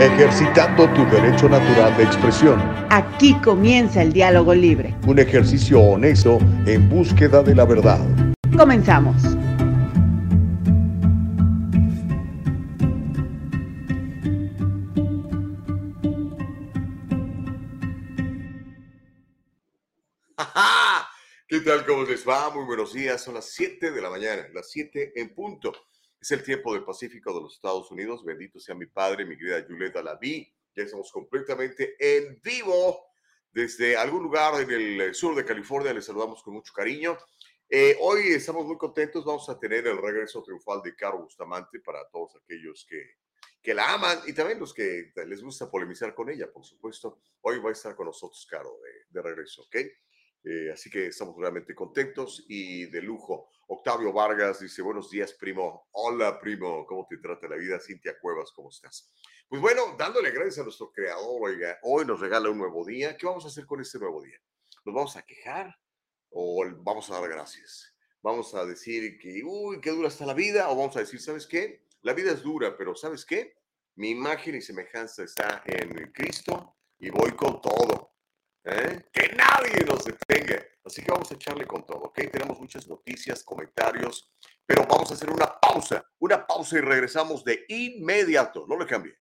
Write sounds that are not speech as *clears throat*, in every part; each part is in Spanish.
ejercitando tu derecho natural de expresión. Aquí comienza el diálogo libre. Un ejercicio honesto en búsqueda de la verdad. Comenzamos. ¿Qué tal? ¿Cómo les va? Muy buenos días. Son las 7 de la mañana, las 7 en punto. Es el tiempo del Pacífico de los Estados Unidos. Bendito sea mi padre, mi querida Julieta Laví. Ya estamos completamente en vivo desde algún lugar en el sur de California. Les saludamos con mucho cariño. Eh, hoy estamos muy contentos. Vamos a tener el regreso triunfal de Caro Bustamante para todos aquellos que, que la aman y también los que les gusta polemizar con ella, por supuesto. Hoy va a estar con nosotros Caro de, de regreso, ¿ok? Eh, así que estamos realmente contentos y de lujo. Octavio Vargas dice, buenos días, primo. Hola, primo. ¿Cómo te trata la vida? Cintia Cuevas, ¿cómo estás? Pues bueno, dándole gracias a nuestro creador, oiga, hoy nos regala un nuevo día. ¿Qué vamos a hacer con este nuevo día? ¿Nos vamos a quejar o vamos a dar gracias? Vamos a decir que, uy, qué dura está la vida, o vamos a decir, ¿sabes qué? La vida es dura, pero ¿sabes qué? Mi imagen y semejanza está en Cristo y voy con todo. ¿Eh? Que nadie nos detenga. Así que vamos a echarle con todo, ¿ok? Tenemos muchas noticias, comentarios, pero vamos a hacer una pausa, una pausa y regresamos de inmediato. No le cambie.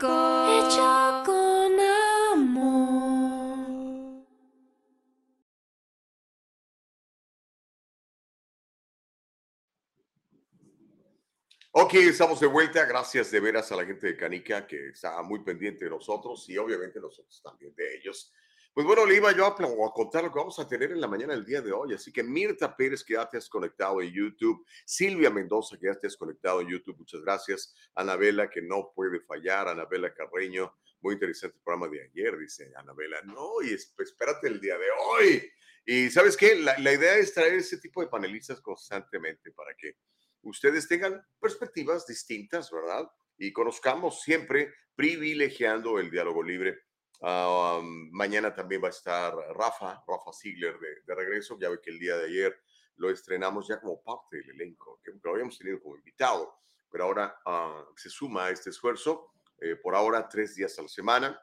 Hecho con amor. Ok, estamos de vuelta. Gracias de veras a la gente de Canica que está muy pendiente de nosotros y obviamente nosotros también de ellos. Pues bueno, le iba yo a, contar lo que vamos a tener en la mañana del día de hoy. Así que Mirta Pérez, que ya te has conectado en YouTube. Silvia Mendoza, que ya te has conectado en YouTube. Muchas gracias. Anabela, que no puede fallar. Anabela Carreño. Muy interesante programa de ayer, dice Anabela. No, y es- espérate el día de hoy. Y sabes qué? La idea es traer ese tipo de panelistas constantemente para que ustedes tengan perspectivas distintas, ¿verdad? Y conozcamos siempre privilegiando el diálogo libre. Ah, um, mañana también va a estar Rafa, Rafa Ziegler de, regreso. Ya ve que el día de ayer lo estrenamos ya como parte del elenco, que lo habíamos tenido como invitado, pero ahora ah, se suma a este esfuerzo. eh, por ahora, tres días a la semana.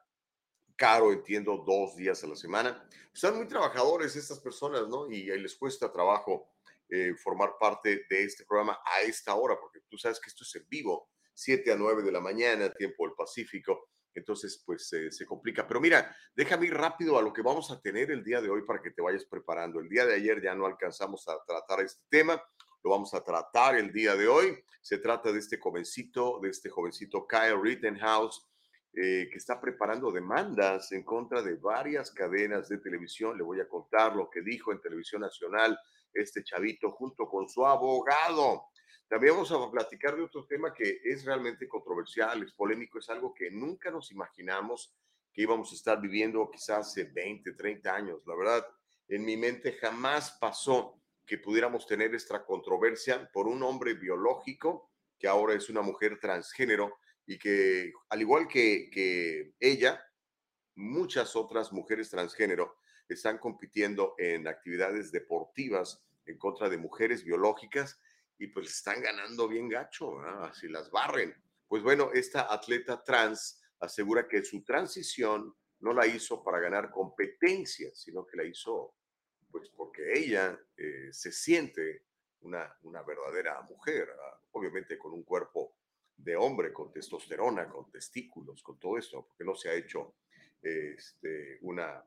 Caro, entiendo, dos días a la semana. Están muy trabajadores estas personas, ¿no? Y les cuesta trabajo eh, formar parte de este programa a esta hora, porque tú sabes que esto es en vivo, 7 a 9 de la mañana, tiempo del Pacífico. Entonces, pues eh, se complica. Pero mira, déjame ir rápido a lo que vamos a tener el día de hoy para que te vayas preparando. El día de ayer ya no alcanzamos a tratar este tema, lo vamos a tratar el día de hoy. Se trata de este jovencito, de este jovencito Kyle Rittenhouse, eh, que está preparando demandas en contra de varias cadenas de televisión. Le voy a contar lo que dijo en Televisión Nacional este chavito junto con su abogado. También vamos a platicar de otro tema que es realmente controversial, es polémico, es algo que nunca nos imaginamos que íbamos a estar viviendo quizás hace 20, 30 años. La verdad, en mi mente jamás pasó que pudiéramos tener esta controversia por un hombre biológico que ahora es una mujer transgénero y que, al igual que, que ella, muchas otras mujeres transgénero están compitiendo en actividades deportivas en contra de mujeres biológicas y pues están ganando bien gacho, ¿verdad? así las barren. Pues bueno, esta atleta trans asegura que su transición no la hizo para ganar competencia, sino que la hizo pues porque ella eh, se siente una, una verdadera mujer, obviamente con un cuerpo de hombre, con testosterona, con testículos, con todo esto, porque no se ha hecho este, una,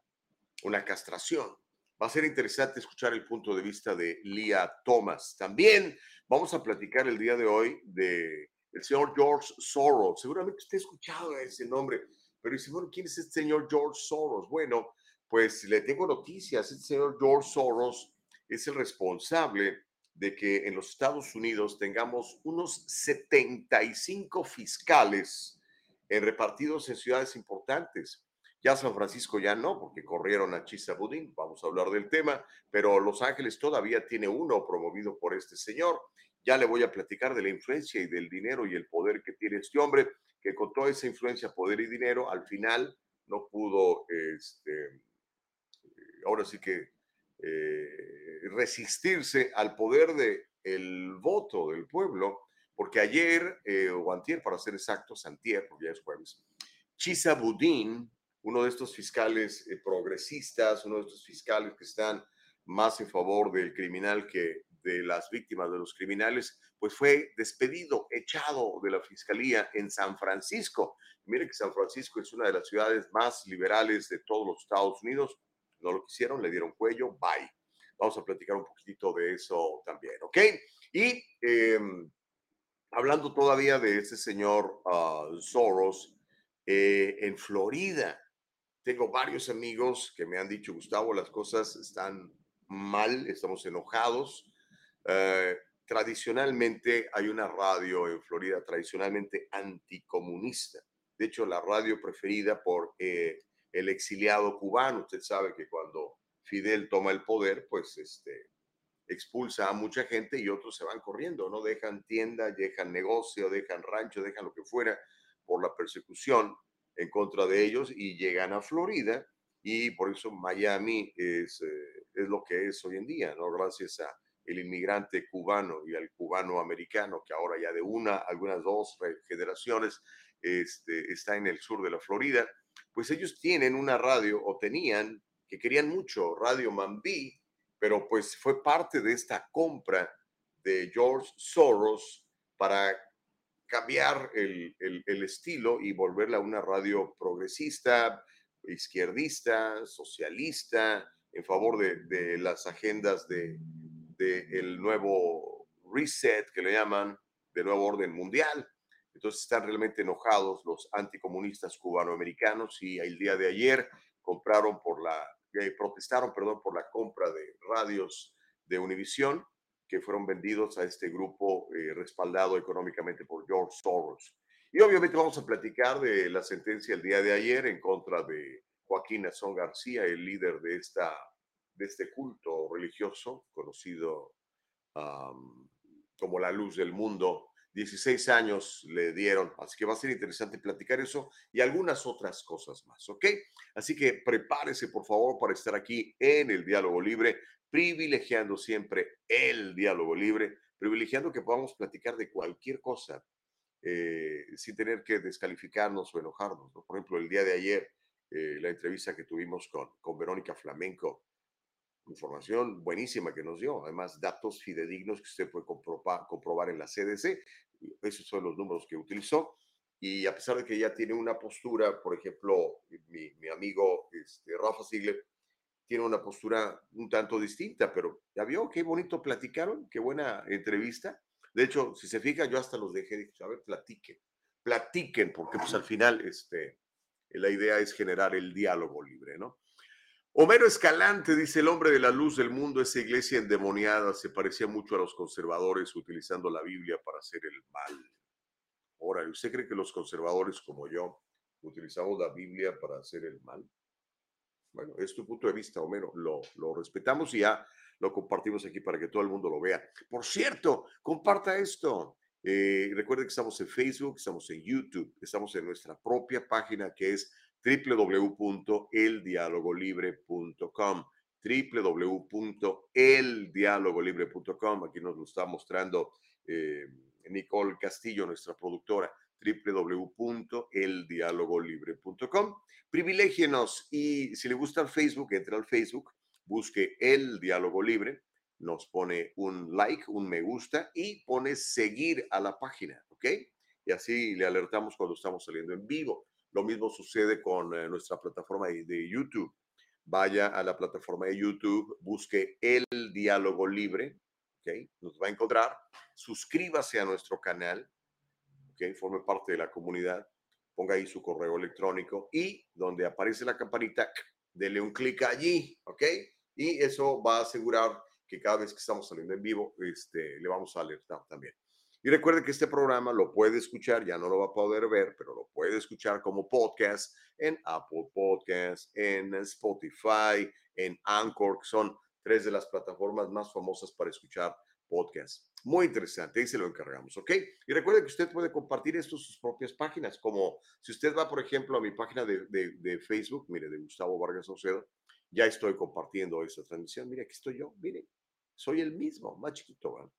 una castración. Va a ser interesante escuchar el punto de vista de Lia Thomas. También vamos a platicar el día de hoy de el señor George Soros. Seguramente usted ha escuchado ese nombre, pero dice, bueno, ¿quién es este señor George Soros? Bueno, pues le tengo noticias. Este señor George Soros es el responsable de que en los Estados Unidos tengamos unos 75 fiscales en repartidos en ciudades importantes. Ya San Francisco ya no, porque corrieron a Chisabudín, vamos a hablar del tema, pero Los Ángeles todavía tiene uno promovido por este señor. Ya le voy a platicar de la influencia y del dinero y el poder que tiene este hombre, que con toda esa influencia, poder y dinero, al final no pudo, este, ahora sí que eh, resistirse al poder del el voto del pueblo, porque ayer, eh, o antier, para ser exactos, antier, porque ya es jueves, Chisabudín, uno de estos fiscales eh, progresistas, uno de estos fiscales que están más en favor del criminal que de las víctimas de los criminales, pues fue despedido, echado de la fiscalía en San Francisco. Mire que San Francisco es una de las ciudades más liberales de todos los Estados Unidos. No lo quisieron, le dieron cuello, bye. Vamos a platicar un poquitito de eso también, ¿ok? Y em, hablando todavía de este señor ah, Soros, eh, en Florida, tengo varios amigos que me han dicho, Gustavo, las cosas están mal, estamos enojados. Eh, tradicionalmente hay una radio en Florida, tradicionalmente anticomunista. De hecho, la radio preferida por eh, el exiliado cubano. Usted sabe que cuando Fidel toma el poder, pues este, expulsa a mucha gente y otros se van corriendo, ¿no? Dejan tienda, dejan negocio, dejan rancho, dejan lo que fuera por la persecución en contra de ellos y llegan a Florida y por eso Miami es, eh, es lo que es hoy en día, ¿no? Gracias a el inmigrante cubano y al cubano americano, que ahora ya de una, algunas dos generaciones este, está en el sur de la Florida, pues ellos tienen una radio o tenían que querían mucho, Radio Mambí, pero pues fue parte de esta compra de George Soros para cambiar el, el, estilo y volverla a una radio progresista, izquierdista, socialista, en favor de, de las agendas de, del nuevo reset que le llaman, del nuevo orden mundial. Entonces están realmente enojados los anticomunistas cubanoamericanos y el día de ayer compraron por la, eh, protestaron, perdón, por la compra de radios de Univisión que fueron vendidos a este grupo eh, respaldado económicamente por George Soros. Y obviamente vamos a platicar de la sentencia el día de ayer en contra de Joaquín Azón García, el líder de, esta, de este culto religioso conocido como la luz del mundo. 16 años le dieron, así que va a ser interesante platicar eso y algunas otras cosas más, ¿ok? Así que prepárese por favor para estar aquí en el diálogo libre privilegiando siempre el diálogo libre, privilegiando que podamos platicar de cualquier cosa eh, sin tener que descalificarnos o enojarnos. Por ejemplo, el día de ayer, eh, la entrevista que tuvimos con, con Verónica Flamenco, información buenísima que nos dio, además datos fidedignos que usted puede comprobar, en la CDC, esos son los números que utilizó. Y a pesar de que ella tiene una postura, por ejemplo, mi, mi amigo este, Rafa Sigler tiene una postura un tanto distinta, pero ya vio qué bonito platicaron, qué buena entrevista. De hecho, si se fija, yo hasta los dejé, dije, a ver, platiquen, platiquen, porque pues al final este, la idea es generar el diálogo libre, ¿no? Homero Escalante dice, el hombre de la luz del mundo, esa iglesia endemoniada, se parecía mucho a los conservadores utilizando la Biblia para hacer el mal. Ahora, ¿usted cree que los conservadores como yo utilizamos la Biblia para hacer el mal? Bueno, es tu punto de vista, Homero. Lo, lo respetamos y ya lo compartimos aquí para que todo el mundo lo vea. Por cierto, comparta esto. Eh, recuerde que estamos en Facebook, estamos en YouTube, estamos en nuestra propia página que es www.eldialogolibre.com www.eldialogolibre.com aquí nos lo está mostrando eh, Nicole Castillo, nuestra productora www.eldialogolibre.com. Privilégienos y si le gusta el Facebook, entre al Facebook, busque El Diálogo Libre, nos pone un like, un me gusta y pone seguir a la página, ¿ok? Y así le alertamos cuando estamos saliendo en vivo. Lo mismo sucede con eh, nuestra plataforma de, YouTube. Vaya a la plataforma de YouTube, busque El Diálogo Libre, ¿ok? Nos va a encontrar. Suscríbase a nuestro canal forme parte de la comunidad, ponga ahí su correo electrónico y donde aparece la campanita, dele un clic allí, ¿ok? Y eso va a asegurar que cada vez que estamos saliendo en vivo, este, le vamos a alertar también. Y recuerde que este programa lo puede escuchar, ya no lo va a poder ver, pero lo puede escuchar como podcast en Apple Podcasts, en Spotify, en Anchor, que son tres de las plataformas más famosas para escuchar podcasts. Muy interesante, ahí se lo encargamos, ¿ok? Y recuerde que usted puede compartir esto en sus propias páginas, como si usted va, por ejemplo, a mi página de, de, Facebook, mire, de Gustavo Vargas Saucedo, ya estoy compartiendo esta transmisión. Mire, aquí estoy yo, mire, soy el mismo, más chiquito.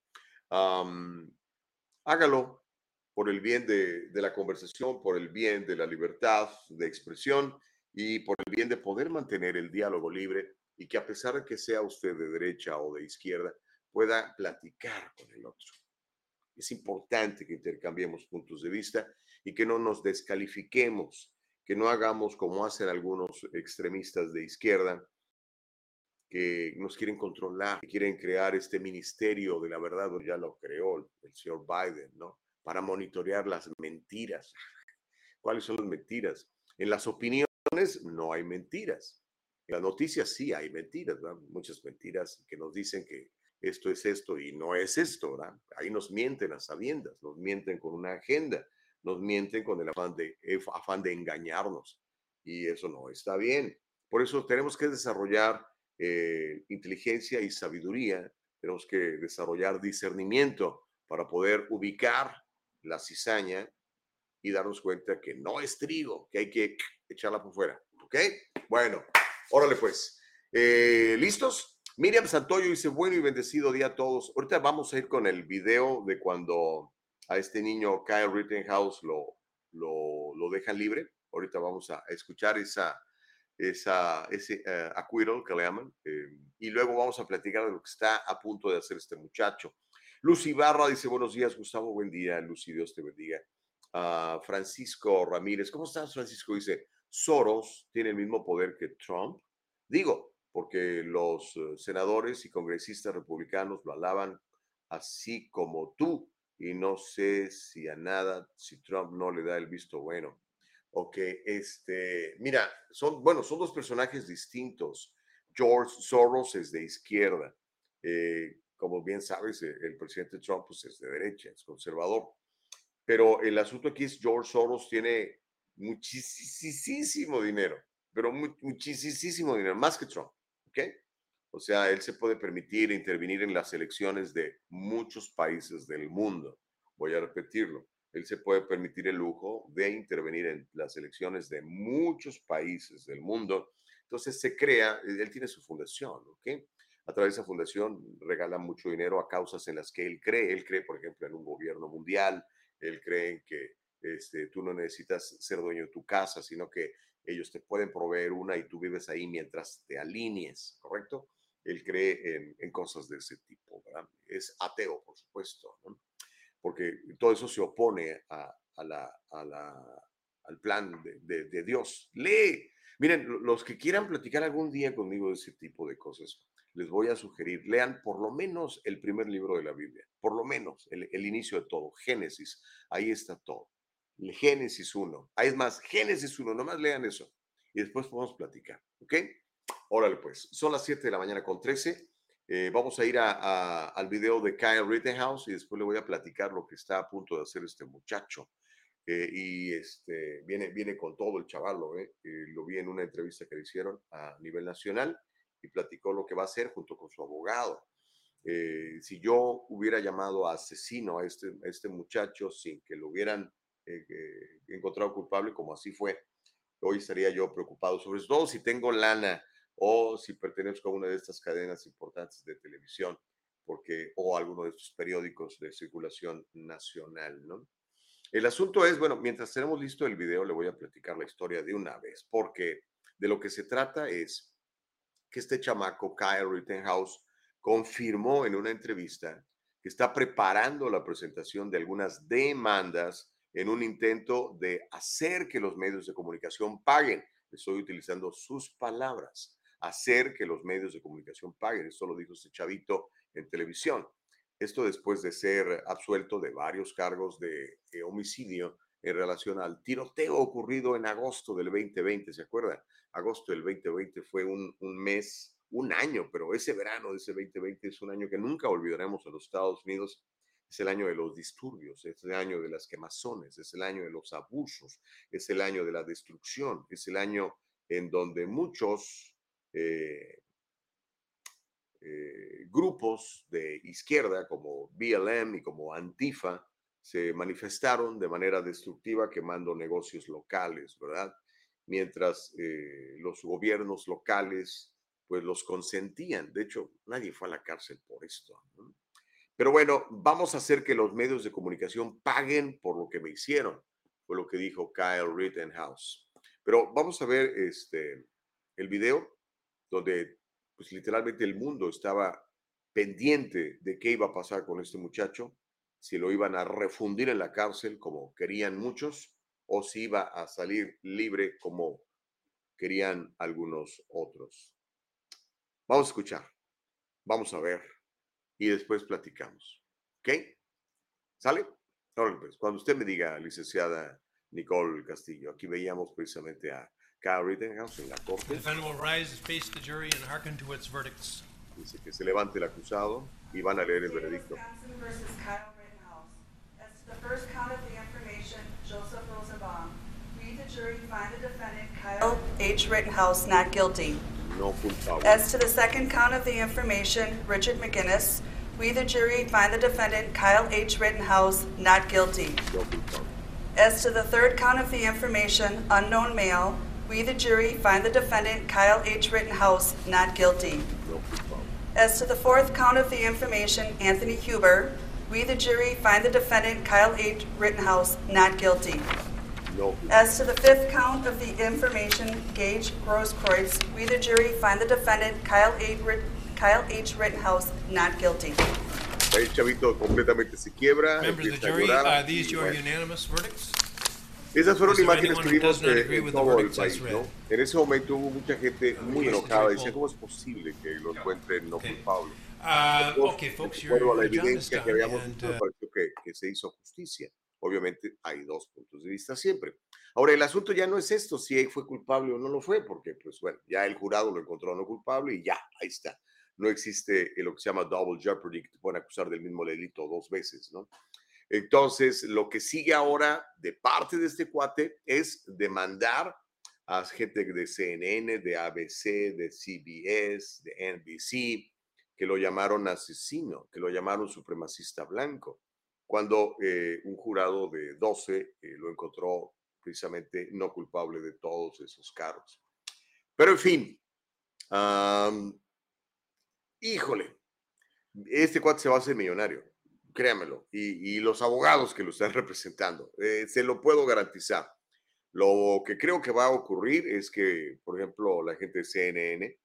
Hágalo por el bien de, la conversación, por el bien de la libertad de expresión y por el bien de poder mantener el diálogo libre y que a pesar de que sea usted de derecha o de izquierda, pueda platicar con el otro. Es importante que intercambiemos puntos de vista y que no nos descalifiquemos, que no hagamos como hacen algunos extremistas de izquierda, que nos quieren controlar, que quieren crear este ministerio de la verdad, ya lo creó el señor Biden, ¿no? Para monitorear las mentiras. *laughs* ¿Cuáles son las mentiras? En las opiniones no hay mentiras. En las noticias sí hay mentiras, ¿verdad? muchas mentiras que nos dicen que esto es esto y no es esto, ¿verdad? Ahí nos mienten a sabiendas, nos mienten con una agenda, nos mienten con el afán de, afán de engañarnos y eso no está bien. Por eso tenemos que desarrollar eh, inteligencia y sabiduría, tenemos que desarrollar discernimiento para poder ubicar la cizaña y darnos cuenta que no es trigo, que hay que echarla por fuera. ¿Ok? Bueno, órale pues. Eh, ¿Listos? Miriam Santoyo dice, bueno y bendecido día a todos. Ahorita vamos a ir con el video de cuando a este niño Kyle Rittenhouse lo, lo, lo dejan libre. Ahorita vamos a escuchar esa, esa, ese uh, que le llaman. Eh, y luego vamos a platicar de lo que está a punto de hacer este muchacho. Lucy Barra dice, buenos días, Gustavo, buen día. Lucy, Dios te bendiga. Uh, Francisco Ramírez, ¿cómo estás, Francisco? Dice, Soros tiene el mismo poder que Trump. Digo, porque los eh, senadores y congresistas republicanos lo alaban así como tú, y no sé si a nada, si Trump no le da el visto bueno. Ok, este, mira, son, bueno, son dos personajes distintos. George Soros es de izquierda. Eh, como bien sabes, eh, el presidente Trump pues, es de derecha, es conservador. Pero el asunto aquí es George Soros tiene muchísimo dinero, pero muchísimo dinero, más que Trump. ¿ok? O sea, él se puede permitir intervenir en las elecciones de muchos países del mundo. Voy a repetirlo. Él se puede permitir el lujo de intervenir en las elecciones de muchos países del mundo. Entonces se crea, él tiene su fundación, ¿ok? A través de esa fundación regala mucho dinero a causas en las que él cree. Él cree, por ejemplo, en un gobierno mundial. Él cree en que este, tú no necesitas ser dueño de tu casa, sino que ellos te pueden proveer una y tú vives ahí mientras te alinees, ¿correcto? Él cree en, cosas de ese tipo, ¿verdad? Es ateo, por supuesto, ¿no? Porque todo eso se opone a, la, al plan de, Dios. Lee. Miren, los que quieran platicar algún día conmigo de ese tipo de cosas, les voy a sugerir, lean por lo menos el primer libro de la Biblia, por lo menos el, el inicio de todo, Génesis, ahí está todo. Génesis 1. Ahí es más, Génesis 1, nomás lean eso. Y después podemos platicar, ¿ok? Órale, pues, son las 7 de la mañana con 13. Eh, vamos a ir a, al video de Kyle Rittenhouse y después le voy a platicar lo que está a punto de hacer este muchacho. Eh, y este, viene, viene con todo el chavalo, ¿eh? lo vi en una entrevista que le hicieron a nivel nacional y platicó lo que va a hacer junto con su abogado. Eh, si yo hubiera llamado asesino a este, a este muchacho sin que lo hubieran eh, encontrado culpable, como así fue, hoy estaría yo preocupado, sobre todo si tengo lana o si pertenezco a una de estas cadenas importantes de televisión, porque, o alguno de estos periódicos de circulación nacional, ¿no? El asunto es, bueno, mientras tenemos listo el video, le voy a platicar la historia de una vez, porque de lo que se trata es que este chamaco, Kyle Rittenhouse, confirmó en una entrevista que está preparando la presentación de algunas demandas en un intento de hacer que los medios de comunicación paguen. Estoy utilizando sus palabras, hacer que los medios de comunicación paguen. Esto lo dijo este chavito en televisión. Esto después de ser absuelto de varios cargos de, homicidio en relación al tiroteo ocurrido en agosto del 2020, ¿se acuerdan? Agosto del 2020 fue un, un mes, un año, pero ese verano de ese 2020 es un año que nunca olvidaremos en los Estados Unidos es el año de los disturbios, es el año de las quemazones, es el año de los abusos, es el año de la destrucción, es el año en donde muchos eh, eh, grupos de izquierda como BLM y como Antifa se manifestaron de manera destructiva quemando negocios locales, ¿verdad? Mientras eh, los gobiernos locales pues los consentían. De hecho, nadie fue a la cárcel por esto. Pero bueno, vamos a hacer que los medios de comunicación paguen por lo que me hicieron, fue lo que dijo Kyle Rittenhouse. Pero vamos a ver este, el video donde pues literalmente el mundo estaba pendiente de qué iba a pasar con este muchacho, si lo iban a refundir en la cárcel como querían muchos o si iba a salir libre como querían algunos otros. Vamos a escuchar, vamos a ver y después platicamos. ¿Ok? ¿Sale? Pues, cuando usted me diga, licenciada Nicole Castillo, aquí veíamos precisamente a Kyle Rittenhouse en la corte. Dice que se levante el acusado y van a leer el veredicto. Wisconsin versus Kyle Rittenhouse. As to the First count of the information, Joseph Rosenbaum. We, the jury, find the defendant Kyle H. Rittenhouse not guilty. No culpable. As to the second count of the information, Richard McGinnis, we, the jury, find the defendant Kyle H. Rittenhouse not guilty. No culpable. As to the third count of the information, unknown male, we, the jury, find the defendant Kyle H. Rittenhouse not guilty. As to the fourth count of the information, Anthony Huber, we, the jury, find the defendant Kyle H. Rittenhouse not guilty. As to the fifth count of the information, Gage Grosskreutz, we, the jury, find the defendant Kyle H. Kyle H. Rittenhouse not guilty. El chavito completamente se quiebra. Members of the jury, uh, are these your unanimous verdicts? Esas fueron imágenes que vimos en todo el país, ¿no? En ese momento hubo mucha gente muy enojada. Decía, ¿cómo es posible que lo encuentren no culpable? Uh, you're, a la evidencia que habíamos visto, me uh, pareció que, que se hizo justicia. Obviamente hay dos puntos de vista siempre. Ahora, el asunto ya no es esto, si fue culpable o no lo fue, porque, pues bueno, ya el jurado lo encontró no culpable y ya, ahí está. No existe lo que se llama double jeopardy, que te pueden acusar del mismo delito dos veces, ¿no? Entonces, lo que sigue ahora de parte de este cuate es demandar a gente de CNN, de ABC, de CBS, de NBC, que lo llamaron asesino, que lo llamaron supremacista blanco, cuando eh, un jurado de 12 eh, lo encontró precisamente no culpable de todos esos cargos. Pero en fin, híjole, este cuate se va a hacer millonario, créamelo, y, los abogados que lo están *laughs* representando, eh, se lo puedo garantizar. Lo que creo que va a ocurrir es que, por ejemplo, la gente de CNN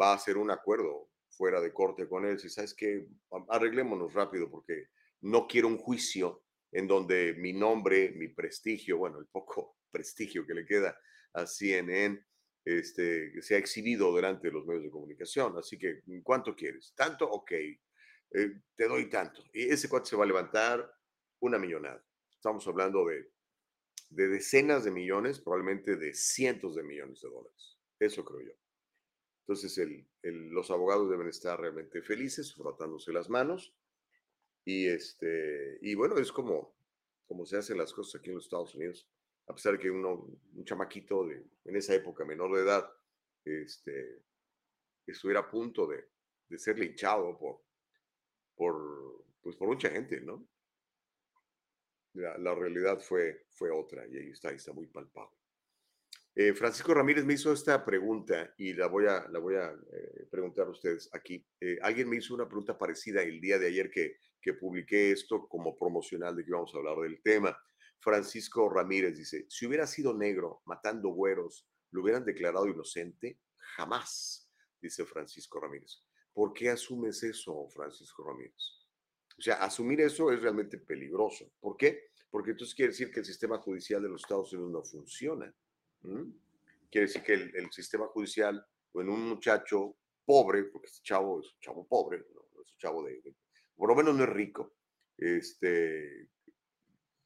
va a hacer un acuerdo fuera de corte con él, si sabes que arreglémonos rápido porque no quiero un juicio en donde mi nombre, mi prestigio, bueno, el poco *laughs* prestigio que le queda a CNN, este, se ha exhibido delante de los medios de comunicación. Así que, ¿cuánto quieres? ¿Tanto? Ok, eh, te doy tanto. Y ese cuate se va a levantar una millonada. Estamos hablando de, de decenas de millones, probablemente de cientos de millones de dólares. Eso creo yo. Entonces, los abogados deben estar realmente felices, frotándose las manos. Y, este, y bueno, es como, como se hacen las cosas aquí en los Estados Unidos. A pesar de que uno, un chamaquito en esa época menor de edad este, estuviera a punto de, de ser linchado por, por, pues por mucha gente, ¿no? La, la, realidad fue, fue otra y ahí está, ahí está muy palpable. Eh, Francisco Ramírez me hizo esta pregunta y la voy a, la voy a eh, preguntar a ustedes aquí. Eh, alguien me hizo una pregunta parecida el día de ayer que, que publiqué esto como promocional de que íbamos a hablar del tema. Francisco Ramírez dice, si hubiera sido negro matando güeros, ¿lo hubieran declarado inocente? Jamás, dice Francisco Ramírez. ¿Por qué asumes eso, Francisco Ramírez? O sea, asumir eso es realmente peligroso. ¿Por qué? Porque entonces quiere decir que el sistema judicial de los Estados Unidos no funciona. Quiere decir que el, sistema judicial o en un muchacho pobre, porque este chavo es un chavo pobre, es un chavo de, por lo menos no es rico, este,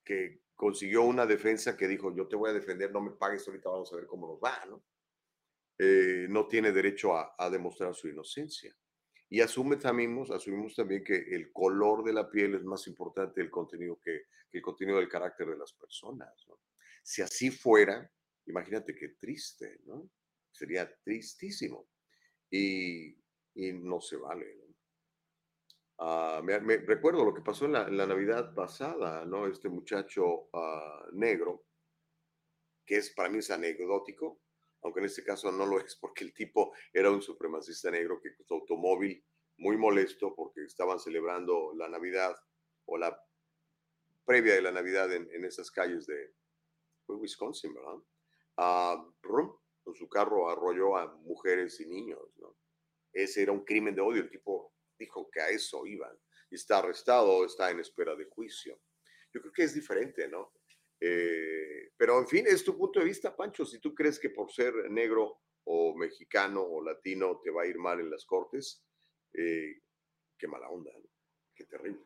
que consiguió una defensa que dijo, yo te voy a defender, no me pagues, ahorita vamos a ver cómo nos va, ¿no? Eh, no tiene derecho a, demostrar su inocencia. Y asumimos, asumimos también que el color de la piel es más importante el contenido que, el contenido del carácter de las personas. Si así fuera, imagínate qué triste, ¿no? Sería tristísimo. Y, no se vale. Ah, me, recuerdo lo que pasó en la, Navidad pasada, ¿no? Este muchacho ah, negro, que es para mí es anecdótico, aunque en este caso no lo es porque el tipo era un supremacista negro que su automóvil muy molesto porque estaban celebrando la Navidad o la previa de la Navidad en, esas calles de Wisconsin, ¿verdad? Uh, con su carro arrolló a mujeres y niños, ¿no? Ese era un crimen de odio. El tipo dijo que a eso iban. Y está arrestado, está en espera de juicio. Yo creo que es diferente, ¿no? Eh, pero en fin, es tu punto de vista, Pancho. Si tú crees que por ser negro o mexicano o latino te va a ir mal en las cortes, eh, qué mala onda, qué terrible.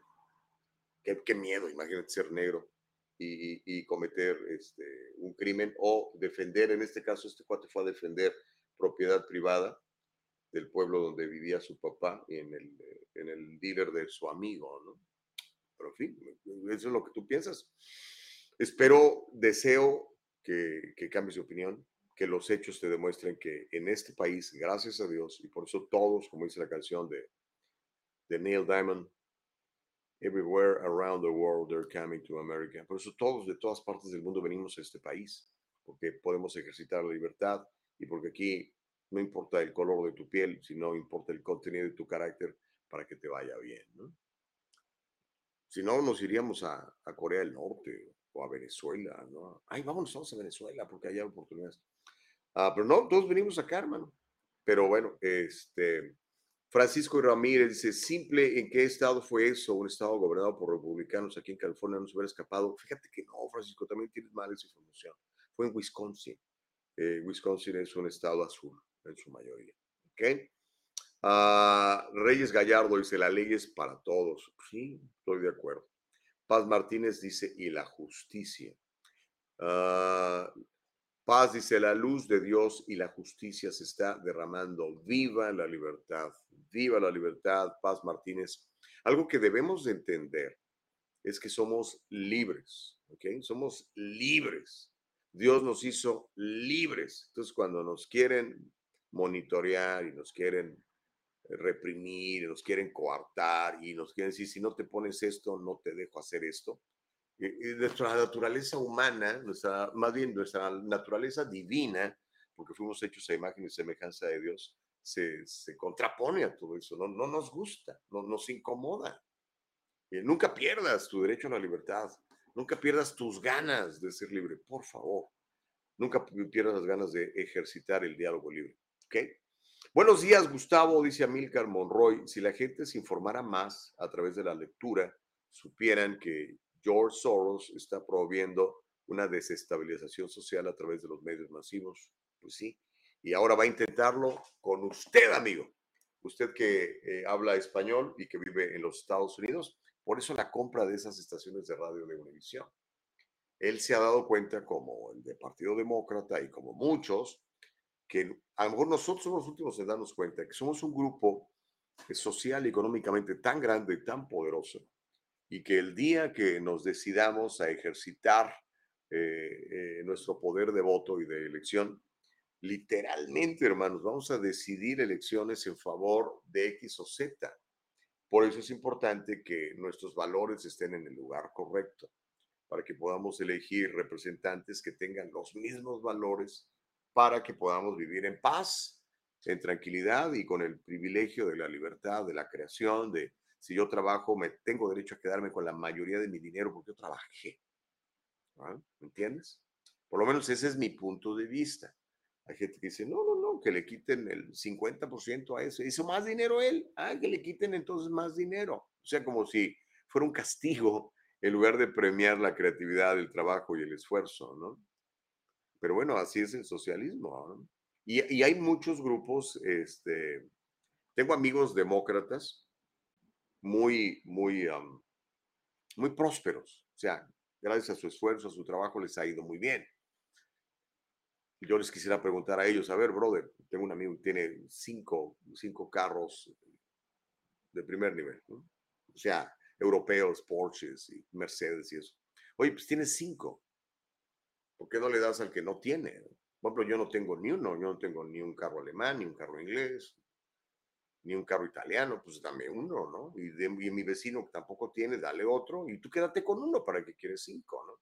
Qué, qué, miedo, imagínate ser negro y, y, cometer este, un crimen o defender, en este caso este cuate fue a defender propiedad privada del pueblo donde vivía su papá y en el, en el dealer de su amigo, ¿no? Pero en fin, eso es lo que tú piensas. Espero, deseo que, que cambies de opinión, que los hechos te demuestren que en este país, gracias a Dios, y por eso todos, como dice la canción de, de Neil Diamond, Everywhere around the world they're coming to America. Por eso todos de todas partes del mundo venimos a este país, porque podemos ejercitar la libertad y porque aquí no importa el color de tu piel, sino importa el contenido de tu carácter para que te vaya bien. ¿no? Si no, nos iríamos a, a Corea del Norte o a Venezuela, ¿no? Ay, vámonos, vamos a Venezuela porque hay oportunidades. Ah, pero no, todos venimos acá, hermano. Pero bueno, este, Francisco Ramírez dice, simple, ¿en qué estado fue eso? Un estado gobernado por republicanos aquí en California no se hubiera escapado. Fíjate que no, Francisco, también tienes mal esa información. Fue en Wisconsin. Eh, Wisconsin es un estado azul en su mayoría. ¿Ok? Ah, Reyes Gallardo dice, la ley es para todos. Sí, estoy de acuerdo. Paz Martínez dice, y la justicia. Uh, Paz dice, la luz de Dios y la justicia se está derramando. Viva la libertad, viva la libertad, Paz Martínez. Algo que debemos de entender es que somos libres, ¿ok? Somos libres. Dios nos hizo libres. Entonces, cuando nos quieren monitorear y nos quieren reprimir, nos quieren coartar y nos quieren decir, si no te pones esto, no te dejo hacer esto, nuestra naturaleza humana, nuestra, más bien nuestra naturaleza divina, porque fuimos hechos a imagen y semejanza de Dios, se, se contrapone a todo eso, no, no nos gusta, no, nos incomoda. y nunca pierdas tu derecho a la libertad, nunca pierdas tus ganas de ser libre, por favor. Nunca pierdas las ganas de ejercitar el diálogo libre. ¿Ok? Buenos días, Gustavo, dice Amilcar Monroy. Si la gente se informara más a través de la lectura, supieran que George Soros está promoviendo una desestabilización social a través de los medios masivos. Pues sí, y ahora va a intentarlo con usted, amigo. Usted que eh, habla español y que vive en los Estados Unidos. Por eso la compra de esas estaciones de radio de Univisión. Él se ha dado cuenta, como el de Partido Demócrata y como muchos, que a lo mejor nosotros somos los últimos en darnos cuenta que somos un grupo social y económicamente tan grande y tan poderoso y que el día que nos decidamos a ejercitar eh, eh, nuestro poder de voto y de elección, literalmente, hermanos, vamos a decidir elecciones en favor de X o Z. Por eso es importante que nuestros valores estén en el lugar correcto, para que podamos elegir representantes que tengan los mismos valores, para que podamos vivir en paz, en tranquilidad y con el privilegio de la libertad, de la creación, de, si yo trabajo, me tengo derecho a quedarme con la mayoría de mi dinero porque yo trabajé. ¿Me entiendes? Por lo menos ese es mi punto de vista. Hay gente que dice, no, no, no, que le quiten el 50% a eso. Hizo más dinero él, ah, que le quiten entonces más dinero. O sea, como si fuera un castigo en lugar de premiar la creatividad, el trabajo y el esfuerzo, ¿no? Pero bueno, así es el socialismo. Y, hay muchos grupos, este, tengo amigos demócratas muy, muy, muy prósperos. O sea, gracias a su esfuerzo, a su trabajo, les ha ido muy bien. Yo les quisiera preguntar a ellos, a ver, brother, tengo un amigo que tiene cinco, cinco carros de primer nivel, ¿no? o sea, europeos, Porsches Mercedes y eso. Oye, pues tienes cinco. ¿Por qué no le das al que no tiene? Por ejemplo, yo no tengo ni uno, yo no tengo ni un carro alemán, ni un carro inglés, ni un carro italiano, pues dame uno, ¿no? Y, de, mi vecino tampoco tiene, dale otro, y tú quédate con uno para que quieres cinco, ¿no?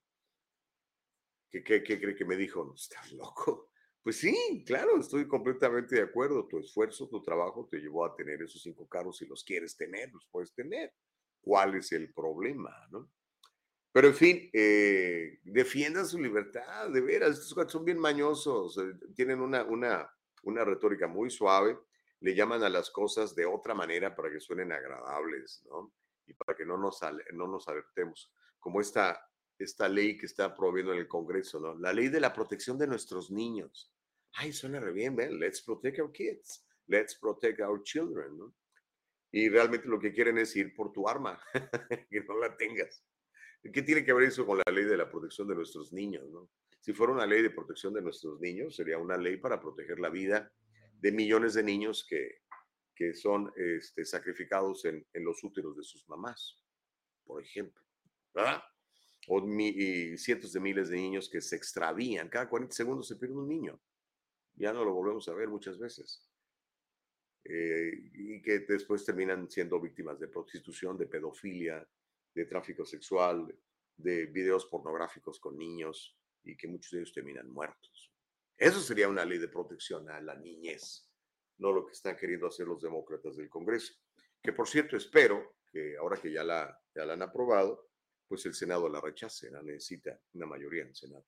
¿Qué, qué, qué cree que me dijo? ¿Estás loco? Pues sí, claro, estoy completamente de acuerdo. Tu esfuerzo, tu trabajo te llevó a tener esos cinco carros. Si los quieres tener, los puedes tener. ¿Cuál es el problema? ¿no? Pero en fin, eh, defiendan su libertad, de veras. Estos cuatro son bien mañosos, eh, tienen una, una, una retórica muy suave, le llaman a las cosas de otra manera para que suenen agradables, ¿no? Y para que no nos, no nos alertemos. Como esta, esta ley que está promoviendo en el Congreso, ¿no? La ley de la protección de nuestros niños ay, suena re bien, ¿ven? Let's protect our kids, let's protect our children, ¿no? Y realmente lo que quieren es ir por tu arma, *laughs* que no la tengas. ¿Qué tiene que ver eso con la ley de la protección de nuestros niños? Si fuera una ley de protección de nuestros niños, sería una ley para proteger la vida de millones de niños que, que son este, sacrificados en, en, los úteros de sus mamás, por ejemplo. ¿verdad? Mi, cientos de miles de niños que se extravían. Cada 40 segundos se pierde un niño ya no lo volvemos a ver muchas veces. Eh, y que después terminan siendo víctimas de prostitución, de pedofilia, de tráfico sexual, de videos pornográficos con niños y que muchos de ellos terminan muertos. Eso sería una ley de protección a la niñez, no lo que están queriendo hacer los demócratas del Congreso. Que por cierto, espero que ahora que ya la, ya la han aprobado, pues el Senado la rechace, la necesita una mayoría en el Senado.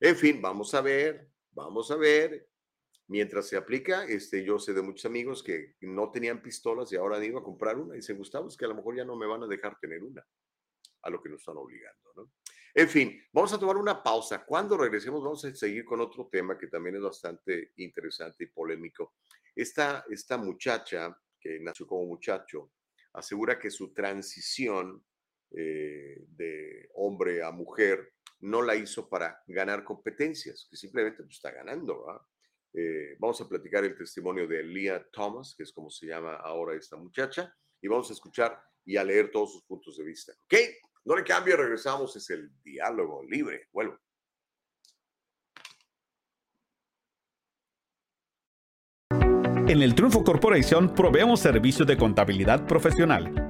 En fin, vamos a ver, Vamos a ver. Mientras se aplica, este, yo sé de muchos amigos que no tenían pistolas y ahora han ido a comprar una y se Gustavo, es que a lo mejor ya no me van a dejar tener una, a lo que nos están obligando, ¿no? En fin, vamos a tomar una pausa. Cuando regresemos vamos a seguir con otro tema que también es bastante interesante y polémico. Esta, esta muchacha, que nació como muchacho, asegura que su transición eh, de hombre a mujer no la hizo para ganar competencias, que simplemente pues, está ganando. Eh, vamos a platicar el testimonio de Leah Thomas, que es como se llama ahora esta muchacha, y vamos a escuchar y a leer todos sus puntos de vista. ¿Ok? No le cambie, regresamos, es el diálogo libre. Bueno. En el Triunfo Corporation proveemos servicios de contabilidad profesional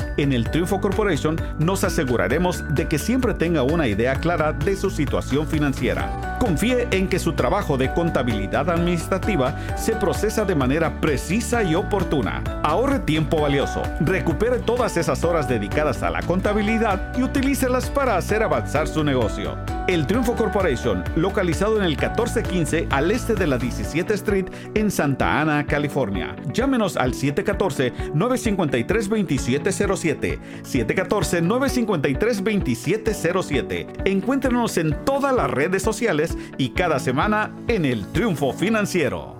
En el Triunfo Corporation nos aseguraremos de que siempre tenga una idea clara de su situación financiera. Confíe en que su trabajo de contabilidad administrativa se procesa de manera precisa y oportuna. Ahorre tiempo valioso, recupere todas esas horas dedicadas a la contabilidad y utilícelas para hacer avanzar su negocio. El Triunfo Corporation, localizado en el 1415 al este de la 17 Street en Santa Ana, California. Llámenos al 714-953-2707. 714-953-2707. Encuéntrenos en todas las redes sociales y cada semana en el Triunfo Financiero.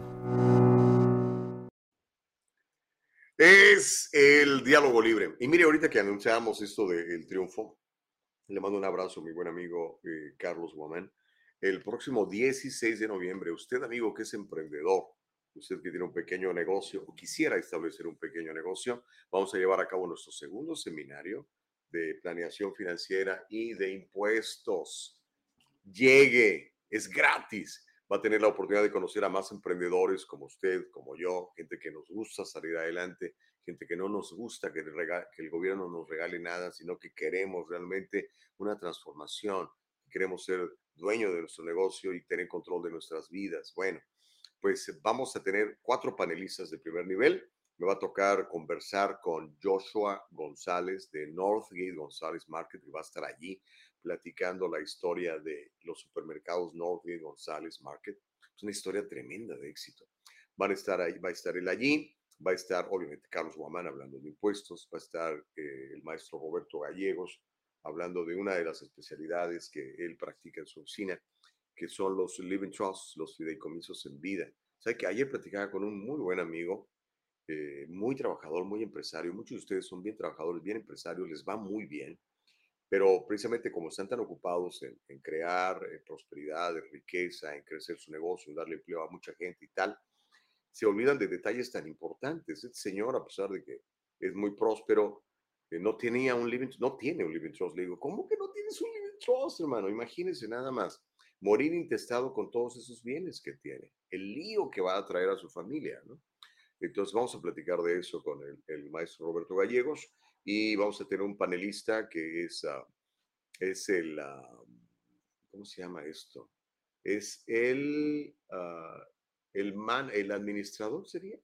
Es el diálogo libre. Y mire, ahorita que anunciamos esto del triunfo, le mando un abrazo a mi buen amigo eh, Carlos Guamán. El próximo 16 de noviembre, usted amigo que es emprendedor, usted que tiene un pequeño negocio o quisiera establecer un pequeño negocio, vamos a llevar a cabo nuestro segundo seminario de planeación financiera y de impuestos. Llegue, es gratis. Va a tener la oportunidad de conocer a más emprendedores como usted, como yo, gente que nos gusta salir adelante, gente que no nos gusta que, el gobierno nos regale nada, sino que queremos realmente una transformación, queremos ser dueño de nuestro negocio y tener control de nuestras vidas. Bueno, pues vamos a tener cuatro panelistas de primer nivel. Me va a tocar conversar con Joshua González de Northgate González Market y va a estar allí platicando la historia de los supermercados Northgate González Market. Es una historia tremenda de éxito. Van a estar ahí, va a estar él allí va a estar obviamente Carlos Guamán hablando de impuestos, va a estar eh, el maestro Roberto Gallegos hablando de una de las especialidades que él practica en su oficina, que son los living trusts, los fideicomisos en vida. Sabe que ayer platicaba con un muy buen amigo, eh, muy trabajador, muy empresario. Muchos de ustedes son bien trabajadores, bien empresarios, les va muy bien, pero precisamente como están tan ocupados en, crear eh, prosperidad, riqueza, en crecer su negocio, en darle empleo a mucha gente y tal, se olvidan de detalles tan importantes. Este señor, a pesar de que es muy próspero, eh, no tenía un living, no tiene un living trust. Le digo, ¿cómo que no tienes un living trust, hermano? Imagínese nada más morir intestado con todos esos bienes que tiene, el lío que va a traer a su familia, ¿no? Entonces vamos a platicar de eso con el, maestro Roberto Gallegos y vamos a tener un panelista que es, ah, es el, ah, ¿cómo se llama esto? Es el, uh, el, man, el administrador, ¿sería?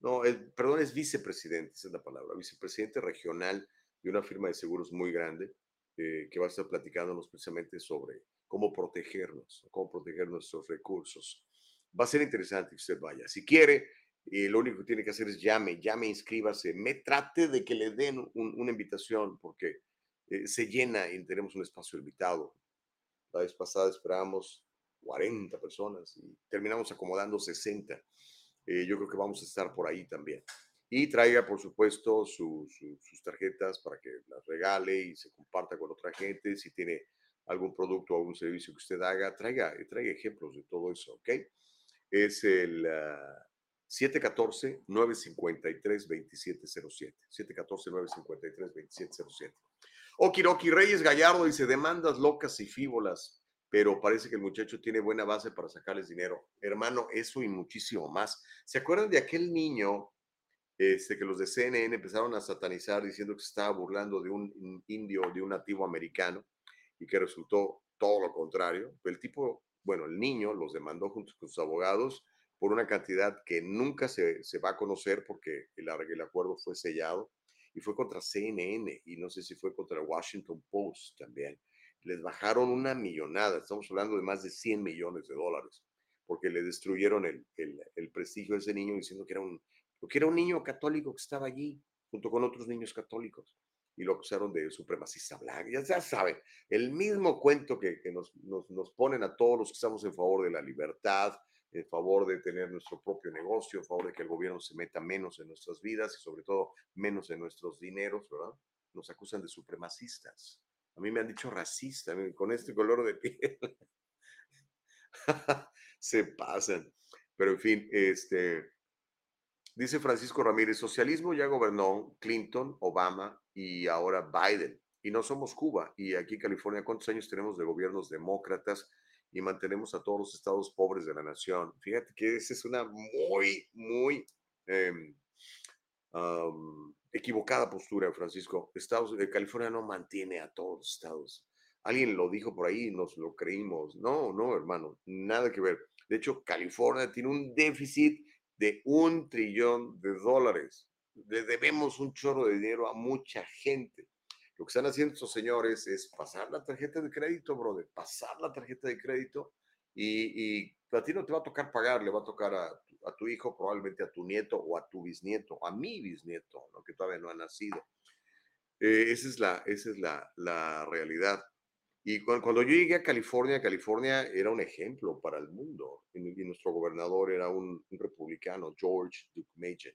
No, el, perdón, es vicepresidente, esa es la palabra, vicepresidente regional de una firma de seguros muy grande eh, que va a estar platicándonos precisamente sobre cómo protegernos, cómo proteger nuestros recursos. Va a ser interesante que usted vaya. Si quiere, eh, lo único que tiene que hacer es llame, llame, inscríbase, me trate de que le den una invitación porque eh, se llena y tenemos un espacio limitado. La vez pasada esperábamos 40 personas y terminamos acomodando 60. Eh, yo creo que vamos a estar por ahí también. Y traiga, por supuesto, sus tarjetas para que las regale y se comparta con otra gente. Si tiene algún producto o algún servicio que usted haga, traiga, traiga ejemplos de todo eso, ¿ok? Es el 714-953-2707. 714-953-2707. Okiroki Reyes Gallardo dice, demandas locas y fívolas, pero parece que el muchacho tiene buena base para sacarles dinero. Hermano, eso y muchísimo más. ¿Se acuerdan de aquel niño este, que los de CNN empezaron a satanizar diciendo que se estaba burlando de un indio, de un nativo americano, y que resultó todo lo contrario? El tipo, bueno, el niño los demandó junto con sus abogados por una cantidad que nunca se, se va a conocer porque el, el acuerdo fue sellado y fue contra CNN y no sé si fue contra Washington Post también. Les bajaron una millonada, estamos hablando de más de 100 millones de dólares, porque le destruyeron el, el, el prestigio de ese niño diciendo que era, un, que era un niño católico que estaba allí junto con otros niños católicos y lo acusaron de supremacista blanco. Ya, ya saben, el mismo cuento que, que nos, nos, nos, ponen a todos los que estamos en favor de la libertad, en favor de tener nuestro propio negocio, en favor de que el gobierno se meta menos en nuestras vidas y sobre todo menos en nuestros dineros, ¿verdad? Nos acusan de supremacistas. A mí me han dicho racista con este color de piel. *laughs* se pasan. Pero en fin, este, dice Francisco Ramírez, socialismo ya gobernó Clinton, Obama y ahora Biden. Y no somos Cuba. Y aquí California, ¿cuántos años tenemos de gobiernos demócratas? y mantenemos a todos los estados pobres de la nación. Fíjate que esa es una muy, muy em, equivocada postura, Francisco. Estados de California no mantiene a todos los estados. Alguien lo dijo por ahí, nos lo creímos. No, no, hermano, nada que ver. De hecho, California tiene un déficit de un trillón de dólares. Le debemos un chorro de dinero a mucha gente. Lo que están haciendo estos señores es pasar la tarjeta de crédito, brother, pasar la tarjeta de crédito y, y a ti no te va a tocar pagar, le va a tocar a, a, tu hijo, probablemente a tu nieto o a tu bisnieto, a mi bisnieto, ¿no? que todavía no ha nacido. Eh, esa es, la, esa es la, la realidad. Y cuando, cuando, yo llegué a California, California era un ejemplo para el mundo. Y, y nuestro gobernador era un, un republicano, George Duke Mason.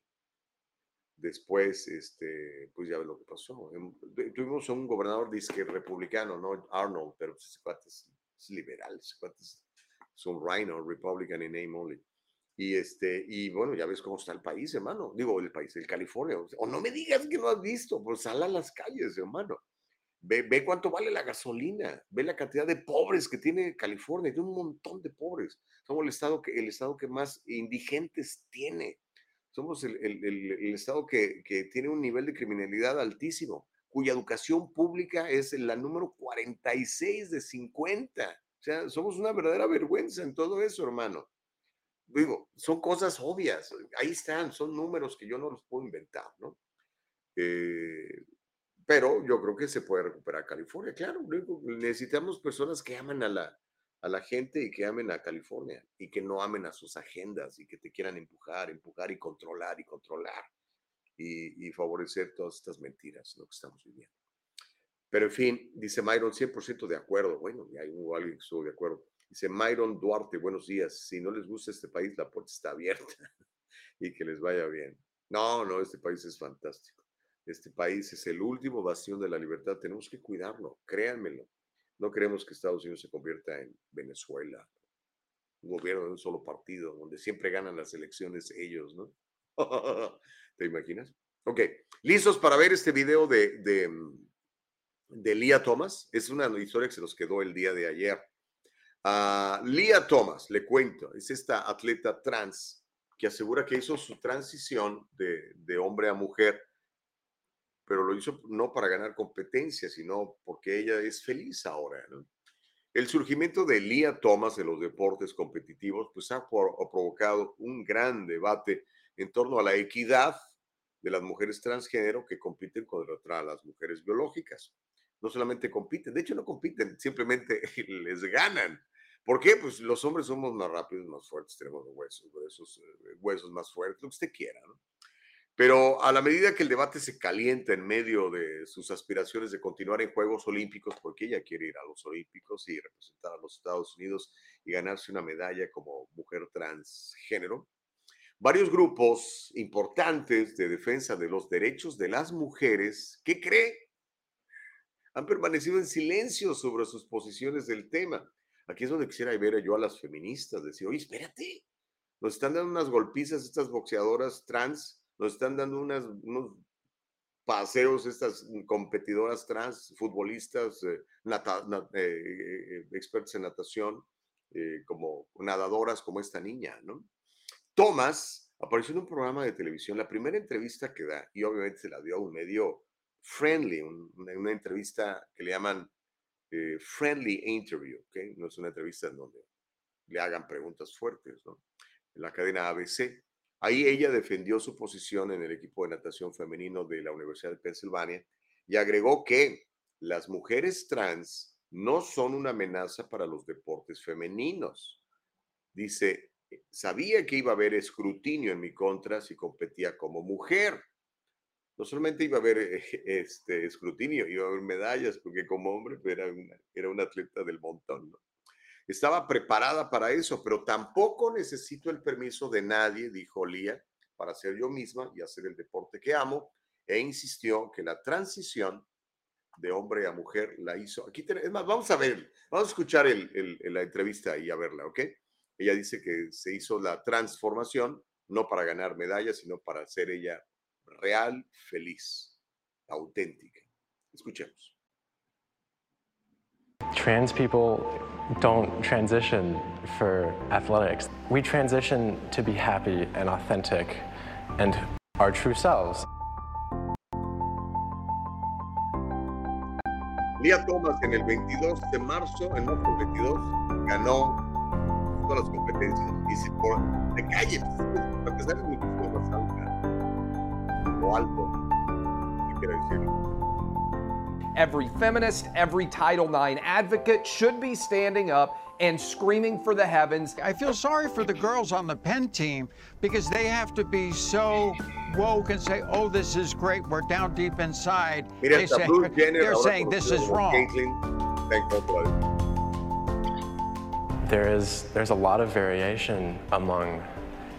Después, este, pues ya ves lo que pasó. Em, tuvimos un gobernador disque republicano, ¿no? Arnold, pero ese cuate es, liberal, ese cuate es, un rhino, republican in name only. Y, este, y bueno, ya ves cómo está el país, hermano. Digo, el país, el California. O no me digas que no has visto, pues sal a las calles, hermano. Ve, ve, cuánto vale la gasolina, ve la cantidad de pobres que tiene California, tiene un montón de pobres. Somos el estado que, el estado que más indigentes tiene. Somos el, Estado que, tiene un nivel de criminalidad altísimo, cuya educación pública es la número 46 de 50. O sea, somos una verdadera vergüenza en todo eso, hermano. Digo, son cosas obvias, ahí están, son números que yo no los puedo inventar, ¿no? Eh, pero yo creo que se puede recuperar California, claro. Necesitamos personas que aman a la, a la gente y que amen a California y que no amen a sus agendas y que te quieran empujar, empujar y controlar y controlar y, favorecer todas estas mentiras, lo que estamos viviendo. Pero en fin, dice Myron, 100% de acuerdo. Bueno, y hay alguien que estuvo de acuerdo. Dice Myron Duarte, buenos días. Si no les gusta este país, la puerta está abierta *laughs* y que les vaya bien. No, no, este país es fantástico. Este país es el último bastión de la libertad. Tenemos que cuidarlo, créanmelo. No queremos que Estados Unidos se convierta en Venezuela, un gobierno de un solo partido, donde siempre ganan las elecciones ellos, ¿no? *laughs* ¿Te imaginas? Ok, listos para ver este video de, de, de Lía Thomas. Es una historia que se nos quedó el día de ayer. A Lía Thomas, le cuento, es esta atleta trans que asegura que hizo su transición de, hombre a mujer, pero lo hizo no para ganar competencia, sino porque ella es feliz ahora. El surgimiento de Lía Thomas en los deportes competitivos pues ha, provocado un gran debate en torno a la equidad de las mujeres transgénero que compiten contra las mujeres biológicas. No solamente compiten, de hecho no compiten, simplemente *laughs* les ganan. ¿Por qué? Pues los hombres somos más rápidos, más fuertes, tenemos huesos, huesos, eh, huesos más fuertes, lo que usted quiera, ¿no? Pero a la medida que el debate se calienta en medio de sus aspiraciones de continuar en Juegos Olímpicos, porque ella quiere ir a los Olímpicos y representar a los Estados Unidos y ganarse una medalla como mujer transgénero, varios grupos importantes de defensa de los derechos de las mujeres, ¿qué cree? Han permanecido en silencio sobre sus posiciones del tema. Aquí es donde quisiera ver yo a las feministas, decir, oye, espérate, nos están dando unas golpizas estas boxeadoras trans, nos están dando unas, unos paseos estas competidoras trans, futbolistas, eh, eh, eh, expertos en natación, como nadadoras como esta niña, ¿no? Thomas apareció en un programa de televisión, la primera entrevista que da, y obviamente se la dio a un medio friendly, una entrevista que le llaman eh, friendly interview, ¿ok? No es una entrevista en donde le hagan preguntas fuertes, ¿no? En la cadena ABC. Ahí ella defendió su posición en el equipo de natación femenino de la Universidad de Pensilvania y agregó que las mujeres trans no son una amenaza para los deportes femeninos. Dice, sabía que iba a haber escrutinio en mi contra si competía como mujer no solamente iba a haber eh, este escrutinio, iba a haber medallas, porque como hombre era una, era un atleta del montón. ¿no? Estaba preparada para eso, pero tampoco necesito el permiso de nadie, dijo Lía, para ser yo misma y hacer el deporte que amo, e insistió que la transición de hombre a mujer la hizo. Aquí es más, vamos a ver, vamos a escuchar la entrevista y a verla, ¿ok? Ella dice que se hizo la transformación no para ganar medallas, sino para ser ella real, feliz, auténtica. Escuchemos. Trans people don't transition for athletics. We transition to be happy and authentic and our true selves. Lía Thomas en el 22 de marzo, en marzo 22, ganó todas las competencias y se por de calle, para empezar es muchísimo más alta. alto, Every feminist, every Title IX advocate should be standing up and screaming for the heavens. I feel sorry for the girls on the Penn team because they have to be so woke and say, oh, this is great. We're down deep inside. Mira, they say, they're saying this is wrong. There is, there's a lot of variation among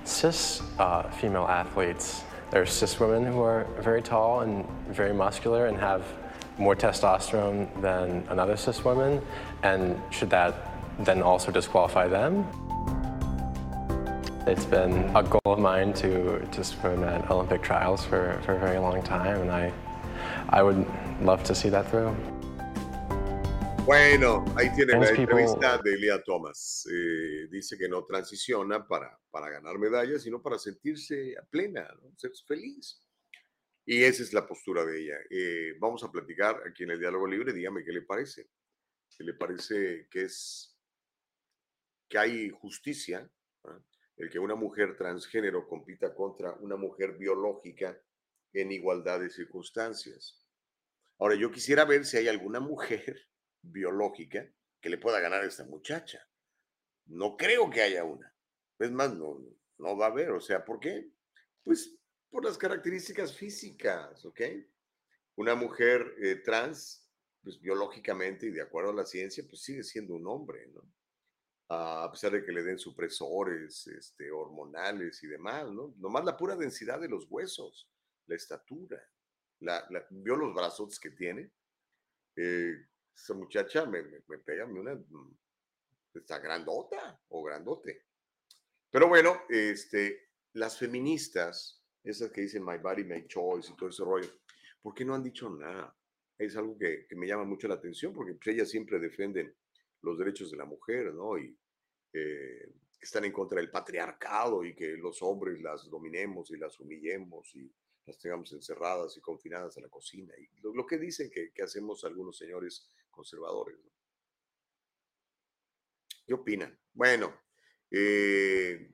cis uh, female athletes there's cis women who are very tall and very muscular and have more testosterone than another cis woman, and should that then also disqualify them? It's been a goal of mine to, to swim at Olympic trials for, for a very long time, and I, I would love to see that through. Bueno, ahí tiene la entrevista de Elia Thomas. Eh, dice que no transiciona para, para ganar medallas, sino para sentirse plena, ¿no? ser feliz. Y esa es la postura de ella. Eh, vamos a platicar aquí en el diálogo libre. Dígame qué le parece. ¿Qué le parece que es que hay justicia? El que una mujer transgénero compita contra una mujer biológica en igualdad de circunstancias. Ahora, yo quisiera ver si hay alguna mujer *laughs* biológica que le pueda ganar a esta muchacha. No creo que haya una. Es más, no, no va a haber. O sea, ¿por qué? Pues por las características físicas, ¿ok? Una mujer eh, trans, pues biológicamente y de acuerdo a la ciencia, pues sigue siendo un hombre, ¿no? a pesar de que le den supresores este, hormonales y demás, ¿no? Nomás la pura densidad de los huesos, la estatura, la, la- vio los brazos que tiene. Eh, esa muchacha me, me, me pega una, mm, está grandota o grandote. Pero bueno, este, las feministas, esas que dicen My Body, My Choice y todo ese rollo, ¿por qué no han dicho nada? Es algo que, que me llama mucho la atención porque pues, ellas siempre defienden los derechos de la mujer, ¿no? Y eh, están en contra del patriarcado y que los hombres las dominemos y las humillemos y las tengamos encerradas y confinadas a la cocina. Y lo, lo que dicen que, que hacemos algunos señores conservadores, ¿no? ¿Qué opinan? Bueno, eh,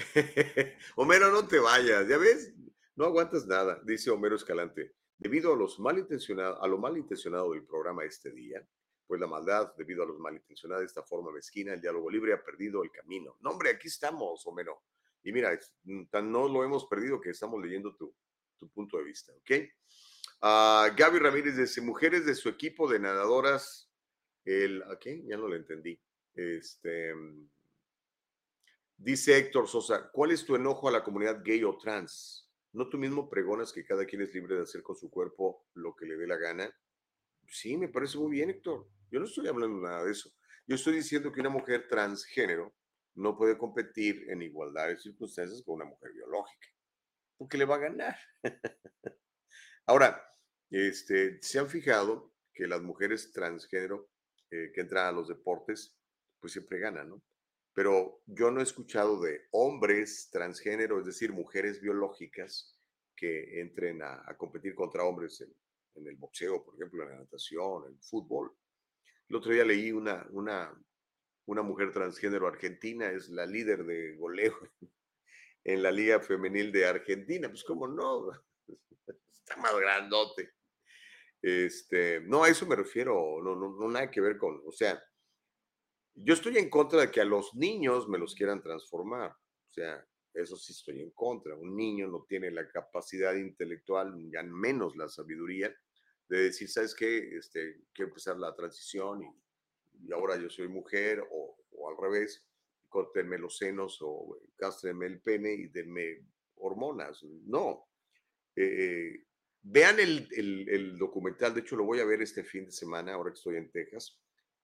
*laughs* Homero, no te vayas, ya ves, no aguantas nada, dice Homero Escalante. Debido a, los malintencionado, a lo malintencionado del programa este día, pues la maldad, debido a los malintencionados de esta forma mezquina, el diálogo libre ha perdido el camino. No, hombre, aquí estamos, Homero. Y mira, mm, tan no lo hemos perdido que estamos leyendo tu, tu punto de vista, ¿ok? Ah, Gaby Ramírez dice, mujeres de su equipo de nadadoras, el, ¿ok? Ya no lo entendí. Este, mm, dice Héctor Sosa, ¿cuál es tu enojo a la comunidad gay o trans? ¿No tú mismo pregonas que cada quien es libre de hacer con su cuerpo lo que le dé la gana? Sí, me parece muy bien, Héctor. Yo no estoy hablando nada de eso. Yo estoy diciendo que una mujer transgénero no puede competir en igualdad de circunstancias con una mujer biológica, porque le va a ganar. *laughs* Ahora, este, se han fijado que las mujeres transgénero eh, que entran a los deportes, pues siempre ganan, ¿no? Pero yo no he escuchado de hombres transgénero, es decir, mujeres biológicas que entren a, competir contra hombres en, el boxeo, por ejemplo, en la natación, en el fútbol. El otro día leí una, una, una mujer transgénero argentina, es la líder de goleo *laughs* en la Liga Femenil de Argentina. Pues, ¿cómo no? *laughs* Está más grandote. Este, no, a eso me refiero, no, no, no nada que ver con, o sea, yo estoy en contra de que a los niños me los quieran transformar. O sea, eso sí estoy en contra. Un niño no tiene la capacidad intelectual, ya menos la sabiduría, de decir, ¿sabes qué? Este, quiero empezar la transición y, y ahora yo soy mujer o, o al revés, córtenme los senos o cástrenme el pene y denme hormonas. No. Eh, vean el, el, el documental, de hecho lo voy a ver este fin de semana, ahora que estoy en Texas,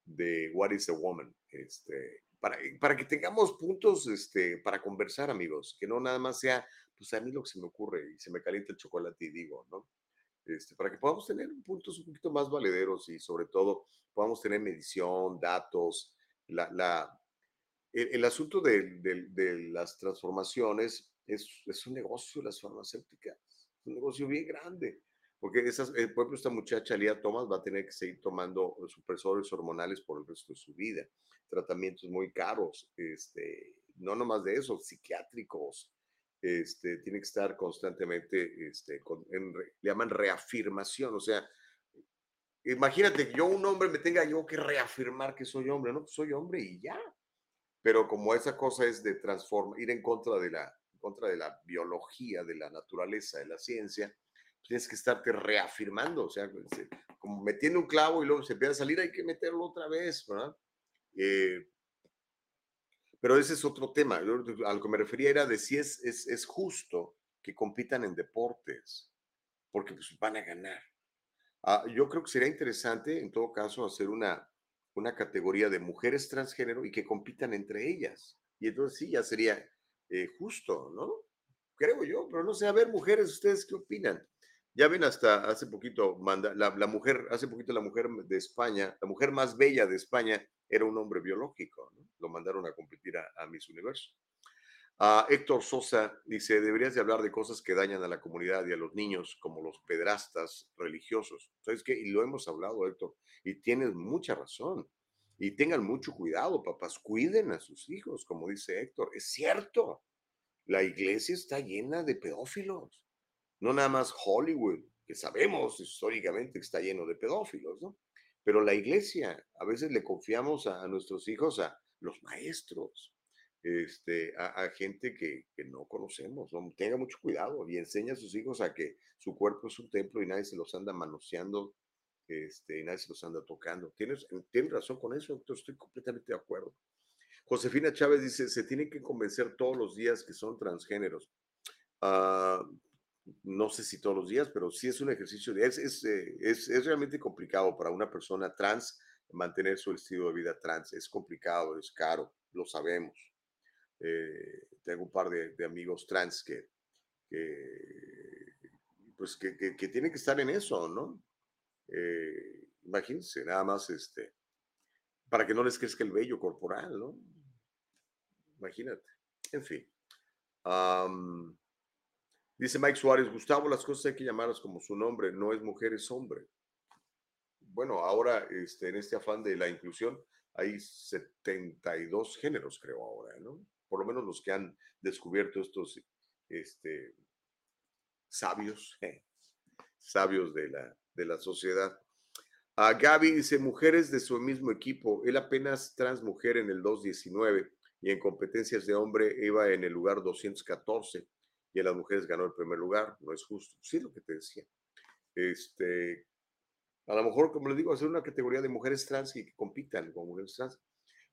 de What is a Woman, este, para, para que tengamos puntos este, para conversar, amigos, que no nada más sea, pues a mí lo que se me ocurre y se me calienta el chocolate y digo, ¿no? Este, para que podamos tener puntos un poquito más valederos y sobre todo podamos tener medición, datos, la, la, el, el asunto de, de, de, las transformaciones es, es un negocio, las farmacéuticas, es un negocio bien grande. Porque esas, eh, por ejemplo, esta muchacha, Lía Thomas, va a tener que seguir tomando supresores hormonales por el resto de su vida. Tratamientos muy caros, este, no nomás de eso, psiquiátricos. Este, tiene que estar constantemente, este, con, en, le llaman reafirmación, o sea, imagínate que yo, un hombre, me tenga yo que reafirmar que soy hombre, no, pues soy hombre y ya. Pero como esa cosa es de transformar, ir en contra de la, en contra de la biología, de la naturaleza, de la ciencia, tienes que estarte reafirmando, o sea, como metiendo un clavo y luego se empieza a salir, hay que meterlo otra vez, ¿verdad? Eh, pero ese es otro tema. Yo, a lo que me refería era de si es, es, es justo que compitan en deportes, porque pues van a ganar. Ah, yo creo que sería interesante, en todo caso, hacer una, una categoría de mujeres transgénero y que compitan entre ellas. Y entonces sí, ya sería eh, justo, ¿no? Creo yo, pero no sé, a ver, mujeres, ¿ustedes qué opinan? Ya ven, hasta hace poquito, manda, la, mujer, hace poquito la mujer de España, la mujer más bella de España era un hombre biológico. Lo mandaron a competir a, a Miss Universo. Uh, Héctor Sosa dice, deberías de hablar de cosas que dañan a la comunidad y a los niños, como los pedrastas religiosos. ¿Sabes qué? Y lo hemos hablado, Héctor, y tienes mucha razón. Y tengan mucho cuidado, papás, cuiden a sus hijos, como dice Héctor. Es cierto, la iglesia está llena de pedófilos no nada más Hollywood, que sabemos históricamente que está lleno de pedófilos, ¿no? Pero la iglesia, a veces le confiamos a, nuestros hijos a los maestros, este, a, gente que, no conocemos, ¿no? Tenga mucho cuidado y enseña a sus hijos a que su cuerpo es un templo y nadie se los anda manoseando, este, nadie se los anda tocando. Tienes, tienes razón con eso, estoy completamente de acuerdo. Josefina Chávez dice, se tiene que convencer todos los días que son transgéneros. Ah, no sé si todos los días, pero sí es un ejercicio, de, es, es, eh, es, es, realmente complicado para una persona trans mantener su estilo de vida trans. Es complicado, es caro, lo sabemos. Eh, tengo un par de, amigos trans que, que pues que, que, que, tienen que estar en eso, ¿no? Eh, imagínense, nada más este, para que no les crezca el vello corporal, ¿no? Imagínate. En fin. Dice Mike Suárez, Gustavo, las cosas hay que llamarlas como su nombre, no es mujer, es hombre. Bueno, ahora este, en este afán de la inclusión hay 72 géneros, creo ahora, ¿no? Por lo menos los que han descubierto estos este, sabios, eh, sabios de la, de la sociedad. A Gaby dice, mujeres de su mismo equipo, él apenas trans mujer en el 219 y en competencias de hombre iba en el lugar 214 y en las mujeres ganó el primer lugar, no es justo. Sí, lo que te decía. Este, a lo mejor, como le digo, hacer una categoría de mujeres trans y que compitan con mujeres trans.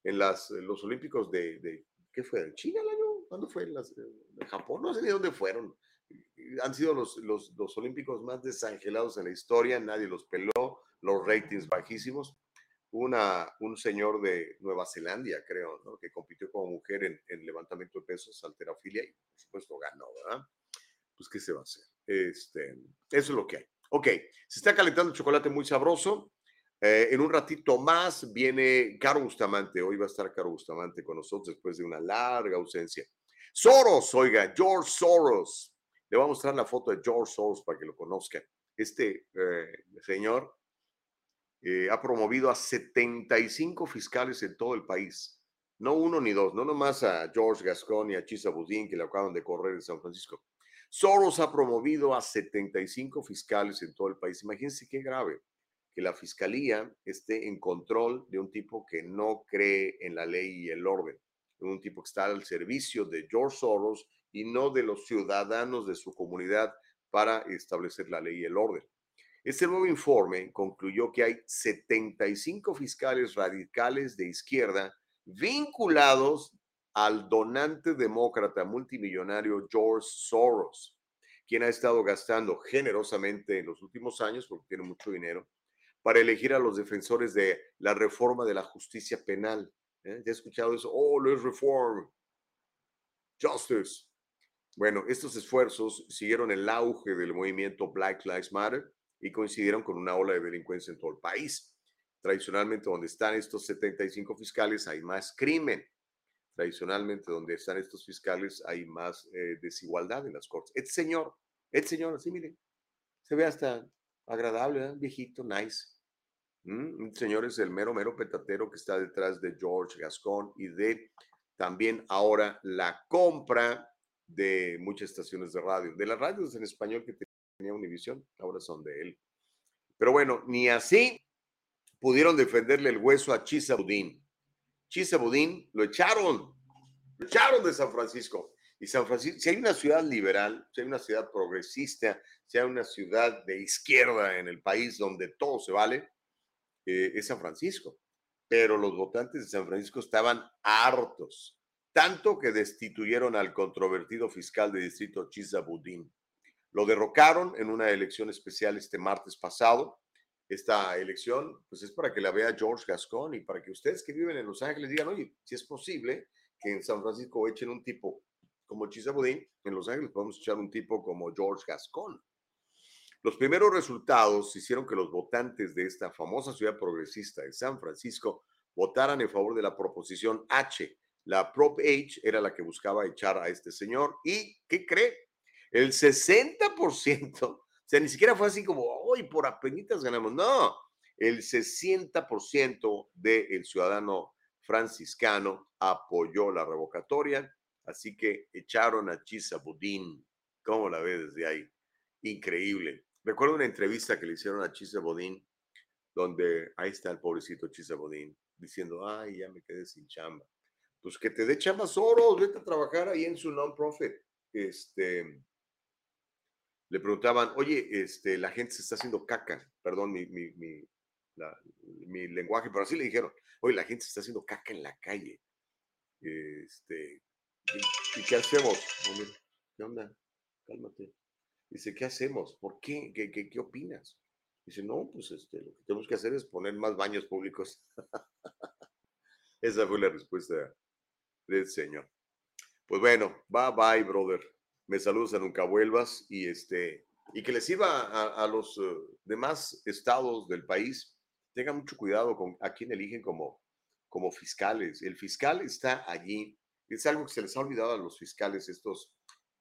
En las, los Olímpicos de, de ¿qué fue? ¿En China el año? ¿Cuándo fue? En, las, en Japón, no sé ni dónde fueron. Han sido los, los, los Olímpicos más desangelados en la historia, nadie los peló, los ratings bajísimos. Una, un señor de Nueva Zelanda, creo, ¿no? que compitió como mujer en, en, levantamiento de pesos, alterofilia, y por supuesto ganó, ¿verdad? Pues, ¿qué se va a hacer? Este, eso es lo que hay. Ok, se está calentando el chocolate muy sabroso. Eh, en un ratito más viene Caro Bustamante. Hoy va a estar Caro Bustamante con nosotros después de una larga ausencia. Soros, oiga, George Soros. Le voy a mostrar la foto de George Soros para que lo conozcan. Este eh, señor eh, ha promovido a 75 fiscales en todo el país. No uno ni dos, no nomás a George Gascon y a Chisa Budín que le acaban de correr en San Francisco. Soros ha promovido a 75 fiscales en todo el país. Imagínense qué grave que la fiscalía esté en control de un tipo que no cree en la ley y el orden, un tipo que está al servicio de George Soros y no de los ciudadanos de su comunidad para establecer la ley y el orden. Este nuevo informe concluyó que hay 75 fiscales radicales de izquierda vinculados al donante demócrata multimillonario George Soros, quien ha estado gastando generosamente en los últimos años, porque tiene mucho dinero, para elegir a los defensores de la reforma de la justicia penal. ¿Eh? ¿Ya he escuchado eso? Oh, es reform. Justice. Bueno, estos esfuerzos siguieron el auge del movimiento Black Lives Matter y coincidieron con una ola de delincuencia en todo el país. Tradicionalmente, donde están estos 75 fiscales, hay más crimen. Tradicionalmente, donde están estos fiscales, hay más eh, desigualdad en las cortes. Este señor, este señor, así miren, se ve hasta agradable, ¿eh? viejito, nice. ¿Mm? El señor es el mero, mero petatero que está detrás de George Gascon y de también ahora la compra de muchas estaciones de radio, de las radios en español que tenía Univisión, ahora son de él. Pero bueno, ni así pudieron defenderle el hueso a Chisa Budín. Chisa Budín lo echaron, lo echaron de San Francisco. Y San Francisco, si hay una ciudad liberal, si hay una ciudad progresista, si hay una ciudad de izquierda en el país donde todo se vale, eh, es San Francisco. Pero los votantes de San Francisco estaban hartos, tanto que destituyeron al controvertido fiscal de distrito Chisa Budín. Lo derrocaron en una elección especial este martes pasado. Esta elección, pues es para que la vea George Gascon y para que ustedes que viven en Los Ángeles digan, oye, si es posible que en San Francisco echen un tipo como Chisabudín, en Los Ángeles podemos echar un tipo como George Gascon. Los primeros resultados hicieron que los votantes de esta famosa ciudad progresista de San Francisco votaran en favor de la proposición H. La Prop H era la que buscaba echar a este señor. ¿Y qué cree? El 60%, o sea, ni siquiera fue así como, hoy por apenitas ganamos. No, el 60% del ciudadano franciscano apoyó la revocatoria, así que echaron a Chisa Budín. ¿Cómo la ve desde ahí? Increíble. Recuerdo una entrevista que le hicieron a Chisa Bodín, donde ahí está el pobrecito Chisa Bodín, diciendo, ay, ya me quedé sin chamba. Pues que te dé chamba Soros, vete a trabajar ahí en su non-profit. Este, le preguntaban, oye, este, la gente se está haciendo caca, perdón mi, mi, mi, lenguaje, pero así le dijeron, oye, la gente se está haciendo caca en la calle. Este, ¿y, qué hacemos? ¿Qué onda? Cálmate. Dice, ¿qué hacemos? ¿Por qué? ¿Qué, qué, qué opinas? Dice, no, pues este, lo que tenemos que hacer es poner más baños públicos. *laughs* Esa fue la respuesta del señor. Pues bueno, bye bye, brother. Me saludas a nunca vuelvas y este y que les sirva a, los eh, demás estados del país. Tengan mucho cuidado con a quién eligen como, como fiscales. El fiscal está allí. Es algo que se les ha olvidado a los fiscales estos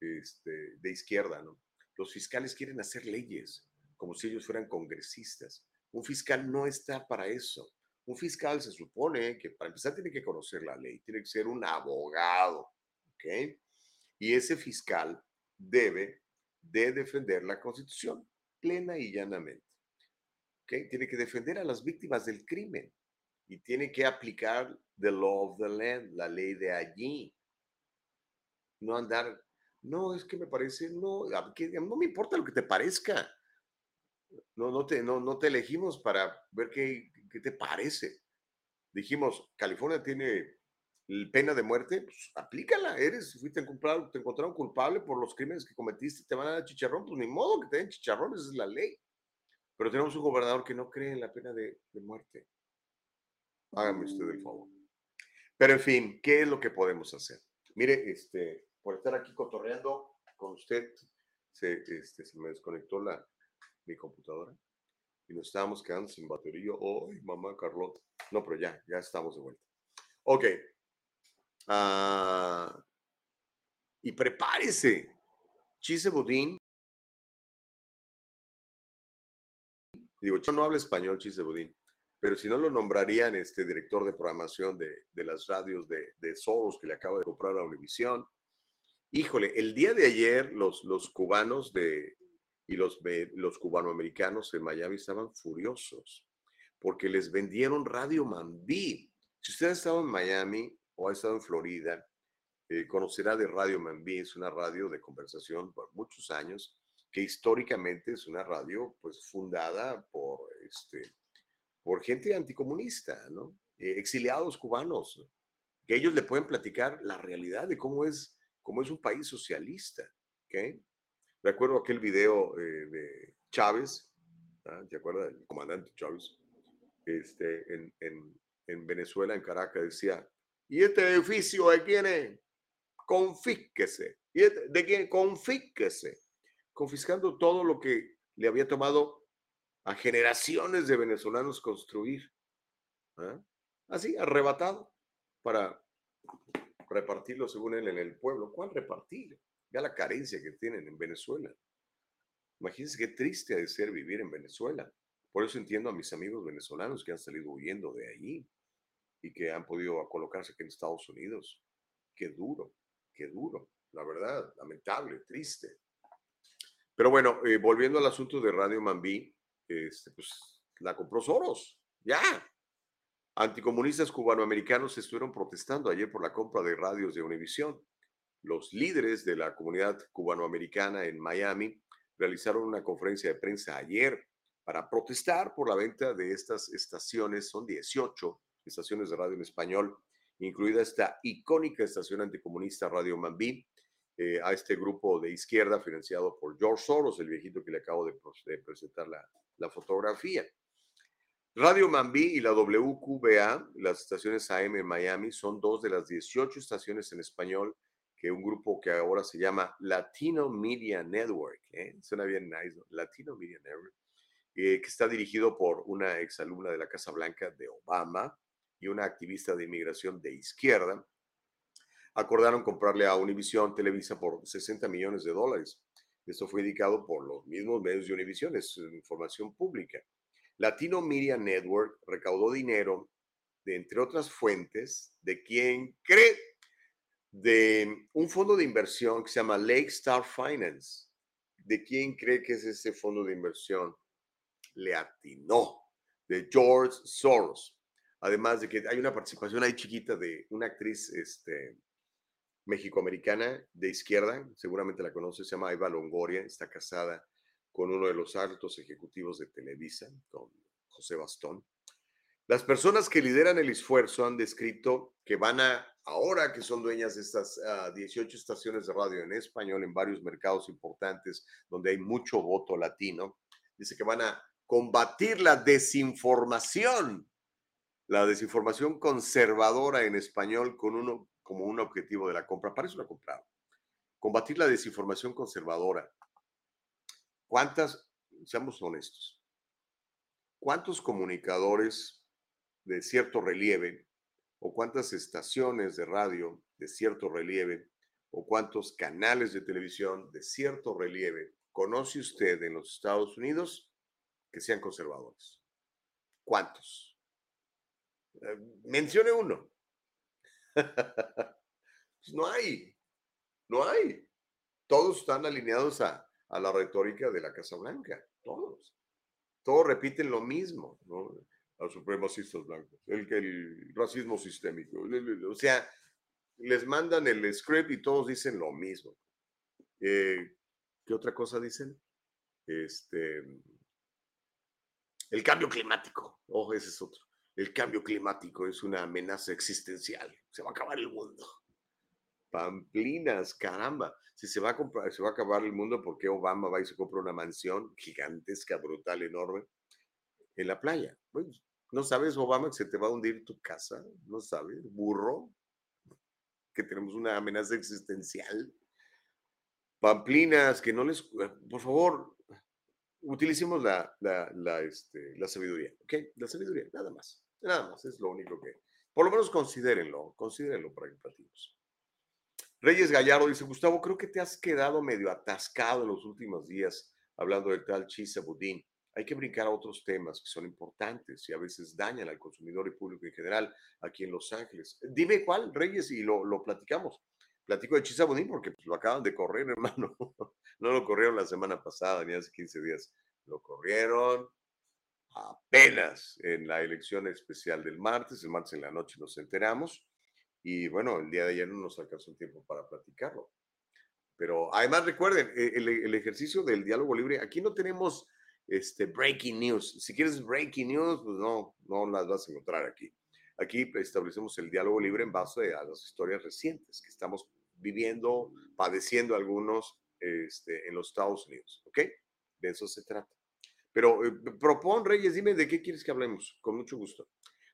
este, de izquierda, ¿no? Los fiscales quieren hacer leyes como si ellos fueran congresistas. Un fiscal no está para eso. Un fiscal se supone que para empezar tiene que conocer la ley, tiene que ser un abogado, ¿ok? Y ese fiscal debe de defender la constitución plena y llanamente, ¿ok? Tiene que defender a las víctimas del crimen y tiene que aplicar the law of the land, la ley de allí. No andar, no, es que me parece, no, no me importa lo que te parezca. No, no, te, no, no te elegimos para ver qué, qué te parece. Dijimos, California tiene pena de muerte, pues aplícala. Eres, fuiste encontrado, te encontraron culpable por los crímenes que cometiste, te van a dar chicharrón, pues ni modo que te den chicharrón, esa es la ley. Pero tenemos un gobernador que no cree en la pena de, de muerte. Hágame usted el favor. Pero en fin, ¿qué es lo que podemos hacer? Mire, este, por estar aquí cotorreando con usted, se, este, se me desconectó la, mi computadora y nos estábamos quedando sin batería. ¡Ay, mamá Carlota! No, pero ya, ya estamos de vuelta. Ok. Ah, y prepárese. Chise Budín. Digo, yo no hablo español, Chise Budín, pero si no lo nombrarían este director de programación de, de las radios de, de Soros que le acaba de comprar a Univisión. Híjole, el día de ayer los, los cubanos de, y los, los cubanoamericanos en Miami estaban furiosos porque les vendieron Radio Mambí. Si usted ha estado en Miami o ha estado en Florida, eh, conocerá de Radio Mambí, es una radio de conversación por muchos años, que históricamente es una radio pues fundada por, este, por gente anticomunista, ¿no? Eh, exiliados cubanos, que ellos le pueden platicar la realidad de cómo es, cómo es un país socialista, ¿ok? Recuerdo aquel video eh, de Chávez, ¿ah? ¿te acuerdas del comandante Chávez? Este, en, en, en, Venezuela, en Caracas, decía, ¿y este edificio de quién es? Confíquese. ¿Y este, ¿De quién? Confíquese. Confiscando todo lo que le había tomado a generaciones de venezolanos construir. ¿ah? Así, arrebatado, para repartirlo según él en el pueblo. ¿Cuál repartir? Vea la carencia que tienen en Venezuela. Imagínense qué triste ha de ser vivir en Venezuela. Por eso entiendo a mis amigos venezolanos que han salido huyendo de allí y que han podido colocarse aquí en Estados Unidos. Qué duro, qué duro. La verdad, lamentable, triste. Pero bueno, eh, volviendo al asunto de Radio Mambí, este, pues la compró Soros. Ya. Anticomunistas cubanoamericanos estuvieron protestando ayer por la compra de radios de Univisión los líderes de la comunidad cubanoamericana en Miami realizaron una conferencia de prensa ayer para protestar por la venta de estas estaciones. Son 18 estaciones de radio en español, incluida esta icónica estación anticomunista Radio Mambí, eh, a este grupo de izquierda financiado por George Soros, el viejito que le acabo de, presentar la, fotografía. Radio Mambí y la WQBA, las estaciones AM en Miami, son dos de las 18 estaciones en español que un grupo que ahora se llama Latino Media Network, ¿eh? suena bien nice, Latino Media Network, eh, que está dirigido por una exalumna de la Casa Blanca de Obama y una activista de inmigración de izquierda, acordaron comprarle a Univision Televisa por 60 millones de dólares. Esto fue indicado por los mismos medios de Univision, es información pública. Latino Media Network recaudó dinero de, entre otras fuentes, de quien cree de un fondo de inversión que se llama Lake Star Finance. ¿De quién cree que es ese fondo de inversión? Le atinó, de George Soros. Además de que hay una participación ahí chiquita de una actriz este, mexicoamericana de izquierda, seguramente la conoce, se llama Eva Longoria, está casada con uno de los altos ejecutivos de Televisa, con José Bastón. Las personas que lideran el esfuerzo han descrito que van a ahora que son dueñas de estas 18 ah, estaciones de radio en español en varios mercados importantes donde hay mucho voto latino, dice que van a combatir la desinformación, la desinformación conservadora en español con uno, como un objetivo de la compra. Para eso la compraron. Combatir la desinformación conservadora. ¿Cuántas, seamos honestos, cuántos comunicadores de cierto relieve o cuántas estaciones de radio de cierto relieve o cuántos canales de televisión de cierto relieve conoce usted en los Estados Unidos que sean conservadores? ¿Cuántos? Eh, mencione uno. *laughs* No hay, no hay. Todos están alineados a, a, la retórica de la Casa Blanca, todos. Todos repiten lo mismo, ¿no? Los supremacistas blancos, el, el racismo sistémico. O sea, les mandan el script y todos dicen lo mismo. Eh, ¿Qué otra cosa dicen? Este, el cambio climático. Oh, ese es otro. El cambio climático es una amenaza existencial. Se va a acabar el mundo. Pamplinas, caramba. Si se va a comprar, se va a acabar el mundo, porque Obama va y se compra una mansión gigantesca, brutal, enorme, en la playa? ¿No sabes, Obama, que se te va a hundir tu casa? ¿No sabes? Burro. Que tenemos una amenaza existencial. Pamplinas, que no les. Por favor, utilicemos la, la, este, la sabiduría, ¿ok? La sabiduría, nada más, nada más, es lo único que, por lo menos considérenlo, considérenlo para que platicemos. Reyes Gallardo dice, Gustavo, creo que te has quedado medio atascado en los últimos días hablando del tal Chisa Budín. Hay que brincar a otros temas que son importantes y a veces dañan al consumidor y público en general aquí en Los Ángeles. Dime cuál, Reyes, y lo, lo platicamos. Platico de Chisa porque pues, lo acaban de correr, *laughs* hermano. No lo corrieron la semana pasada ni hace 15 días. Lo corrieron apenas en la elección especial del martes. El martes en la noche nos enteramos. Y bueno, el día de ayer no nos alcanzó el tiempo para platicarlo. Pero además recuerden, e, el, ejercicio del diálogo libre, aquí no tenemos este breaking news. Si quieres breaking news, pues no, no las vas a encontrar aquí. Aquí establecemos el diálogo libre en base a las historias recientes que estamos viviendo, padeciendo algunos este, en los Estados Unidos, ¿ok? De eso se trata. Pero eh, propon, Reyes, dime de qué quieres que hablemos, con mucho gusto.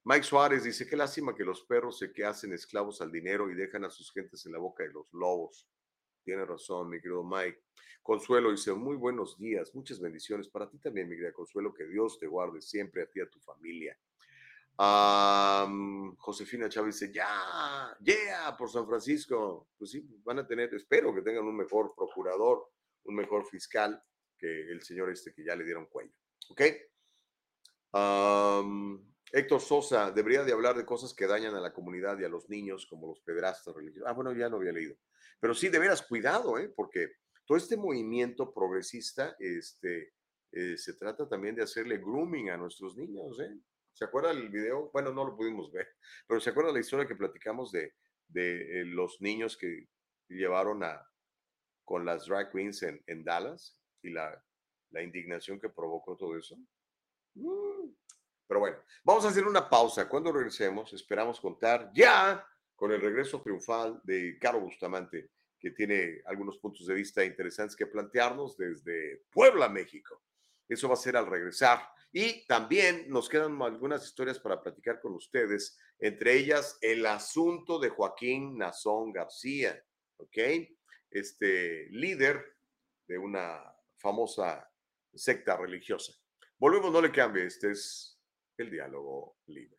Mike Suárez dice, qué lástima que los perros se que hacen esclavos al dinero y dejan a sus gentes en la boca de los lobos. Tiene razón, mi querido Mike. Consuelo dice, muy buenos días, muchas bendiciones para ti también, mi querida Consuelo, que Dios te guarde siempre a ti y a tu familia. Josefina Chávez dice, ya, ya, por San Francisco. Pues sí, van a tener, espero que tengan un mejor procurador, un mejor fiscal que el señor este que ya le dieron cuello. ¿Ok? Héctor Sosa, debería de hablar de cosas que dañan a la comunidad y a los niños, como los pedrastas religiosos. Ah, bueno, ya lo había leído. Pero sí, de veras, cuidado, ¿eh? Porque todo este movimiento progresista, este, eh, se trata también de hacerle grooming a nuestros niños, ¿eh? ¿Se acuerda el video? Bueno, no lo pudimos ver, pero ¿se acuerda la historia que platicamos de, de eh, los niños que llevaron a, con las drag queens en, Dallas y la, la, indignación que provocó todo eso? Mm. Pero bueno, vamos a hacer una pausa. Cuando regresemos, esperamos contar ya con el regreso triunfal de Caro Bustamante, que tiene algunos puntos de vista interesantes que plantearnos desde Puebla, México. Eso va a ser al regresar. Y también nos quedan algunas historias para platicar con ustedes, entre ellas el asunto de Joaquín Nazón García, ¿ok? Este líder de una famosa secta religiosa. Volvemos, no le cambie, este es el diálogo libre.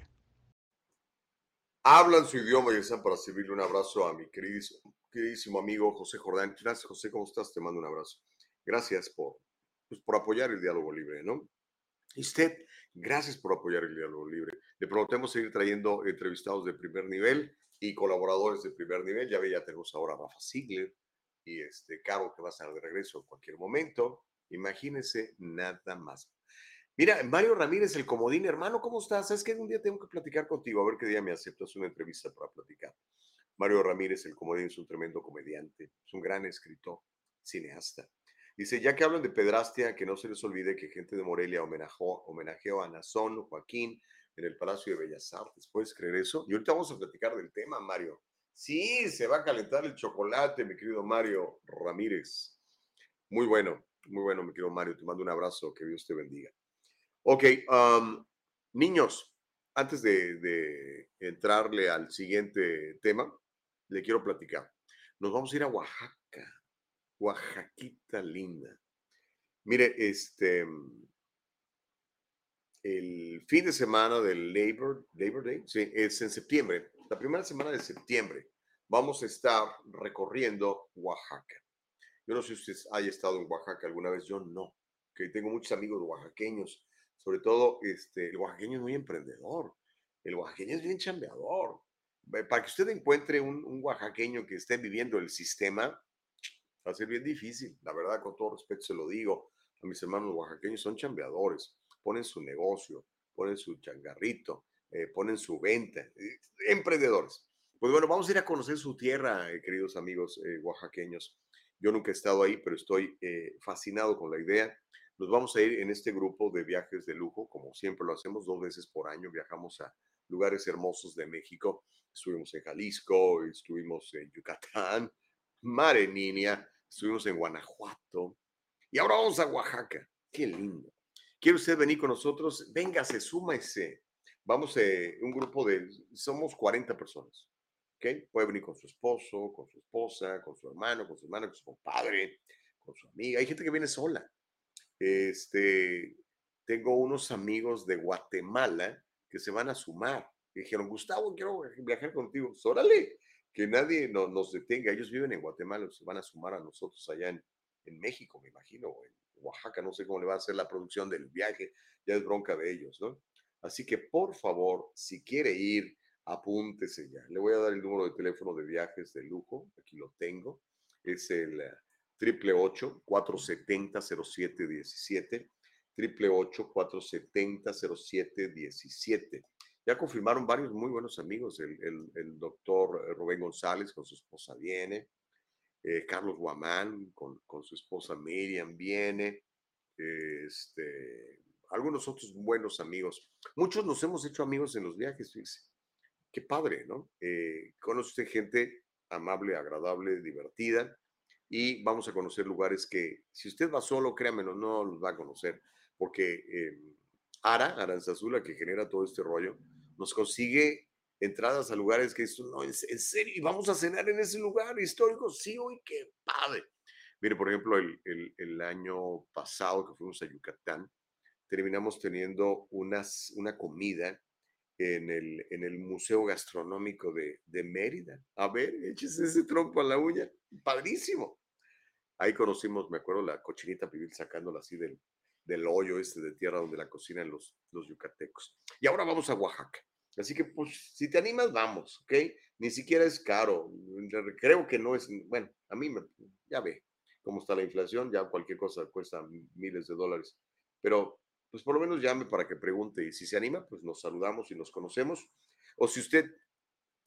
hablan su idioma y están para servirle un abrazo a mi queridísimo, amigo José Jordán. Gracias, José, ¿cómo estás? Te mando un abrazo. Gracias por, pues, por apoyar el diálogo libre, ¿no? Y usted, gracias por apoyar el diálogo libre. Le prometemos seguir trayendo entrevistados de primer nivel y colaboradores de primer nivel. Ya ve, ya tenemos ahora a Rafa Ziegler y este Caro que va a estar de regreso en cualquier momento. Imagínense nada más. Mira, Mario Ramírez, el comodín, hermano, ¿cómo estás? Es que un día tengo que platicar contigo, a ver qué día me aceptas una entrevista para platicar. Mario Ramírez, el comodín, es un tremendo comediante, es un gran escritor, cineasta. Dice, ya que hablan de pedrastia, que no se les olvide que gente de Morelia homenajeó, homenajeó a Nazón, Joaquín, en el Palacio de Bellas Artes. ¿Puedes creer eso? Y ahorita vamos a platicar del tema, Mario. Sí, se va a calentar el chocolate, mi querido Mario Ramírez. Muy bueno, muy bueno, mi querido Mario. Te mando un abrazo, que Dios te bendiga. Ok, niños, antes de, entrarle al siguiente tema, le quiero platicar. Nos vamos a ir a Oaxaca, Oaxaquita linda. Mire, este, el fin de semana del Labor, Labor Day, sí, es en septiembre, la primera semana de septiembre, vamos a estar recorriendo Oaxaca. Yo no sé si usted haya estado en Oaxaca alguna vez, yo no, que tengo muchos amigos oaxaqueños sobre todo este, el oaxaqueño es muy emprendedor, el oaxaqueño es bien chambeador. Para que usted encuentre un, un oaxaqueño que esté viviendo el sistema, va a ser bien difícil, la verdad, con todo respeto se lo digo. A mis hermanos oaxaqueños son chambeadores, ponen su negocio, ponen su changarrito, eh, ponen su venta, eh, emprendedores. Pues bueno, vamos a ir a conocer su tierra, eh, queridos amigos oaxaqueños. Yo nunca he estado ahí, pero estoy fascinado con la idea. Nos vamos a ir en este grupo de viajes de lujo, como siempre lo hacemos dos veces por año. Viajamos a lugares hermosos de México. Estuvimos en Jalisco, estuvimos en Yucatán, Mare Niña, estuvimos en Guanajuato y ahora vamos a Oaxaca. Qué lindo. ¿Quiere usted venir con nosotros? Véngase, súmese. Vamos a eh, un grupo de, somos 40 personas. ¿Ok? Puede venir con su esposo, con su esposa, con su hermano, con su hermana, con su compadre, con su amiga. Hay gente que viene sola. Este, tengo unos amigos de Guatemala que se van a sumar. dijeron, Gustavo, quiero viajar contigo. Órale, que nadie nos detenga. Ellos viven en Guatemala, se van a sumar a nosotros allá en, en México, me imagino, o en Oaxaca, no sé cómo le va a hacer la producción del viaje, ya es bronca de ellos, ¿no? Así que por favor, si quiere ir, apúntese ya. Le voy a dar el número de teléfono de viajes de lujo, aquí lo tengo. Es el triple 470 0717 triple 470 0717 Ya confirmaron varios muy buenos amigos. El, el, doctor Rubén González con su esposa viene. Eh, Carlos Guamán con, con, su esposa Miriam viene. Este, algunos otros buenos amigos. Muchos nos hemos hecho amigos en los viajes, fíjese. Qué padre, ¿no? Eh, conoce usted gente amable, agradable, divertida y vamos a conocer lugares que si usted va solo, créanme, no los va a conocer, porque eh, Ara, Aranzazula, que genera todo este rollo, nos consigue entradas a lugares que esto no, en, serio, y vamos a cenar en ese lugar histórico, sí, uy, qué padre. Mire, por ejemplo, el, el, el año pasado que fuimos a Yucatán, terminamos teniendo unas, una comida en el, en el Museo Gastronómico de, de Mérida. A ver, échese ese trompo a la uña. Padrísimo. Ahí conocimos, me acuerdo, la cochinita pibil sacándola así del, del hoyo este de tierra donde la cocinan los, los yucatecos. Y ahora vamos a Oaxaca. Así que, pues, si te animas, vamos, ¿ok? Ni siquiera es caro. Creo que no es, bueno, a mí me, ya ve cómo está la inflación, ya cualquier cosa cuesta miles de dólares. Pero, pues, por lo menos llame para que pregunte y si se anima, pues nos saludamos y nos conocemos. O si usted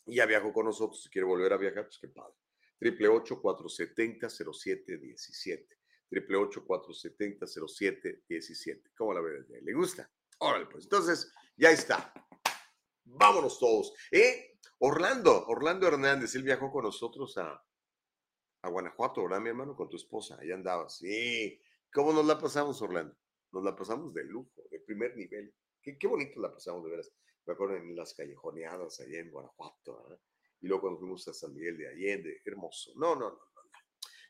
ya viajó con nosotros y quiere volver a viajar, pues qué padre. 888-470-0717. 888-470-0717. ¿Cómo la? ¿Le gusta? Órale, pues. Entonces, ya está. Vámonos todos. ¿Eh? Orlando, Orlando Hernández, él viajó con nosotros a, a Guanajuato, ¿verdad, mi hermano? Con tu esposa. Allá andabas. Sí. ¿Cómo nos la pasamos, Orlando? Nos la pasamos de lujo, de primer nivel. Qué, qué bonito la pasamos, de veras. Me acuerdo en las callejoneadas allá en Guanajuato, ¿verdad? Y luego cuando fuimos a San Miguel de Allende, hermoso. No, no, no, no.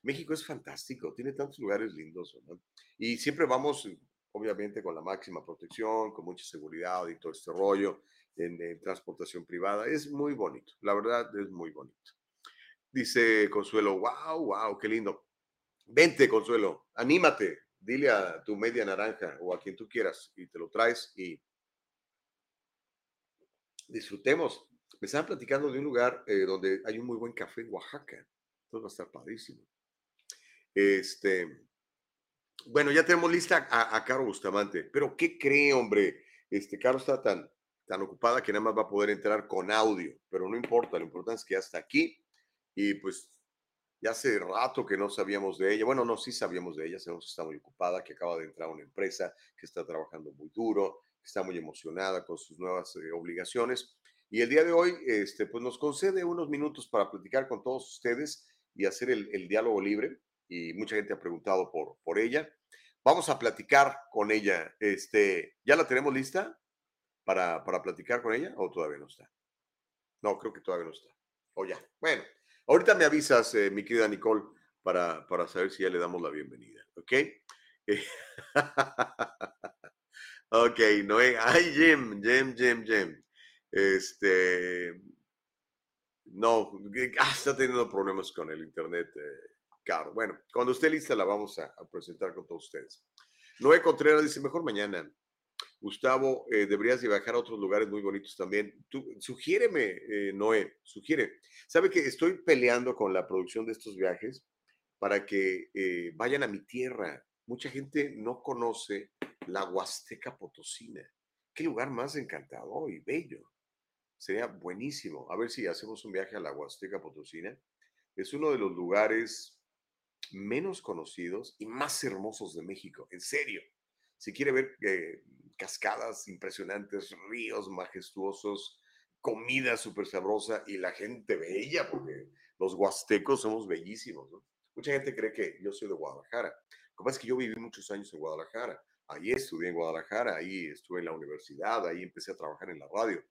México es fantástico, tiene tantos lugares lindos, ¿no? Y siempre vamos, obviamente, con la máxima protección, con mucha seguridad y todo este rollo en, transportación privada. Es muy bonito, la verdad es muy bonito. Dice Consuelo, wow, wow, qué lindo. Vente, Consuelo, anímate, dile a tu media naranja o a quien tú quieras y te lo traes y disfrutemos. Me estaban platicando de un lugar eh, donde hay un muy buen café en Oaxaca. Entonces va a estar padrísimo. Este, bueno, ya tenemos lista a, Caro Bustamante, pero ¿qué cree, hombre? Este, Caro está tan, tan ocupada que nada más va a poder entrar con audio, pero no importa, lo importante es que ya está aquí y pues ya hace rato que no sabíamos de ella. Bueno, no, sí sabíamos de ella, sabemos que está muy ocupada, que acaba de entrar a una empresa, que está trabajando muy duro, que está muy emocionada con sus nuevas eh, obligaciones. Y el día de hoy, este, pues nos concede unos minutos para platicar con todos ustedes y hacer el, diálogo libre. Y mucha gente ha preguntado por, por ella. Vamos a platicar con ella. Este, ¿Ya la tenemos lista para, para platicar con ella o todavía no está? No, creo que todavía no está. O ya. Bueno, ahorita me avisas, eh, mi querida Nicole, para, para saber si ya le damos la bienvenida. ¿Ok? *laughs* ok, Noé. Ay, Jim, Jim, Jim, Jim. Este. No, ah, está teniendo problemas con el internet. Eh, Caro. Bueno, cuando esté lista la vamos a, presentar con todos ustedes. Noé Contreras dice, mejor mañana. Gustavo, eh, deberías de viajar a otros lugares muy bonitos también. Tú, sugiéreme, eh, Noé, sugiere. ¿Sabe que estoy peleando con la producción de estos viajes para que eh, vayan a mi tierra? Mucha gente no conoce la Huasteca Potosina. Qué lugar más encantador y bello. Sería buenísimo. A ver si hacemos un viaje a la Huasteca Potosina. Es uno de los lugares menos conocidos y más hermosos de México, en serio. Si quiere ver eh, cascadas impresionantes, ríos majestuosos, comida súper sabrosa y la gente bella, porque los huastecos somos bellísimos. Mucha gente cree que yo soy de Guadalajara. Lo que pasa es que yo viví muchos años en Guadalajara. Ahí estudié en Guadalajara, ahí estuve en la universidad, ahí empecé a trabajar en la radio.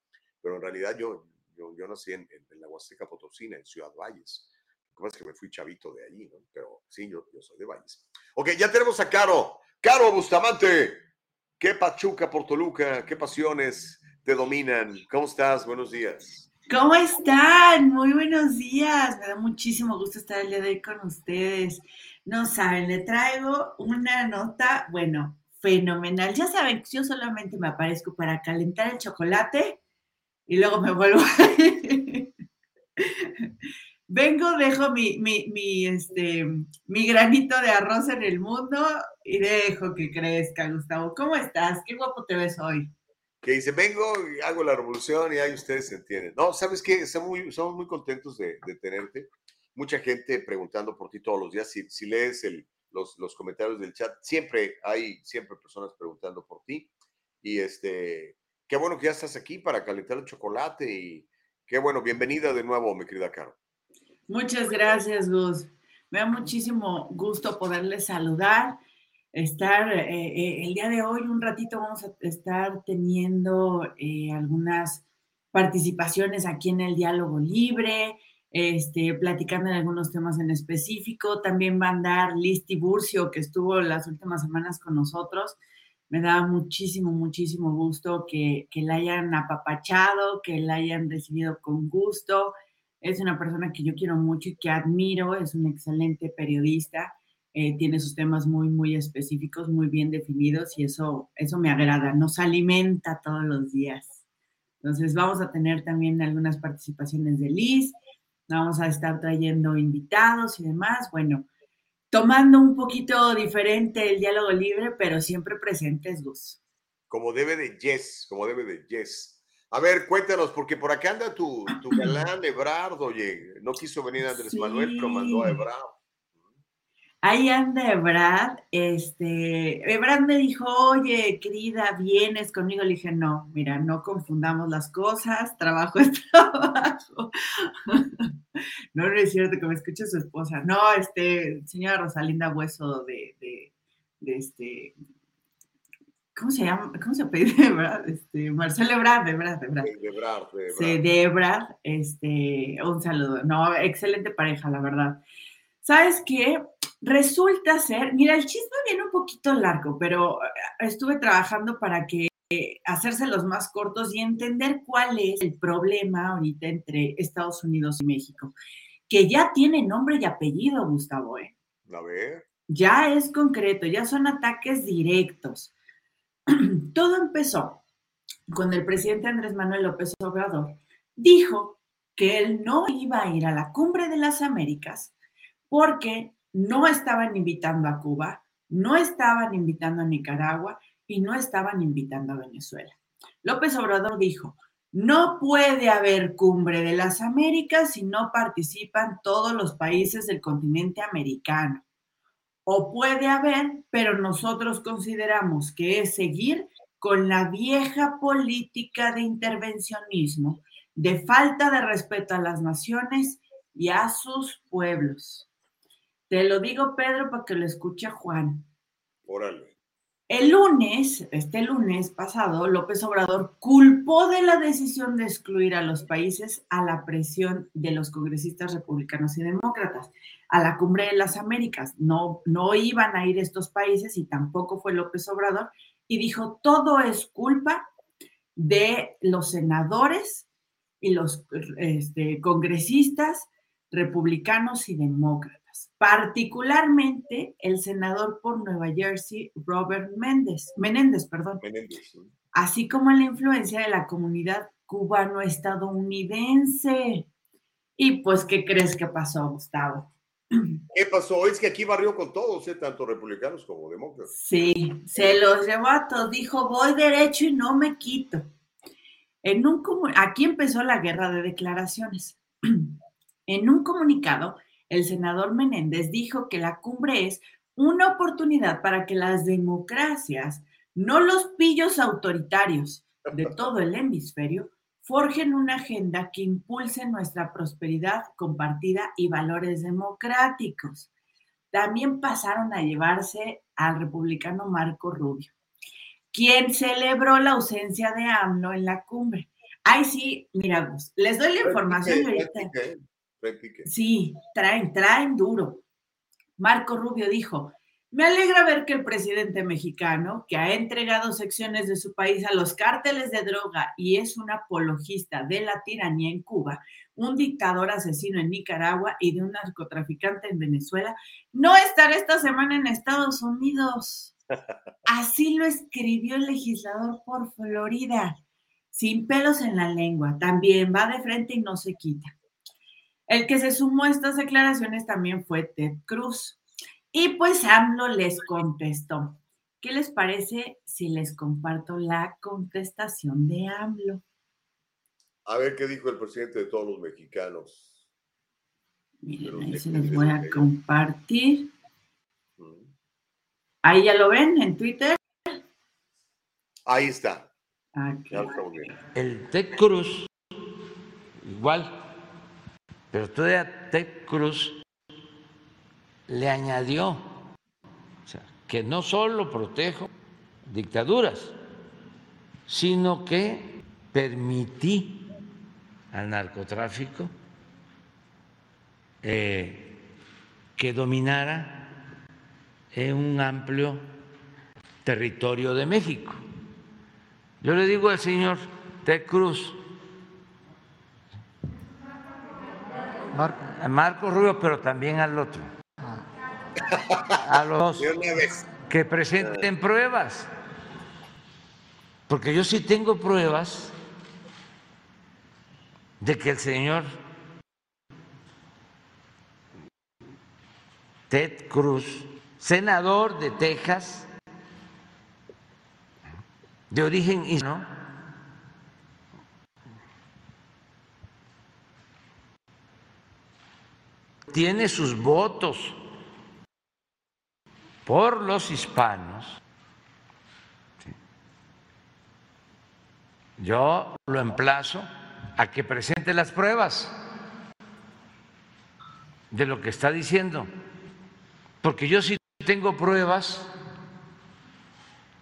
Pero en realidad yo, yo, yo nací en, en, la Huasteca Potosina, en Ciudad Valles. Lo que que me fui chavito de allí, ¿no? Pero sí, yo, yo soy de Valles. Ok, ya tenemos a Caro. Caro Bustamante. ¿Qué Pachuca por Toluca? ¿Qué pasiones te dominan? ¿Cómo estás? Buenos días. ¿Cómo están? Muy buenos días. Me da muchísimo gusto estar el día de hoy con ustedes. No saben, le traigo una nota, bueno, fenomenal. Ya saben que yo solamente me aparezco para calentar el chocolate y luego me vuelvo vengo, dejo mi, mi, mi, este, mi granito de arroz en el mundo y dejo que crezca, Gustavo. ¿Cómo estás? Qué guapo te ves hoy. Que dice, vengo y hago la revolución y ahí ustedes se entienden. No, ¿sabes qué? Estamos muy, muy contentos de, de tenerte. Mucha gente preguntando por ti todos los días. Si, si lees el, los, los, comentarios del chat, siempre hay siempre personas preguntando por ti. Y este, qué bueno que ya estás aquí para calentar el chocolate y qué bueno, bienvenida de nuevo, mi querida Caro. Muchas gracias, Gus. Me da muchísimo gusto poderles saludar, estar eh, eh, el día de hoy, un ratito vamos a estar teniendo eh, algunas participaciones aquí en el diálogo libre, este, platicando en algunos temas en específico. También va a andar Liz Tiburcio, que estuvo las últimas semanas con nosotros. Me da muchísimo, muchísimo gusto que, que la hayan apapachado, que la hayan recibido con gusto es una persona que yo quiero mucho y que admiro, es un excelente periodista, eh, tiene sus temas muy, muy específicos, muy bien definidos y eso, eso me agrada, nos alimenta todos los días. Entonces vamos a tener también algunas participaciones de Liz, vamos a estar trayendo invitados y demás, bueno, tomando un poquito diferente el diálogo libre, pero siempre presentes, Gus. Como debe de Yes, como debe de Yes. A ver, cuéntanos, porque por acá anda tu, tu *clears throat* galán Ebrard, oye, no quiso venir Andrés Manuel, pero mandó a Ebrard. Ahí anda Ebrard, este, Ebrard me dijo, oye, querida, vienes conmigo. Le dije, no, mira, no confundamos las cosas, trabajo es *laughs* trabajo. *laughs* no, no es cierto que me escuche su esposa. No, este, señora Rosalinda Hueso de, de, de este, ¿Cómo se llama? ¿Cómo se pide? *laughs* ¿verdad? Este, Marcelo Ebrard, de Ebrard, de Ebrard. De Ebrard. Sí, de Ebrard, este, un saludo. No, excelente pareja, la verdad. ¿Sabes qué? Resulta ser, mira, el chisme viene un poquito largo, pero eh, estuve trabajando para que hacerse los más cortos y entender cuál es el problema ahorita entre Estados Unidos y México, que ya tiene nombre y apellido, Gustavo, ¿eh? A ver. ya es concreto, ya son ataques directos. *clears throat* Todo empezó cuando el presidente Andrés Manuel López Obrador dijo que él no iba a ir a la cumbre de las Américas porque no estaban invitando a Cuba, no estaban invitando a Nicaragua y no estaban invitando a Venezuela. López Obrador dijo, no puede haber cumbre de las Américas si no participan todos los países del continente americano. O puede haber, pero nosotros consideramos que es seguir con la vieja política de intervencionismo, de falta de respeto a las naciones y a sus pueblos. Te lo digo, Pedro, para que lo escuche Juan. Órale. El lunes, este lunes pasado, López Obrador culpó de la decisión de excluir a los países a la presión de los congresistas republicanos y demócratas a la cumbre de las Américas. No, no iban a ir estos países y tampoco fue López Obrador y dijo, todo es culpa de los senadores y los este, congresistas republicanos y demócratas particularmente el senador por Nueva Jersey, Robert Méndez, Menéndez, perdón, así como la influencia de la comunidad cubano-estadounidense. Y pues, ¿qué crees que pasó, Gustavo? *clears throat* ¿Qué pasó? Es que aquí barrió con todos, ¿eh? tanto republicanos como demócratas. Sí, se los llevó a todos. Dijo, voy derecho y no me quito. En un aquí empezó la guerra de declaraciones. *clears throat* En un comunicado, el senador Menéndez dijo que la cumbre es una oportunidad para que las democracias, no los pillos autoritarios de *laughs* todo el hemisferio, forjen una agenda que impulse nuestra prosperidad compartida y valores democráticos. También pasaron a llevarse al republicano Marco Rubio, quien celebró la ausencia de AMLO en la cumbre. Ay, sí, mira, les doy la información ahorita. Sí, traen, traen duro. Marco Rubio dijo, me alegra ver que el presidente mexicano, que ha entregado secciones de su país a los cárteles de droga y es un apologista de la tiranía en Cuba, un dictador asesino en Nicaragua y de un narcotraficante en Venezuela, no estará esta semana en Estados Unidos. *laughs* Así lo escribió el legislador por Florida, sin pelos en la lengua. También va de frente y no se quita. El que se sumó a estas declaraciones también fue Ted Cruz. Y pues AMLO les contestó. ¿Qué les parece si les comparto la contestación de AMLO? A ver qué dijo el presidente de todos los mexicanos. Miren, ahí se les voy a compartir. Ahí ya lo ven en Twitter. Ahí está. El Ted Cruz, igual pero todavía Ted Cruz le añadió que no solo protejo dictaduras, sino que permití al narcotráfico eh, que dominara en un amplio territorio de México. Yo le digo al señor Ted Cruz, Marco. Rubio, pero también al otro. A los que presenten pruebas. Porque yo sí tengo pruebas de que el señor Ted Cruz, senador de Texas, de origen ¿no? Tiene sus votos por los hispanos, yo lo emplazo a que presente las pruebas de lo que está diciendo, porque yo sí tengo pruebas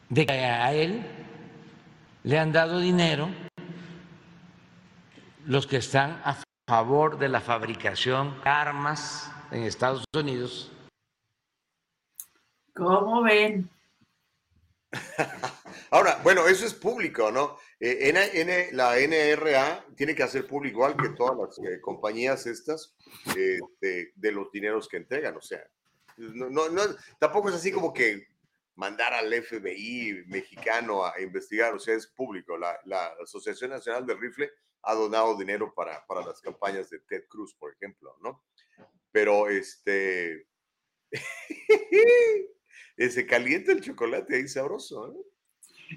de que a él le han dado dinero los que están a favor de la fabricación de armas en Estados Unidos. ¿Cómo ven? *laughs* Ahora, bueno, eso es público, ¿no? Eh, la NRA tiene que hacer público igual que todas las eh, compañías estas este, de, los dineros que entregan, o sea, No, no, no, tampoco es así como que mandar al FBI mexicano a investigar, o sea, es público. La, la Asociación Nacional del Rifle ha donado dinero para, para las campañas de Ted Cruz, por ejemplo, ¿no? Pero este... *laughs* se calienta el chocolate ahí sabroso, ¿no?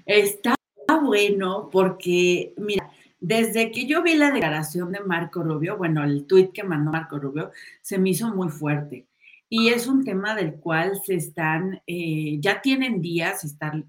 Está bueno porque, mira, desde que yo vi la declaración de Marco Rubio, bueno, el tuit que mandó Marco Rubio, se me hizo muy fuerte. Y es un tema del cual se están, eh, ya tienen días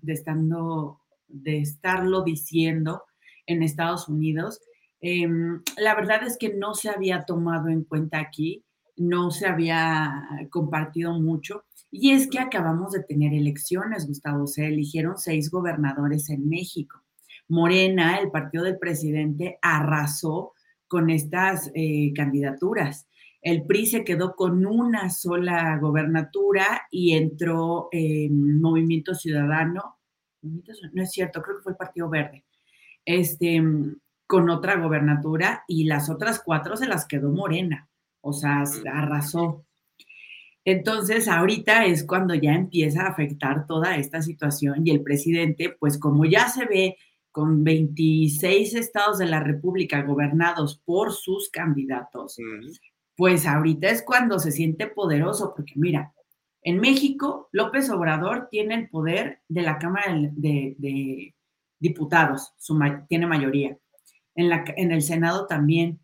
de, estando, de estarlo diciendo en Estados Unidos. Em, la verdad es que no se había tomado en cuenta aquí, no se había compartido mucho. Y es que acabamos de tener elecciones, Gustavo. Se eligieron seis gobernadores en México. Morena, el partido del presidente, arrasó con estas eh, candidaturas. El PRI se quedó con una sola gobernatura y entró en Movimiento Ciudadano. No es cierto, creo que fue el Partido Verde. Este, con otra gobernatura y las otras cuatro se las quedó Morena. O sea, arrasó. Entonces, ahorita es cuando ya empieza a afectar toda esta situación y el presidente, pues como ya se ve con 26 estados de la República gobernados por sus candidatos, pues ahorita es cuando se siente poderoso, porque mira, en México López Obrador tiene el poder de la Cámara de, Diputados, tiene mayoría. En, el Senado también.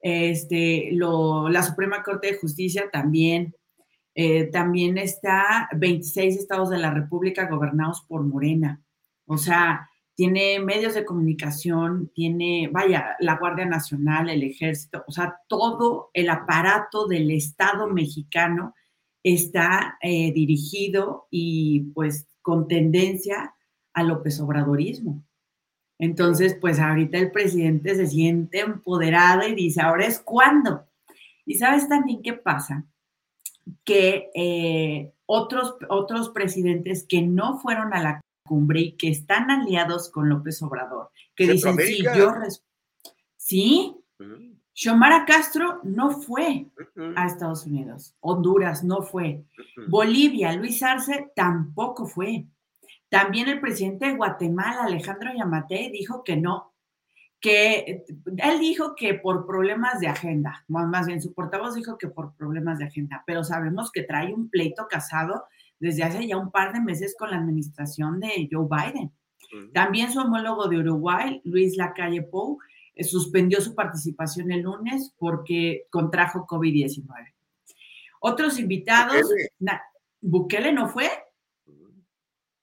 Este, la Suprema Corte de Justicia también. Eh, también está 26 estados de la República gobernados por Morena. O sea, tiene medios de comunicación, tiene, vaya, la Guardia Nacional, el Ejército, o sea, todo el aparato del Estado mexicano está eh, dirigido y pues con tendencia a López Obradorismo. Entonces, pues ahorita el presidente se siente empoderado y dice, ahora es cuándo. Y sabes también qué pasa, que eh, otros, otros presidentes que no fueron a la cumbre y que están aliados con López Obrador, que dicen, sí, yo... Sí, Xiomara Castro no fue a Estados Unidos, Honduras no fue, Bolivia, Luis Arce tampoco fue. También el presidente de Guatemala, Alejandro Yamate, dijo que no, que él dijo que por problemas de agenda, más bien su portavoz dijo que por problemas de agenda, pero sabemos que trae un pleito casado desde hace ya un par de meses con la administración de Joe Biden. También su homólogo de Uruguay, Luis Lacalle Pou, eh, suspendió su participación el lunes porque contrajo COVID-19. Otros invitados, Bukele. no fue.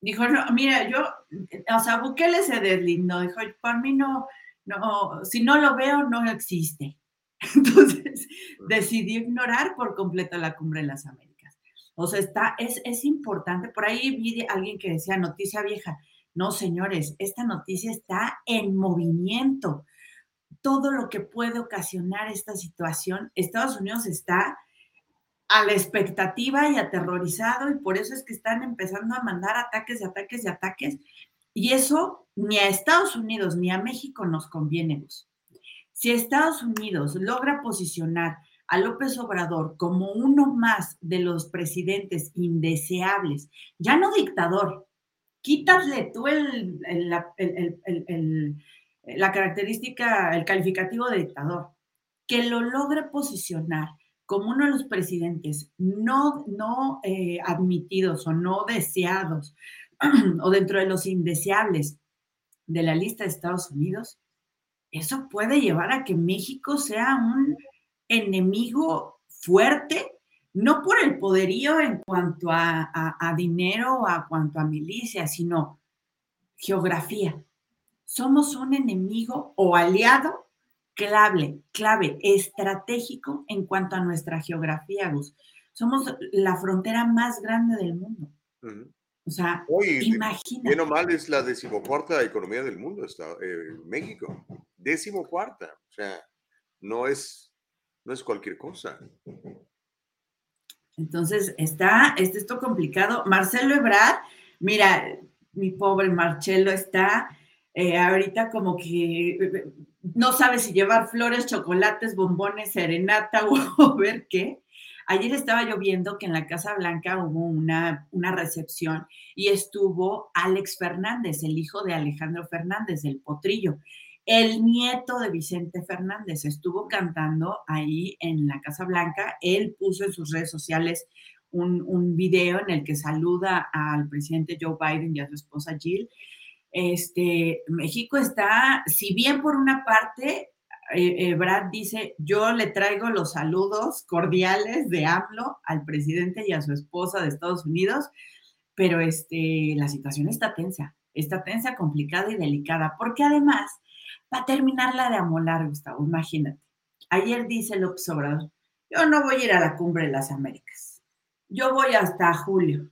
Dijo, no, mira, yo, o sea, Bukele se deslindó, dijo, por mí no, no, si no lo veo, no existe. *laughs* Entonces, decidió ignorar por completo la cumbre de las Américas. O sea, está, es, es importante. Por ahí vi alguien que decía noticia vieja. No, señores, esta noticia está en movimiento. Todo lo que puede ocasionar esta situación, Estados Unidos está a la expectativa y aterrorizado y por eso es que están empezando a mandar ataques y ataques y ataques. Y eso ni a Estados Unidos ni a México nos conviene. Si Estados Unidos logra posicionar a López Obrador como uno más de los presidentes indeseables, ya no dictador, quítale tú el, la característica, el calificativo de dictador, que lo logre posicionar como uno de los presidentes no, no eh, admitidos o no deseados *clears throat* o dentro de los indeseables de la lista de Estados Unidos, eso puede llevar a que México sea un enemigo fuerte, no por el poderío en cuanto a, dinero o a cuanto a milicia, sino geografía. Somos un enemigo o aliado clave, clave, estratégico en cuanto a nuestra geografía, Gus. Somos la frontera más grande del mundo. O sea, imagina. Bien mal es la decimocuarta economía del mundo, está, eh, México. Decimocuarta. O sea, no es no es cualquier cosa. Entonces, está, está esto complicado. Marcelo Ebrard, mira, mi pobre Marcelo está eh, ahorita como que eh, no sabe si llevar flores, chocolates, bombones, serenata *laughs* o ver qué. Ayer estaba yo viendo que en la Casa Blanca hubo una, una recepción y estuvo Alex Fernández, el hijo de Alejandro Fernández, del Potrillo. El nieto de Vicente Fernández estuvo cantando ahí en la Casa Blanca. Él puso en sus redes sociales un, un video en el que saluda al presidente Joe Biden y a su esposa Jill. Este, México está, si bien por una parte, eh, eh, Brad dice, yo le traigo los saludos cordiales de AMLO al presidente y a su esposa de Estados Unidos, pero este, la situación está tensa, está tensa, complicada y delicada, porque además, va a terminar la de amolar, Gustavo, imagínate. Ayer dice López Obrador, yo no voy a ir a la cumbre de las Américas, yo voy hasta julio.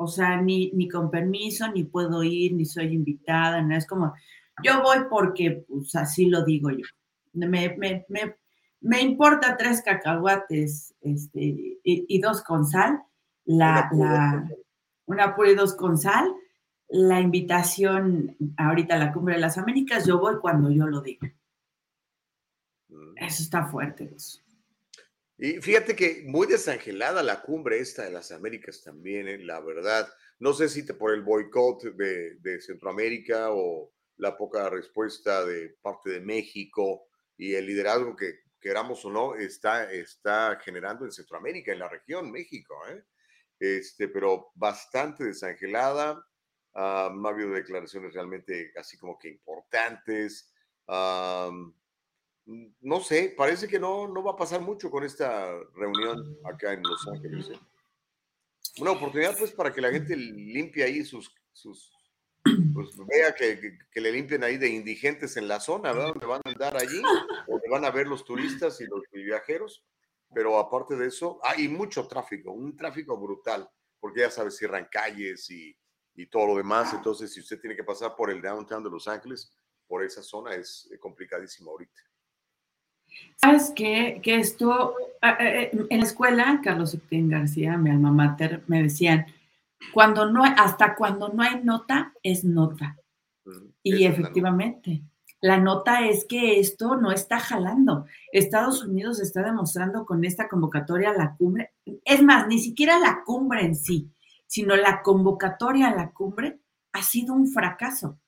O sea, ni, ni con permiso, ni puedo ir, ni soy invitada, no es como, yo voy porque, pues así lo digo yo. Me, me, me, me importa tres cacahuates este, y, y, dos con sal. La, la, una pura y dos con sal. La invitación ahorita a la Cumbre de las Américas, yo voy cuando yo lo diga. Eso está fuerte. Eso. Y fíjate que muy desangelada la cumbre esta de las Américas también, ¿eh? la verdad. No sé si te, por el boicot de, de Centroamérica o la poca respuesta de parte de México y el liderazgo que queramos o no está, está generando en Centroamérica, en la región, México. ¿eh? Este, pero bastante desangelada. Uh, no ha habido declaraciones realmente así como que importantes. No sé, parece que no, no va a pasar mucho con esta reunión acá en Los Ángeles. ¿eh? Una oportunidad pues para que la gente limpie ahí sus, sus pues vea que, que, que, le limpien ahí de indigentes en la zona, ¿verdad? Donde van a andar allí, donde van a ver los turistas y los viajeros. Pero aparte de eso, hay mucho tráfico, un tráfico brutal, porque ya sabes, cierran calles y, y todo lo demás. Entonces, si usted tiene que pasar por el downtown de Los Ángeles, por esa zona es complicadísimo ahorita. ¿Sabes qué? Que esto, en la escuela, Carlos Septién García, mi alma mater, me decían, cuando no, hasta cuando no hay nota, es nota. Y efectivamente, la nota es que esto no está jalando. Estados Unidos está demostrando con esta convocatoria la cumbre, es más, ni siquiera la cumbre en sí, sino la convocatoria a la cumbre ha sido un fracaso.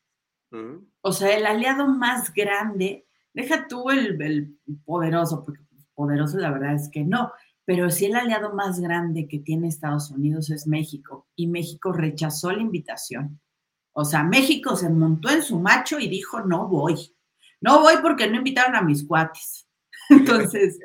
O sea, el aliado más grande Deja tú el, poderoso, porque poderoso la verdad es que no, pero sí el aliado más grande que tiene Estados Unidos es México y México rechazó la invitación. O sea, México se montó en su macho y dijo, no voy. No voy porque no invitaron a mis cuates. *laughs* Entonces,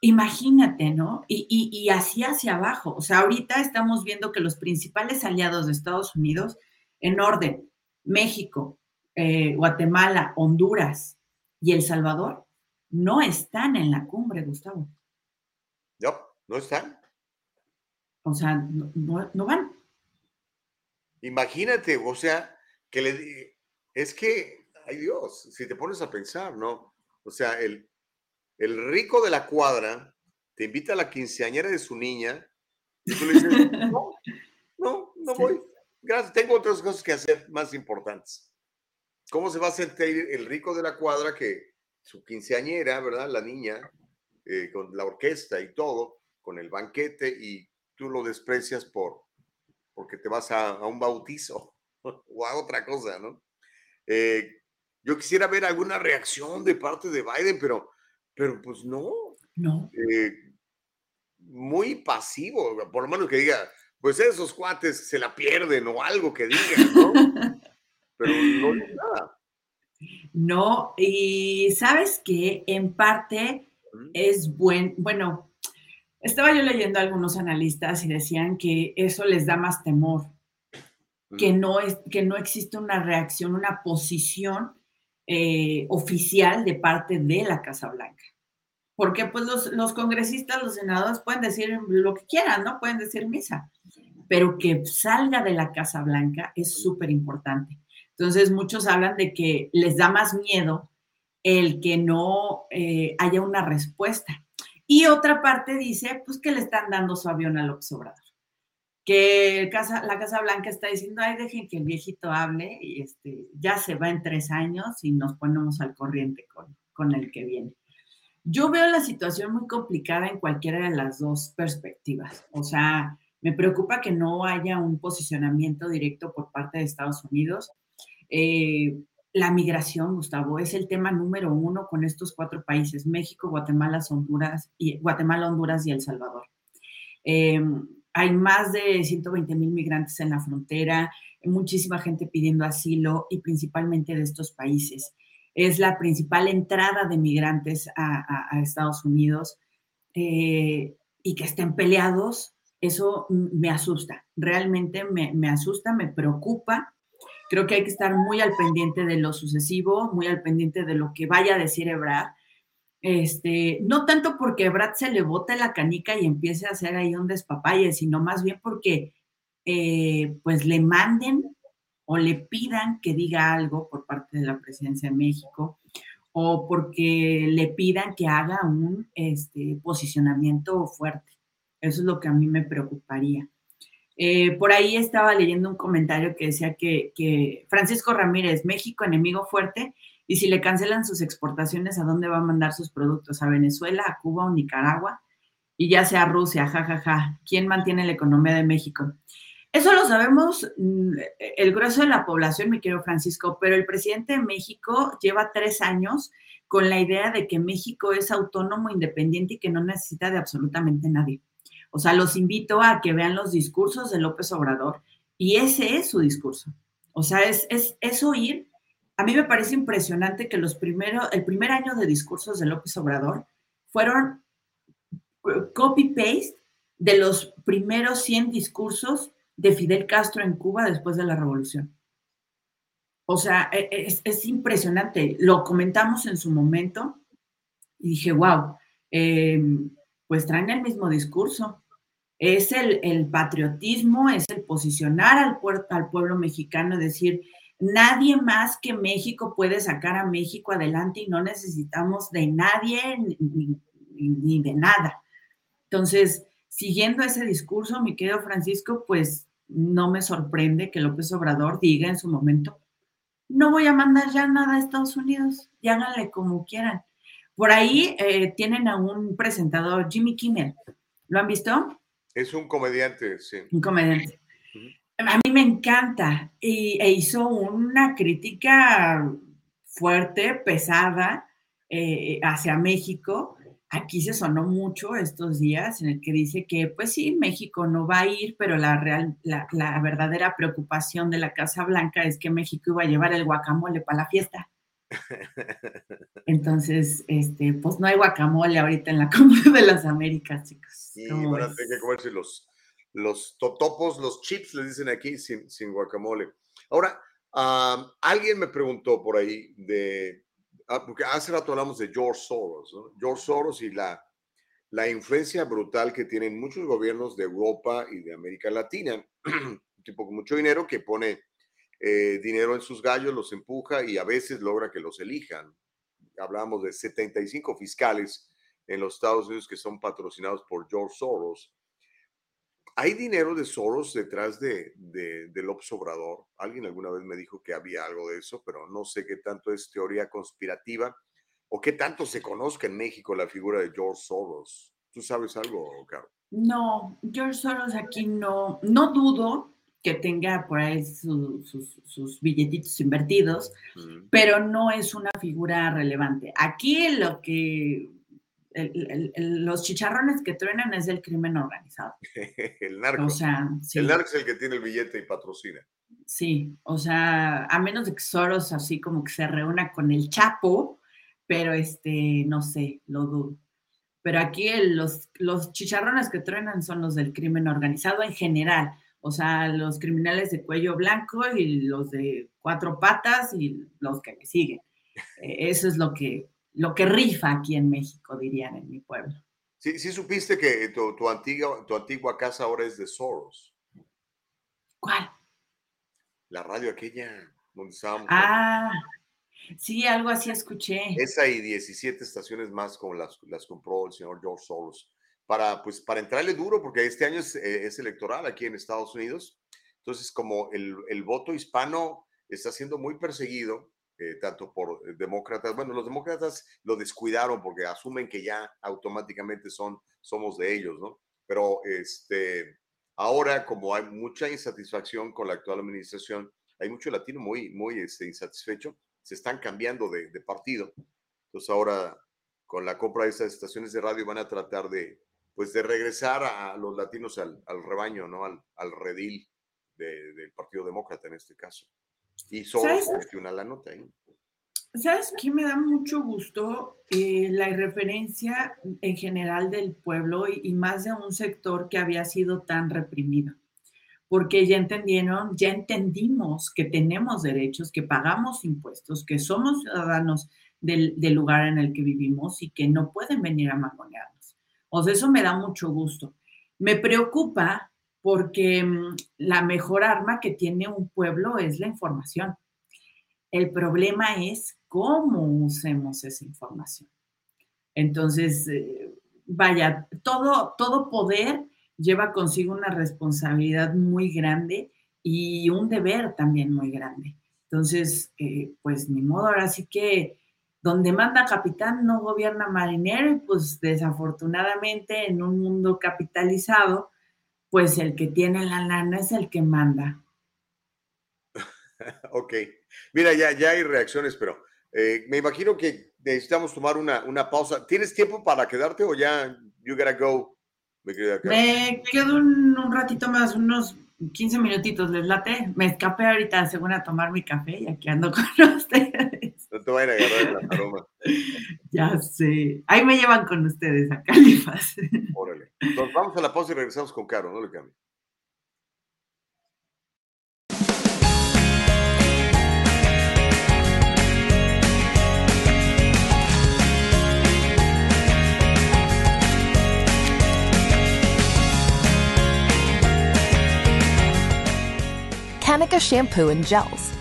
imagínate, ¿no? Y, y, así hacia abajo. O sea, ahorita estamos viendo que los principales aliados de Estados Unidos, en orden, México, eh, Guatemala, Honduras y El Salvador no están en la cumbre, Gustavo. No, no están. O sea, no, no, no van. Imagínate, o sea, que le es que, ay Dios, si te pones a pensar, ¿no? O sea, el, el rico de la cuadra te invita a la quinceañera de su niña y tú le dices, *laughs* no, no, no voy. Gracias, tengo otras cosas que hacer más importantes. ¿Cómo se va a sentir el rico de la cuadra que su quinceañera, ¿verdad? La niña, eh, con la orquesta y todo, con el banquete, y tú lo desprecias por, porque te vas a, a un bautizo *laughs* o a otra cosa, ¿no? Eh, yo quisiera ver alguna reacción de parte de Biden, pero, pero pues no. No. Eh, muy pasivo, por lo menos que diga, pues esos cuates se la pierden o algo que digan, ¿no? *laughs* pero no es nada. No, y sabes que en parte es buen, bueno, estaba yo leyendo a algunos analistas y decían que eso les da más temor, que no, es, que no existe una reacción, una posición eh, oficial de parte de la Casa Blanca. Porque pues los, los, congresistas, los senadores pueden decir lo que quieran, ¿no? Pueden decir misa, pero que salga de la Casa Blanca es súper importante. Entonces, muchos hablan de que les da más miedo el que no eh, haya una respuesta. Y otra parte dice, pues que le están dando su avión a López Obrador. Que casa, la Casa Blanca está diciendo, ay, dejen que el viejito hable y este, ya se va en tres años y nos ponemos al corriente con, con el que viene. Yo veo la situación muy complicada en cualquiera de las dos perspectivas. O sea, me preocupa que no haya un posicionamiento directo por parte de Estados Unidos. Eh, la migración, Gustavo, es el tema número uno con estos cuatro países, México, Guatemala, Honduras y, Guatemala, Honduras y El Salvador. Eh, hay más de 120 mil migrantes en la frontera, muchísima gente pidiendo asilo y principalmente de estos países. Es la principal entrada de migrantes a, Estados Unidos eh, y que estén peleados, eso me asusta, realmente me, me asusta, me preocupa Creo que hay que estar muy al pendiente de lo sucesivo, muy al pendiente de lo que vaya a decir Ebrard. Este, no tanto porque Ebrard se le bote la canica y empiece a hacer ahí un despapalle, sino más bien porque eh, pues le manden o le pidan que diga algo por parte de la presidencia de México o porque le pidan que haga un este, posicionamiento fuerte. Eso es lo que a mí me preocuparía. Eh, por ahí estaba leyendo un comentario que decía que, Francisco Ramírez, México enemigo fuerte, y si le cancelan sus exportaciones, ¿a dónde va a mandar sus productos? ¿A Venezuela, a Cuba o Nicaragua? Y ya sea Rusia, jajaja. Ja, ja. ¿Quién mantiene la economía de México? Eso lo sabemos mm, el grueso de la población, mi querido Francisco, pero el presidente de México lleva tres años con la idea de que México es autónomo, independiente y que no necesita de absolutamente nadie. O sea, los invito a que vean los discursos de López Obrador y ese es su discurso. O sea, es, es, oír. A mí me parece impresionante que los primeros, el primer año de discursos de López Obrador fueron copy-paste de los primeros 100 discursos de Fidel Castro en Cuba después de la revolución. O sea, e, e, es, es impresionante. Lo comentamos en su momento y dije, wow, eh, pues traen el mismo discurso. Es el, patriotismo, es el posicionar al, al pueblo mexicano, decir, nadie más que México puede sacar a México adelante y no necesitamos de nadie ni, de nada. Entonces, siguiendo ese discurso, mi querido Francisco, pues no me sorprende que López Obrador diga en su momento, no voy a mandar ya nada a Estados Unidos, y háganle como quieran. Por ahí eh, tienen a un presentador, Jimmy Kimmel. ¿Lo han visto? Es un comediante, sí. Un comediante. A mí me encanta y, e hizo una crítica fuerte, pesada eh, hacia México. Aquí se sonó mucho estos días en el que dice que, pues sí, México no va a ir, pero la, real, la, la verdadera preocupación de la Casa Blanca es que México iba a llevar el guacamole para la fiesta. Entonces, este, pues no hay guacamole ahorita en la *laughs* Cumbre de las Américas, chicos. Sí, van a tener que comerse los, los totopos, los chips, les dicen aquí, sin, sin guacamole. Ahora, alguien me preguntó por ahí de, ah, porque hace rato hablamos de George Soros, George Soros y la, la influencia brutal que tienen muchos gobiernos de Europa y de América Latina, *clears throat* un tipo con mucho dinero que pone eh, dinero en sus gallos, los empuja y a veces logra que los elijan. Hablamos de 75 fiscales en los Estados Unidos que son patrocinados por George Soros. ¿Hay dinero de Soros detrás de, de, del Obrador? Alguien alguna vez me dijo que había algo de eso, pero no sé qué tanto es teoría conspirativa o qué tanto se conozca en México la figura de George Soros. ¿Tú sabes algo, Caro? No, George Soros aquí no, no dudo que tenga por ahí sus, billetitos invertidos, pero no es una figura relevante. Aquí lo que los chicharrones que truenan es del crimen organizado. *laughs* el narco. El narco es el que tiene el billete y patrocina. Sí, o sea, a menos de que Soros así como que se reúna con el Chapo, pero este, no sé, lo dudo. Pero aquí los, los chicharrones que truenan son los del crimen organizado en general o sea, los criminales de cuello blanco y los de cuatro patas y los que me siguen. Eh, eso es lo que, lo que rifa aquí en México, dirían en mi pueblo. Sí, sí supiste que tu, tu, antigua, tu antigua casa ahora es de Soros. ¿Cuál? La radio aquella donde estábamos. Ah, sí, algo así escuché. Esa y 17 estaciones más como las, las compró el señor George Soros para, pues, para entrarle duro, porque este año es, eh, electoral aquí en Estados Unidos. Entonces, como el, voto hispano está siendo muy perseguido, eh, tanto por demócratas. Bueno, los demócratas lo descuidaron porque asumen que ya automáticamente son, somos de ellos, ¿no? Pero este, ahora, como hay mucha insatisfacción con la actual administración, hay mucho latino muy, muy este, insatisfecho, se están cambiando de, de partido. Entonces ahora, con la compra de estas estaciones de radio, van a tratar de, pues, de regresar a los latinos al, al rebaño, ¿no? Al, al redil de, del Partido Demócrata en este caso. Y solo funciona la nota ahí. ¿Sabes qué? Me da mucho gusto eh, la irreferencia en general del pueblo y, y, más de un sector que había sido tan reprimido. Porque ya entendieron, ya entendimos que tenemos derechos, que pagamos impuestos, que somos ciudadanos del, del lugar en el que vivimos y que no pueden venir a mangonearnos. O sea, eso me da mucho gusto. Me preocupa porque mm, la mejor arma que tiene un pueblo es la información. El problema es cómo usemos esa información. Entonces, eh, vaya, todo, todo poder lleva consigo una responsabilidad muy grande y un deber también muy grande. Entonces, eh, pues ni modo, ahora sí que donde manda capitán no gobierna marinero y pues desafortunadamente en un mundo capitalizado, pues el que tiene la lana es el que manda. *laughs* ok. Mira, ya, ya hay reacciones, pero eh, me imagino que necesitamos tomar una, una, pausa. ¿Tienes tiempo para quedarte o ya you gotta go? Me, me quedo un, un, ratito más, unos 15 minutitos, les late. Me escapé ahorita según a tomar mi café y aquí ando con *laughs* ustedes. No te vayan a agarrar la aroma. *laughs* ya sé. Ahí me llevan con ustedes a Califas. Órale. Entonces vamos a la pausa y regresamos con Caro, no le cambie. Kanika shampoo and gels,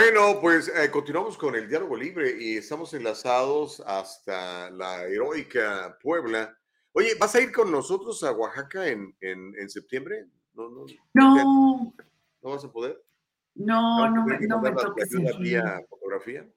Bueno, pues eh, continuamos con el diálogo libre y estamos enlazados hasta la heroica Puebla. Oye, ¿vas a ir con nosotros a Oaxaca en, en, en septiembre? No, no, no. ¿No vas a poder? No, no, me, no me toques el fin. fotografía?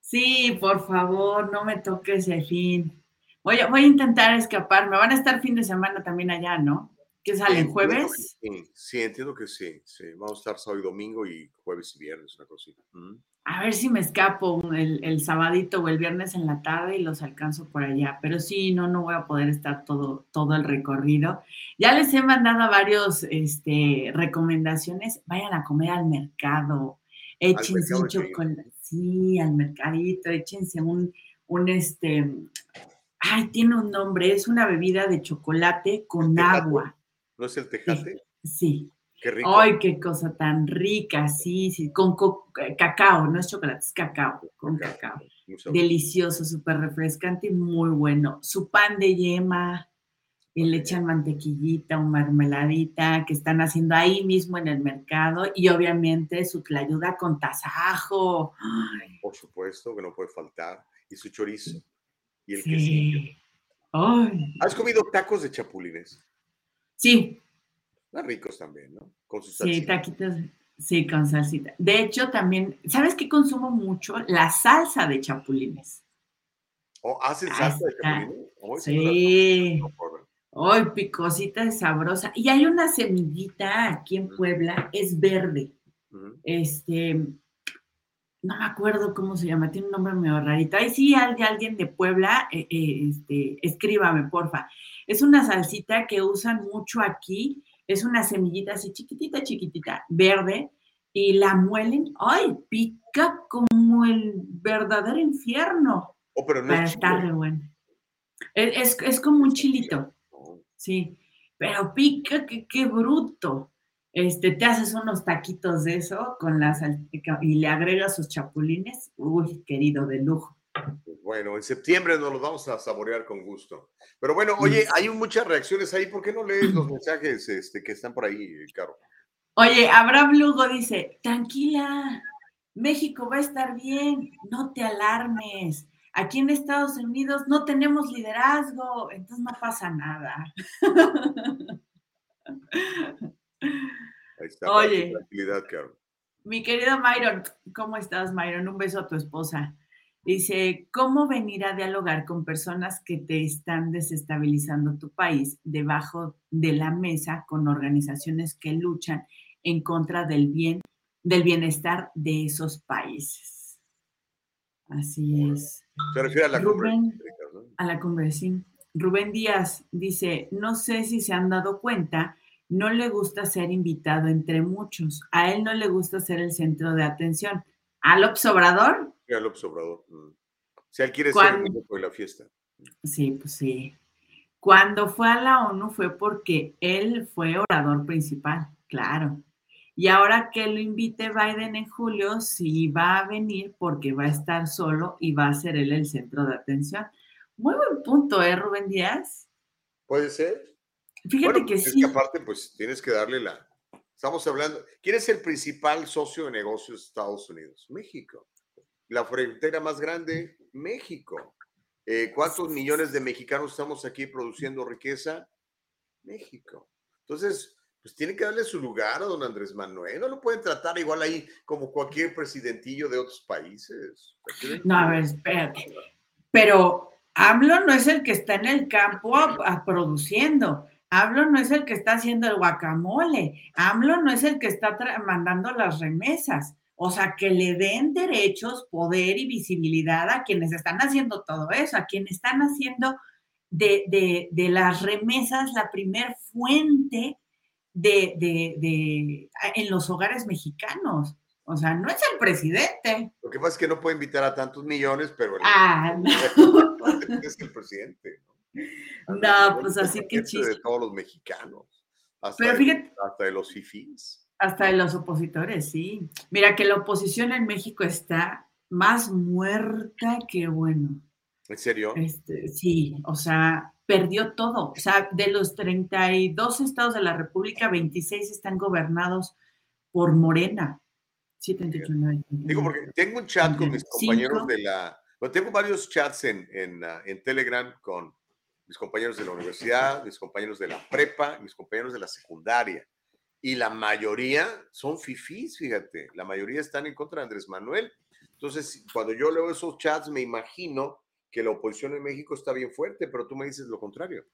Sí, por favor, no me toques el fin. Voy a, voy a intentar escapar. Me van a estar fin de semana también allá, ¿no? ¿Qué sale? ¿Jueves? Sí, sí, entiendo que sí, sí. Vamos a estar sábado y domingo y jueves y viernes, una cosita. Mm. A ver si me escapo el, el sabadito o el viernes en la tarde y los alcanzo por allá. Pero sí, no, no voy a poder estar todo, todo el recorrido. Ya les he mandado varios este, recomendaciones. Vayan a comer al mercado. Échense un chocolate. Sí, al mercadito. Échense un, un este, ay, tiene un nombre, es una bebida de chocolate con agua. ¿No es el tejate? Sí. Qué rico. Ay, qué cosa tan rica, sí, sí, con cacao, no es chocolate, es cacao, con cacao. cacao. Delicioso, súper refrescante y muy bueno. Su pan de yema, y le echan mantequillita o mermeladita que están haciendo ahí mismo en el mercado y obviamente su tlayuda con tasajo. Ay. Por supuesto, que no puede faltar. Y su chorizo y el sí. quesillo. Ay. ¿Has comido tacos de chapulines? Sí. Están ricos también, ¿no? Con sus Sí, taquitos. Sí, con salsita. De hecho, también, ¿sabes qué consumo mucho? La salsa de chapulines. ¿O hacen salsa de chapulines? Oh, sí. Ay, picosita es sabrosa. Y hay una semillita aquí en Puebla, es verde. Uh -huh. Este, no me acuerdo cómo se llama, tiene un nombre medio rarito. Ahí sí, alguien de Puebla, eh, eh, este, escríbame, porfa. Es una salsita que usan mucho aquí es una semillita así chiquitita, chiquitita, verde, y la muelen, ¡ay! Pica como el verdadero infierno. Oh, pero no Pero es está chile. re bueno. Es, es- es como un chilito, sí, pero pica, que qué bruto. Este, te haces unos taquitos de eso con la sal- y le agregas sus chapulines, uy, querido, de lujo. Pues Bueno, en septiembre nos los vamos a saborear con gusto. Pero bueno, oye, hay muchas reacciones ahí. ¿Por qué no lees los *clears throat* mensajes este, que están por ahí, Caro? Oye, Abraham Lugo dice, tranquila, México va a estar bien, no te alarmes. Aquí en Estados Unidos no tenemos liderazgo, entonces no pasa nada. Ahí está. Oye. Tranquilidad, Caro. Mi querido Myron, ¿cómo estás, Myron? Un beso a tu esposa. Dice, ¿cómo venir a dialogar con personas que te están desestabilizando tu país debajo de la mesa con organizaciones que luchan en contra del bien, del bienestar de esos países? Así es. Se refiere a la cumbre. Rubén, a la cumbre, sí. Rubén Díaz dice, no sé si se han dado cuenta, no le gusta ser invitado entre muchos. A él no le gusta ser el centro de atención. ¿A López Obrador? Mira, López Obrador. mm. Si él quiere ser el de la fiesta. Sí, pues sí. Cuando fue a la ONU fue porque él fue orador principal, claro. Y ahora que lo invite Biden en julio, sí va a venir porque va a estar solo y va a ser él el centro de atención. Muy buen punto, ¿eh, Rubén Díaz? ¿Puede ser? Fíjate Bueno, que es sí. que aparte, pues tienes que darle la. Estamos hablando. ¿Quién es el principal socio de negocios de Estados Unidos? México. La frontera más grande, México. Eh, ¿Cuántos millones de mexicanos estamos aquí produciendo riqueza? México. Entonces, pues tiene que darle su lugar a don Andrés Manuel. No lo pueden tratar igual ahí como cualquier presidentillo de otros países. No, a ver, espérate. Pero AMLO no es el que está en el campo a- a produciendo. AMLO no es el que está haciendo el guacamole. AMLO no es el que está mandando las remesas. O sea, que le den derechos, poder y visibilidad a quienes están haciendo todo eso, a quienes están haciendo de, de- de las remesas la primer fuente de, de- de- en los hogares mexicanos. O sea, no es el presidente. Lo que pasa es que no puede invitar a tantos millones, pero el- Ah, es el presidente. No, *laughs* pues así que Este de chiste. todos los mexicanos. Hasta Pero de- fíjate- hasta de los fifís. Hasta de los opositores, sí. Mira que la oposición en México está más muerta que bueno. ¿En serio? Este, sí, o sea, perdió todo. O sea, de los 32 estados de la República, 26 están gobernados por Morena. Sí, 38, nueve, Digo, porque tengo un chat con mis compañeros Cinco. de la. Bueno, tengo varios chats en, en, ah, en Telegram con mis compañeros de la universidad, mis compañeros de la prepa, mis compañeros de la secundaria. Y la mayoría son fifís, fíjate. La mayoría están en contra de Andrés Manuel. Entonces, cuando yo leo esos chats, me imagino que la oposición en México está bien fuerte, pero tú me dices lo contrario.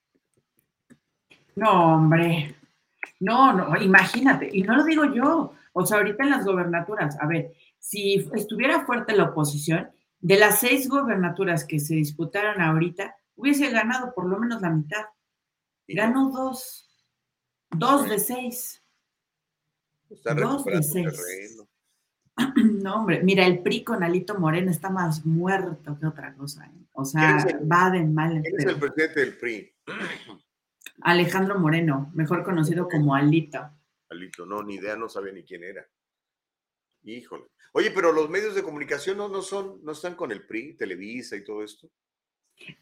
No, hombre. No, no, imagínate. Y no lo digo yo. O sea, ahorita en las gobernaturas, a ver, si estuviera fuerte la oposición, de las seis gobernaturas que se disputaron ahorita, hubiese ganado por lo menos la mitad. Ganó dos. Dos de seis. Está recuperando seis. terreno. *clears throat* No, hombre, mira, el PRI con Alito Moreno está más muerto que otra cosa. ¿eh? O sea, ¿Quién es el- va de mal en ¿Quién es el presidente del PRI? *clears throat* Alejandro Moreno, mejor conocido como Alito. Alito, no, ni idea, no sabía ni quién era. Híjole. Oye, pero los medios de comunicación no, no son, no están con el PRI, Televisa y todo esto.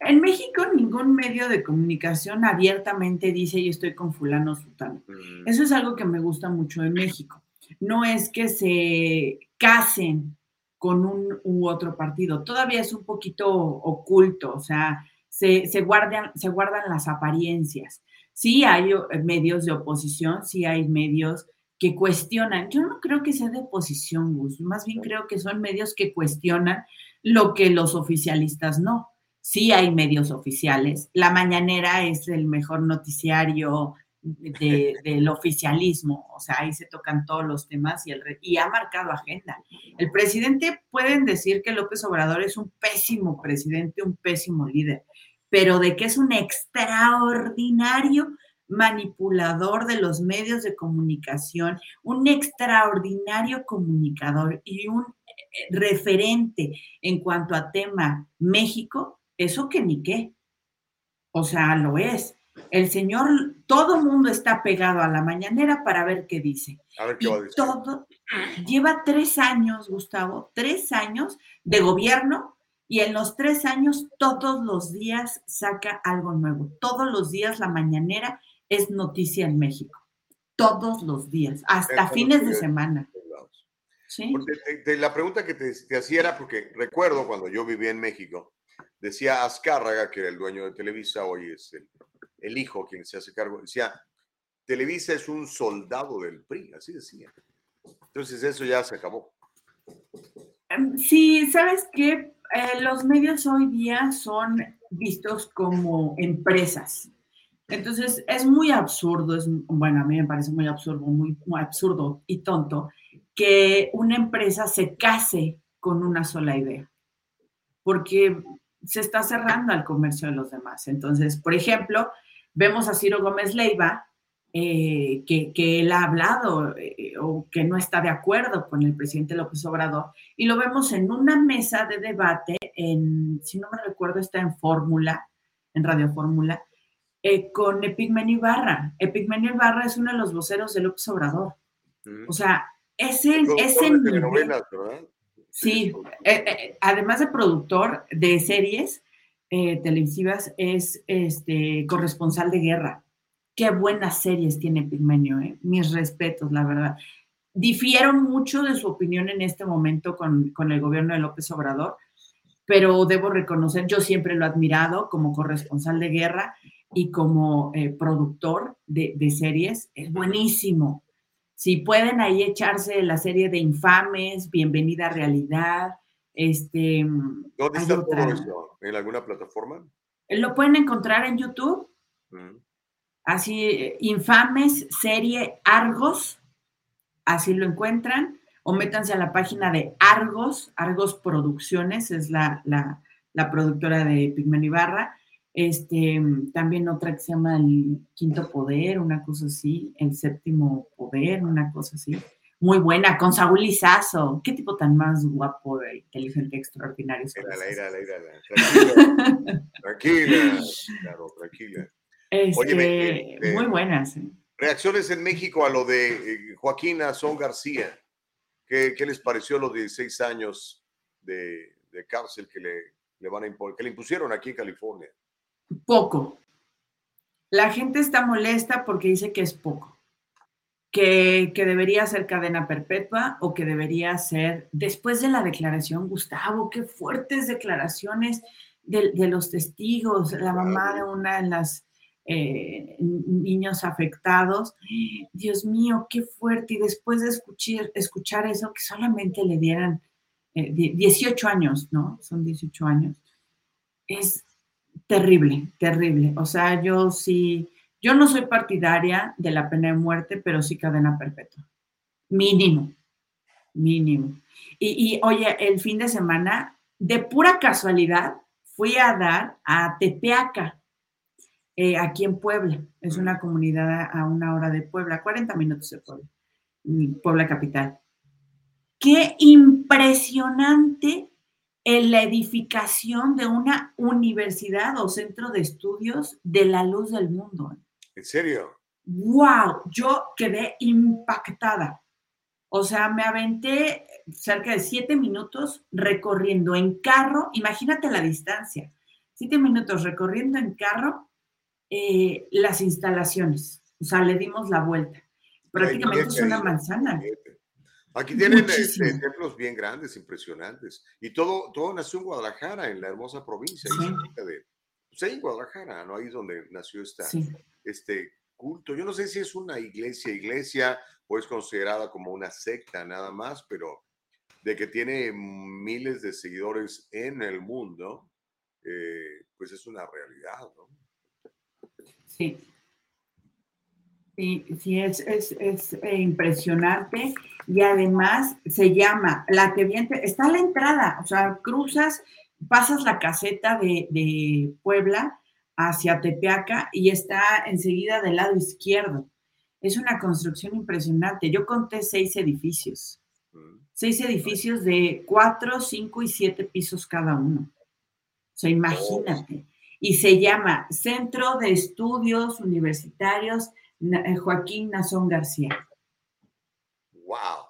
En México ningún medio de comunicación abiertamente dice yo estoy con fulano sutano. Mm, Eso es algo que me gusta mucho en México. No es que se casen con un u otro partido. Todavía es un poquito oculto, o sea, se, se guardan, se guardan las apariencias. Sí hay o- medios de oposición, sí hay medios que cuestionan. Yo no creo que sea de oposición, Gus. Más bien creo que son medios que cuestionan lo que los oficialistas no. Sí hay medios oficiales. La mañanera es el mejor noticiario de- *laughs* del oficialismo, o sea, ahí se tocan todos los temas y, el, y ha marcado agenda. El presidente, pueden decir que López Obrador es un pésimo presidente, un pésimo líder, pero de que es un extraordinario, manipulador de los medios de comunicación, un extraordinario comunicador y un eh, referente en cuanto a tema México, eso que ni qué. O sea, lo es. El señor, todo mundo está pegado a la mañanera para ver qué dice. A ver qué va a decir. Todo, lleva tres años, Gustavo, tres años de gobierno y en los tres años todos los días saca algo nuevo. Todos los días la mañanera es noticia en México. Todos los días, hasta fines de tiene- semana. Sí. Porque te- te- la pregunta que te, te hacía era porque recuerdo cuando yo vivía en México, decía Azcárraga, que era el dueño de Televisa, hoy es el, el hijo quien se hace cargo, decía, Televisa es un soldado del PRI, así decía. Entonces eso ya se acabó. Em, Sí, sabes que los medios hoy día son vistos como empresas. Entonces es muy absurdo, es, bueno, a mí me parece muy absurdo, muy absurdo y tonto que una empresa se case con una sola idea, porque se está cerrando al comercio de los demás. Entonces, por ejemplo, vemos a Ciro Gómez Leiva, eh, que, que él ha hablado eh, o que no está de acuerdo con el presidente López Obrador, y lo vemos en una mesa de debate, en, si no me recuerdo, está en Fórmula, en Radio Fórmula, eh, con Epigmenio Ibarra. Epigmenio Ibarra es uno de los voceros de López Obrador. O sea, ese, ese nivel-. Sí, eh, eh, además de productor de series eh, televisivas, es este corresponsal de guerra. Qué buenas series tiene Pigmenio, ¿eh? mis respetos, la verdad. Difieron mucho de su opinión en este momento con, con el gobierno de López Obrador, pero debo reconocer, yo siempre lo he admirado como corresponsal de guerra y como productor de, de series, es buenísimo. Si pueden ahí echarse la serie de Infames, Bienvenida a Realidad, este, ¿Dónde hay está otra. todo eso? ¿En alguna plataforma? lo pueden encontrar en YouTube, Mm. así, eh, Infames, serie Argos, así lo encuentran, o métanse a la página de Argos, Argos Producciones, es la, la, la productora de Pigmen Ibarra, este, también otra que se llama El Quinto Poder, una cosa así, El Séptimo Poder, una cosa así. Muy buena, con Saúl Lizazo. Qué tipo tan más guapo, e inteligente, extraordinario. Lizazo. mírala, mírala. Tranquila, *laughs* tranquila, claro, tranquila. Este, Óyeme, este, muy buenas. ¿eh? Reacciones en México a lo de eh, Joaquín Azón García. ¿Qué, qué les pareció los 16 años de, de cárcel que le, le van a imponer, que le impusieron aquí en California? Poco. La gente está molesta porque dice que es poco. Que, que debería ser cadena perpetua o que debería ser, después de la declaración, Gustavo, qué fuertes declaraciones de, de los testigos, la mamá de una de las eh, niños afectados. Dios mío, qué fuerte. Y después de escuchar, escuchar eso, que solamente le dieran eh, die- 18 años, ¿no? Son 18 años. Es terrible, terrible. O sea, yo sí, yo no soy partidaria de la pena de muerte, pero sí cadena perpetua. Mínimo, mínimo. Y, y, oye, el fin de semana, de pura casualidad, fui a dar a Tepeaca, eh, aquí en Puebla. Es una comunidad a, una hora de Puebla, 40 minutos de Puebla, mm, Puebla capital. Qué impresionante en la edificación de una universidad o centro de estudios de la luz del mundo. ¿En serio? ¡Wow! Yo quedé impactada. O sea, me aventé cerca de siete minutos recorriendo en carro, imagínate la distancia, siete minutos recorriendo en carro eh, las instalaciones. O sea, le dimos la vuelta. Prácticamente es una manzana. Aquí tienen Muchísimo. este, templos bien grandes, impresionantes. Y todo, todo nació en Guadalajara, en la hermosa provincia. cerquita de, pues ahí en Guadalajara, ¿no? Ahí es donde nació esta, Sí. este culto. Yo no sé si es una iglesia, iglesia, o es considerada como una secta nada más, pero de que tiene miles de seguidores en el mundo, eh, pues es una realidad, ¿no? Sí. Sí, sí, es, es, es, eh, impresionante y además se llama La que viente, está a la entrada, o sea, cruzas, pasas la caseta de, de Puebla hacia Tepeaca y está enseguida del lado izquierdo. Es una construcción impresionante. Yo conté seis edificios. Seis edificios de cuatro, cinco y siete pisos cada uno. O sea, imagínate. Y se llama Centro de Estudios Universitarios Joaquín Nazón García. ¡Wow!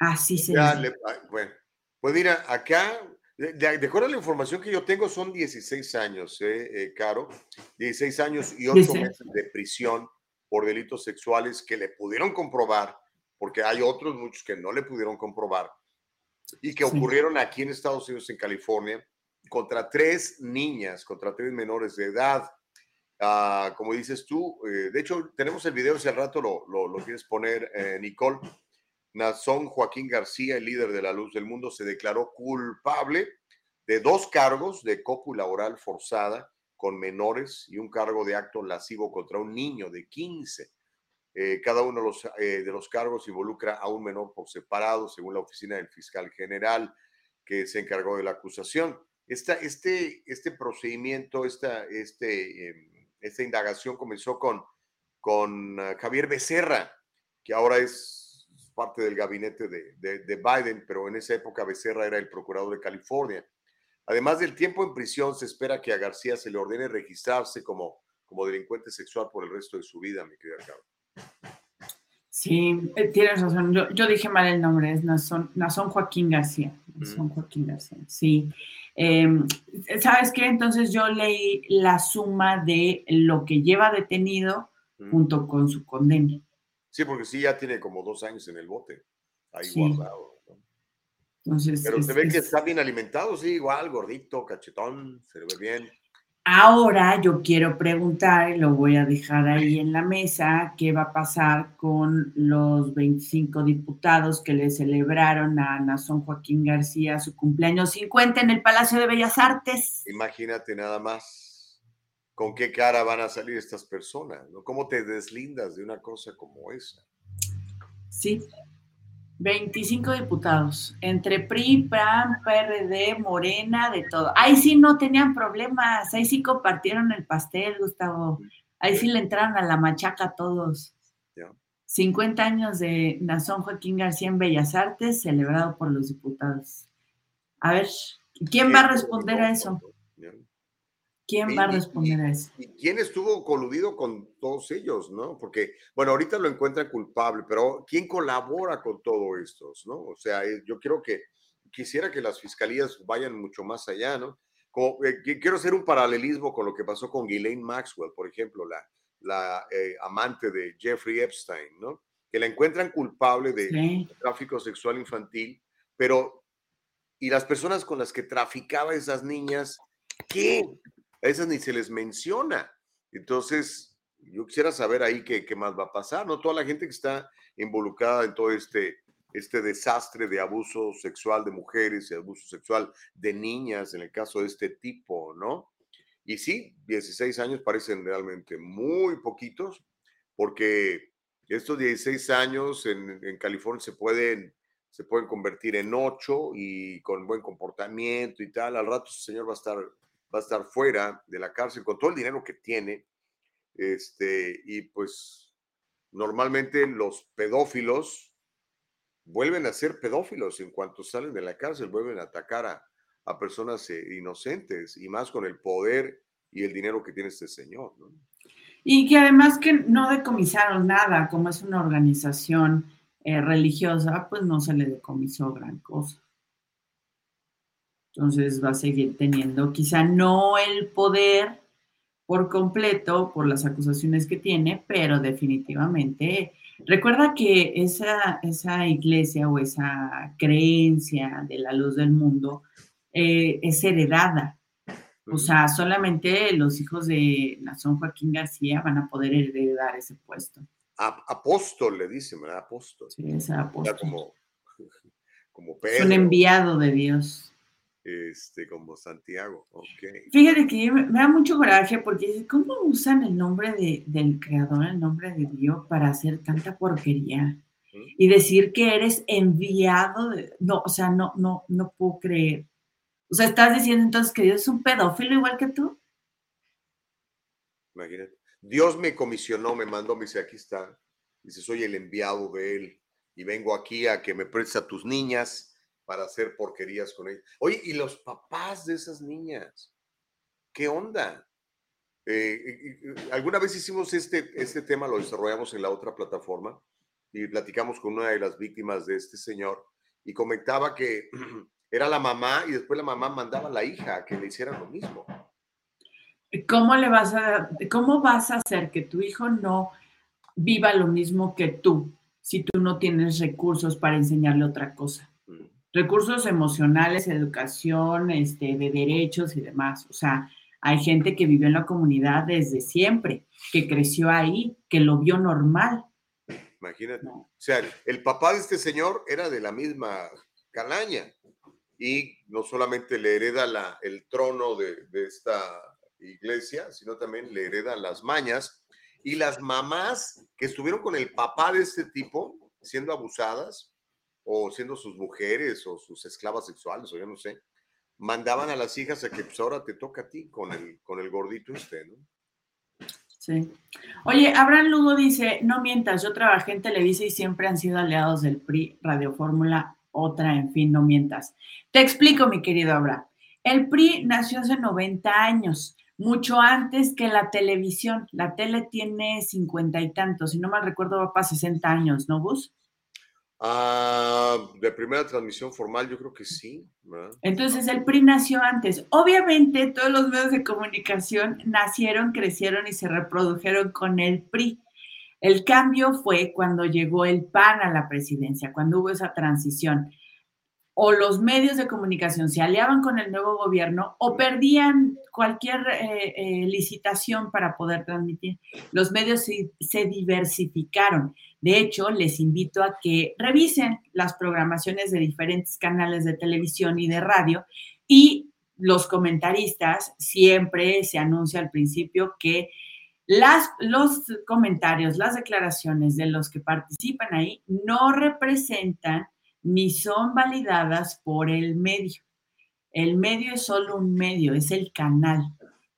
Así se Ya llama. le- ah, bueno, pues mira, acá, de, de- acuerdo a la información que yo tengo, son 16 años, eh, eh, Caro, 16 años y 8 Dice- meses de prisión por delitos sexuales que le pudieron comprobar, porque hay otros muchos que no le pudieron comprobar, y que Sí. ocurrieron aquí en Estados Unidos, en California, contra tres niñas, contra tres menores de edad. Ah, como dices tú, eh, de hecho, tenemos el video, si al rato lo, lo, lo quieres poner, eh, Nicole. Nazón Joaquín García, el líder de la luz del mundo, se declaró culpable de dos cargos de cópula oral forzada con menores y un cargo de acto lascivo contra un niño de 15. Eh, cada uno de los, eh, de los cargos involucra a un menor por separado, según la oficina del fiscal general que se encargó de la acusación. Esta, este, este procedimiento, esta, este, em, esta indagación comenzó con, con ah, Javier Becerra, que ahora es parte del gabinete de, de- de Biden, pero en esa época Becerra era el procurador de California. Además del tiempo en prisión, se espera que a García se le ordene registrarse como, como delincuente sexual por el resto de su vida, mi querida Caro. Sí, eh, tienes razón. Yo, yo dije mal el nombre, es Nazón, Nazón Joaquín García. Nazón Joaquín García, sí. Em, ¿Sabes qué? Entonces yo leí la suma de lo que lleva detenido junto con su condena. Sí, porque sí, ya tiene como dos años en el bote, ahí Sí. guardado. ¿no? Entonces, Pero se ve que es- está bien alimentado, sí, igual, gordito, cachetón, se le ve bien. Ahora yo quiero preguntar, y lo voy a dejar ahí en la mesa, qué va a pasar con los 25 diputados que le celebraron a Nazón Joaquín García su cumpleaños 50 en el Palacio de Bellas Artes. Imagínate nada más con qué cara van a salir estas personas, ¿no? ¿Cómo te deslindas de una cosa como esa? Sí, 25 diputados, entre PRI, PRAN, PRD, Morena, de todo. Ahí sí no tenían problemas, ahí sí compartieron el pastel, Gustavo. Ahí sí le entraron a la machaca a todos. Ya. 50 años de Nazón Joaquín García en Bellas Artes, celebrado por los diputados. A ver, ¿quién va a responder a eso? ¿Quién va a responder a eso? ¿Y quién estuvo coludido con todos ellos, no? Porque, bueno, ahorita lo encuentran culpable, pero ¿quién colabora con todo esto, no? O sea, eh, yo quiero que, quisiera que las fiscalías vayan mucho más allá, ¿no? Como, eh, qui- quiero hacer un paralelismo con lo que pasó con Ghislaine Maxwell, por ejemplo, la, la eh, amante de Jeffrey Epstein, ¿no? Que la encuentran culpable de Sí. tráfico sexual infantil, pero y las personas con las que traficaba esas niñas, ¿qué? A esas ni se les menciona. Entonces, yo quisiera saber ahí qué, qué más va a pasar, ¿no? Toda la gente que está involucrada en todo este, este desastre de abuso sexual de mujeres y abuso sexual de niñas, en el caso de este tipo, ¿no? Y sí, 16 años parecen realmente muy poquitos, porque estos 16 años en, en California se pueden, se pueden convertir en 8 y con buen comportamiento y tal. Al rato ese señor va a estar, va a estar fuera de la cárcel con todo el dinero que tiene. Este, y pues normalmente los pedófilos vuelven a ser pedófilos en cuanto salen de la cárcel, vuelven a atacar a, a personas eh, inocentes y más con el poder y el dinero que tiene este señor. ¿no? Y que además que no decomisaron nada, como es una organización eh, religiosa, pues no se le decomisó gran cosa. Entonces va a seguir teniendo quizá no el poder por completo por las acusaciones que tiene, pero definitivamente recuerda que esa, esa iglesia o esa creencia de la luz del mundo eh, es heredada. O sea, solamente los hijos de Nazón Joaquín García van a poder heredar ese puesto. Apóstol le dicen, ¿verdad? Apóstol. Sí, es O sea, apóstol. como, *laughs* como Es Pedro, un enviado de Dios. Este, como Santiago. Ok. Fíjate que me, me da mucho coraje porque ¿cómo usan el nombre de- del creador, el nombre de Dios para hacer tanta porquería? Y decir que eres enviado de... No, o sea, no, no, no puedo creer. O sea, estás diciendo entonces que Dios es un pedófilo igual que tú. Imagínate. Dios me comisionó, me mandó, me dice, aquí está. Dice, soy el enviado de él y vengo aquí a que me prestes a tus niñas para hacer porquerías con ellas. Oye, ¿y los papás de esas niñas? ¿Qué onda? Eh, alguna vez hicimos este, este tema, lo desarrollamos en la otra plataforma y platicamos con una de las víctimas de este señor y comentaba que *clears throat* era la mamá y después la mamá mandaba a la hija a que le hiciera lo mismo. ¿Cómo le vas a, cómo vas a hacer que tu hijo no viva lo mismo que tú si tú no tienes recursos para enseñarle otra cosa? Recursos emocionales, educación, este, de derechos y demás. O sea, hay gente que vivió en la comunidad desde siempre, que creció ahí, que lo vio normal. Imagínate. O sea, el papá de este señor era de la misma calaña y no solamente le hereda la, el trono de, de esta iglesia, sino también le heredan las mañas. Y las mamás que estuvieron con el papá de este tipo, siendo abusadas, o siendo sus mujeres o sus esclavas sexuales, o yo no sé, mandaban a las hijas a que pues ahora te toca a ti con el, con el gordito este, ¿no? Sí. Oye, Abraham Lugo dice, no mientas, yo trabajé en Televisa y siempre han sido aliados del PRI, Radio Fórmula, otra, en fin, no mientas. Te explico, mi querido Abraham. El PRI nació hace 90 años mucho antes que la televisión. La tele tiene cincuenta y tantos, si no mal recuerdo, va para 60 años, ¿no, Gus? Ah, de primera transmisión formal, yo creo que sí. Entonces, el PRI nació antes. Obviamente, todos los medios de comunicación nacieron, crecieron y se reprodujeron con el PRI. El cambio fue cuando llegó el PAN a la presidencia, cuando hubo esa transición o los medios de comunicación se aliaban con el nuevo gobierno o perdían cualquier eh, eh, licitación para poder transmitir. Los medios se, diversificaron. De hecho, les invito a que revisen las programaciones de diferentes canales de televisión y de radio y los comentaristas siempre se anuncia al principio que las, los comentarios, las declaraciones de los que participan ahí no representan ni son validadas por el medio. El medio es solo un medio, es el canal,